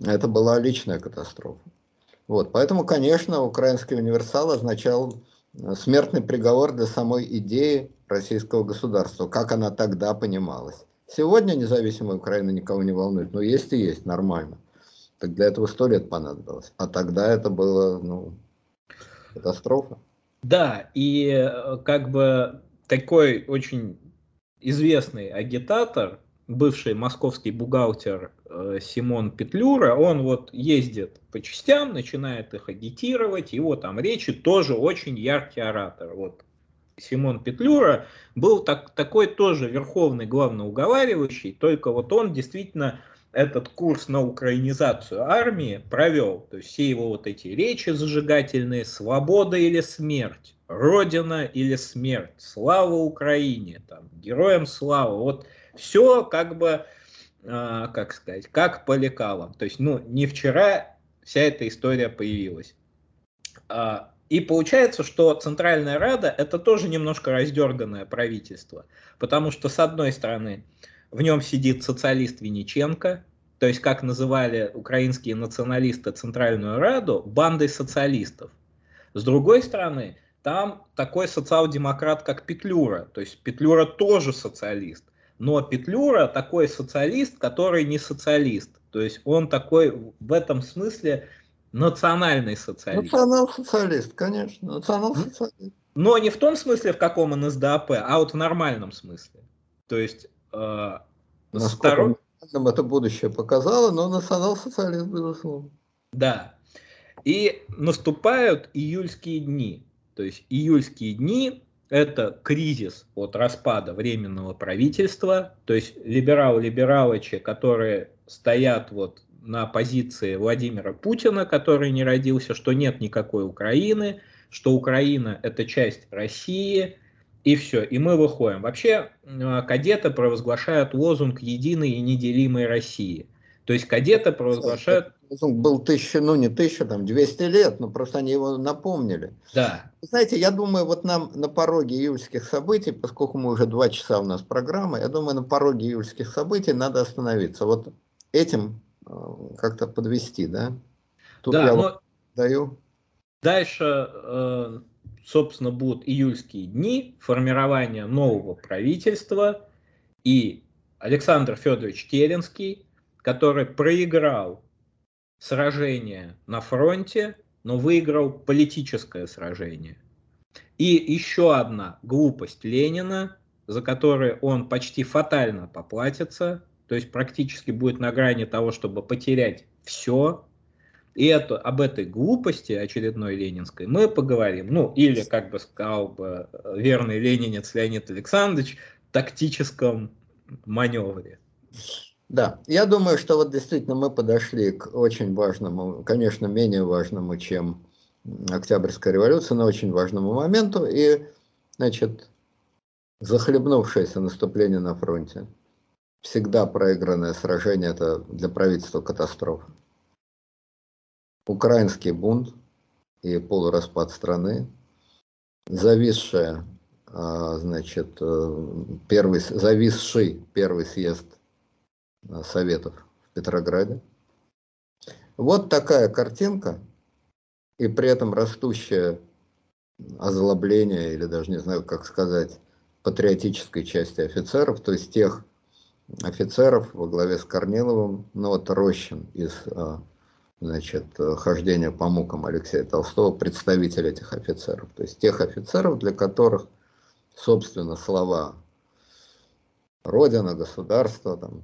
это была личная катастрофа. Вот, поэтому, конечно, украинский универсал означал э, смертный приговор для самой идеи российского государства, как она тогда понималась. Сегодня независимая Украина никого не волнует, но есть и есть, нормально. Так для этого сто лет понадобилось. А тогда это было, ну, катастрофа. Да, и э, как бы такой очень известный агитатор, бывший московский бухгалтер э, Симон Петлюра, он вот ездит по частям, начинает их агитировать, его там речи тоже очень яркий оратор. Вот Симон Петлюра был так, такой тоже верховный главноуговаривающий, только вот он действительно этот курс на украинизацию армии провел. То есть все его вот эти речи зажигательные, свобода или смерть, родина или смерть, слава Украине, там, героям слава. Вот все как бы, э, как сказать, как по лекалам. То есть, ну, не вчера вся эта история появилась. А, и получается, что Центральная Рада это тоже немножко раздерганное правительство, потому что с одной стороны в нем сидит социалист Винниченко, то есть как называли украинские националисты Центральную Раду, бандой социалистов. С другой стороны, там такой социал-демократ, как Петлюра. То есть Петлюра тоже социалист. Но Петлюра такой социалист, который не социалист. То есть он такой в этом смысле национальный социалист. Национал-социалист, конечно. Национал-социалист. Но не в том смысле, в каком он НСДАП, а вот в нормальном смысле. То есть... Э, Насколько нам это будущее показало, но национал-социалист, безусловно. Да. И наступают июльские дни. То есть июльские дни – это кризис от распада временного правительства, то есть либералы-либералычи, которые стоят вот на позиции Владимира Путина, который не родился, что нет никакой Украины, что Украина – это часть России, и все, и мы выходим. Вообще э, кадеты провозглашают лозунг единой и неделимой России. То есть кадеты провозглашают... Был тысяча, ну не тысяча, там 200 лет, но просто они его напомнили. Да. Знаете, я думаю, вот нам на пороге июльских событий, поскольку мы уже два часа у нас программа, я думаю, на пороге июльских событий надо остановиться. Вот этим как-то подвести, да? Тут да, я но... даю. Дальше э, собственно, будут июльские дни формирования нового правительства, и Александр Федорович Керенский, который проиграл сражение на фронте, но выиграл политическое сражение. И еще одна глупость Ленина, за которую он почти фатально поплатится, то есть практически будет на грани того, чтобы потерять все, и это, об этой глупости очередной ленинской мы поговорим. Ну, или, как бы сказал бы э, верный ленинец Леонид Александрович, тактическом маневре. Да, я думаю, что вот действительно мы подошли к очень важному, конечно, менее важному, чем Октябрьская революция, но очень важному моменту. И, значит, захлебнувшееся наступление на фронте. Всегда проигранное сражение – это для правительства катастрофа украинский бунт и полураспад страны, зависшая, значит, э, первый, зависший первый съезд а, Советов в Петрограде. Вот такая картинка, и при этом растущее озлобление, или даже не знаю, как сказать, патриотической части офицеров, то есть тех офицеров во главе с Корниловым, ну вот Рощин из а, значит, хождения по мукам Алексея Толстого, представитель этих офицеров. То есть тех офицеров, для которых, собственно, слова Родина, государство, там,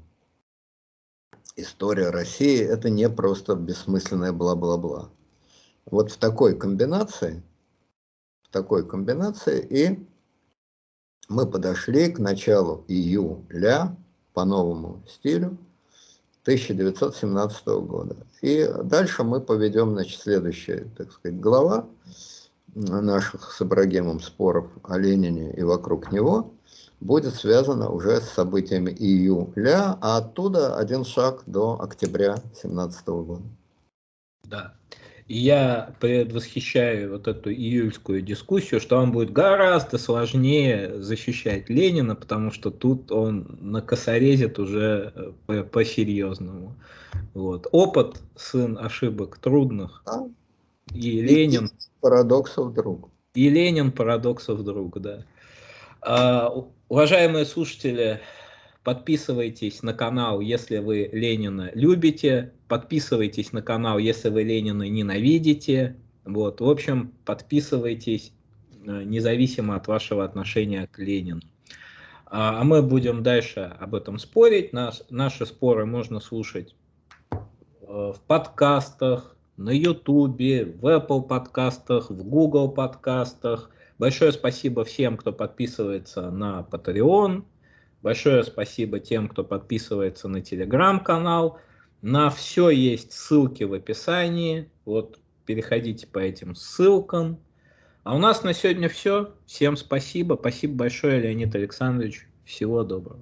история России, это не просто бессмысленное бла-бла-бла. Вот в такой комбинации, в такой комбинации и мы подошли к началу июля по новому стилю, 1917 года. И дальше мы поведем, значит, следующая, так сказать, глава наших с Ибрагимом споров о Ленине и вокруг него будет связана уже с событиями июля, а оттуда один шаг до октября 1917 года. Да. И я предвосхищаю вот эту июльскую дискуссию, что он будет гораздо сложнее защищать Ленина, потому что тут он накосорезит уже э, по-серьезному. Вот. Опыт, сын ошибок трудных. Да. И, и Ленин... Парадоксов друг. И Ленин парадоксов друг, да. А, уважаемые слушатели, Подписывайтесь на канал, если вы Ленина любите. Подписывайтесь на канал, если вы Ленина ненавидите. Вот, в общем, подписывайтесь, э, независимо от вашего отношения к Ленину. А, а мы будем дальше об этом спорить. Наш, наши споры можно слушать э, в подкастах, на Ютубе, в Apple подкастах, в Google подкастах. Большое спасибо всем, кто подписывается на Patreon. Большое спасибо тем, кто подписывается на телеграм-канал. На все есть ссылки в описании. Вот переходите по этим ссылкам. А у нас на сегодня все. Всем спасибо. Спасибо большое, Леонид Александрович. Всего доброго.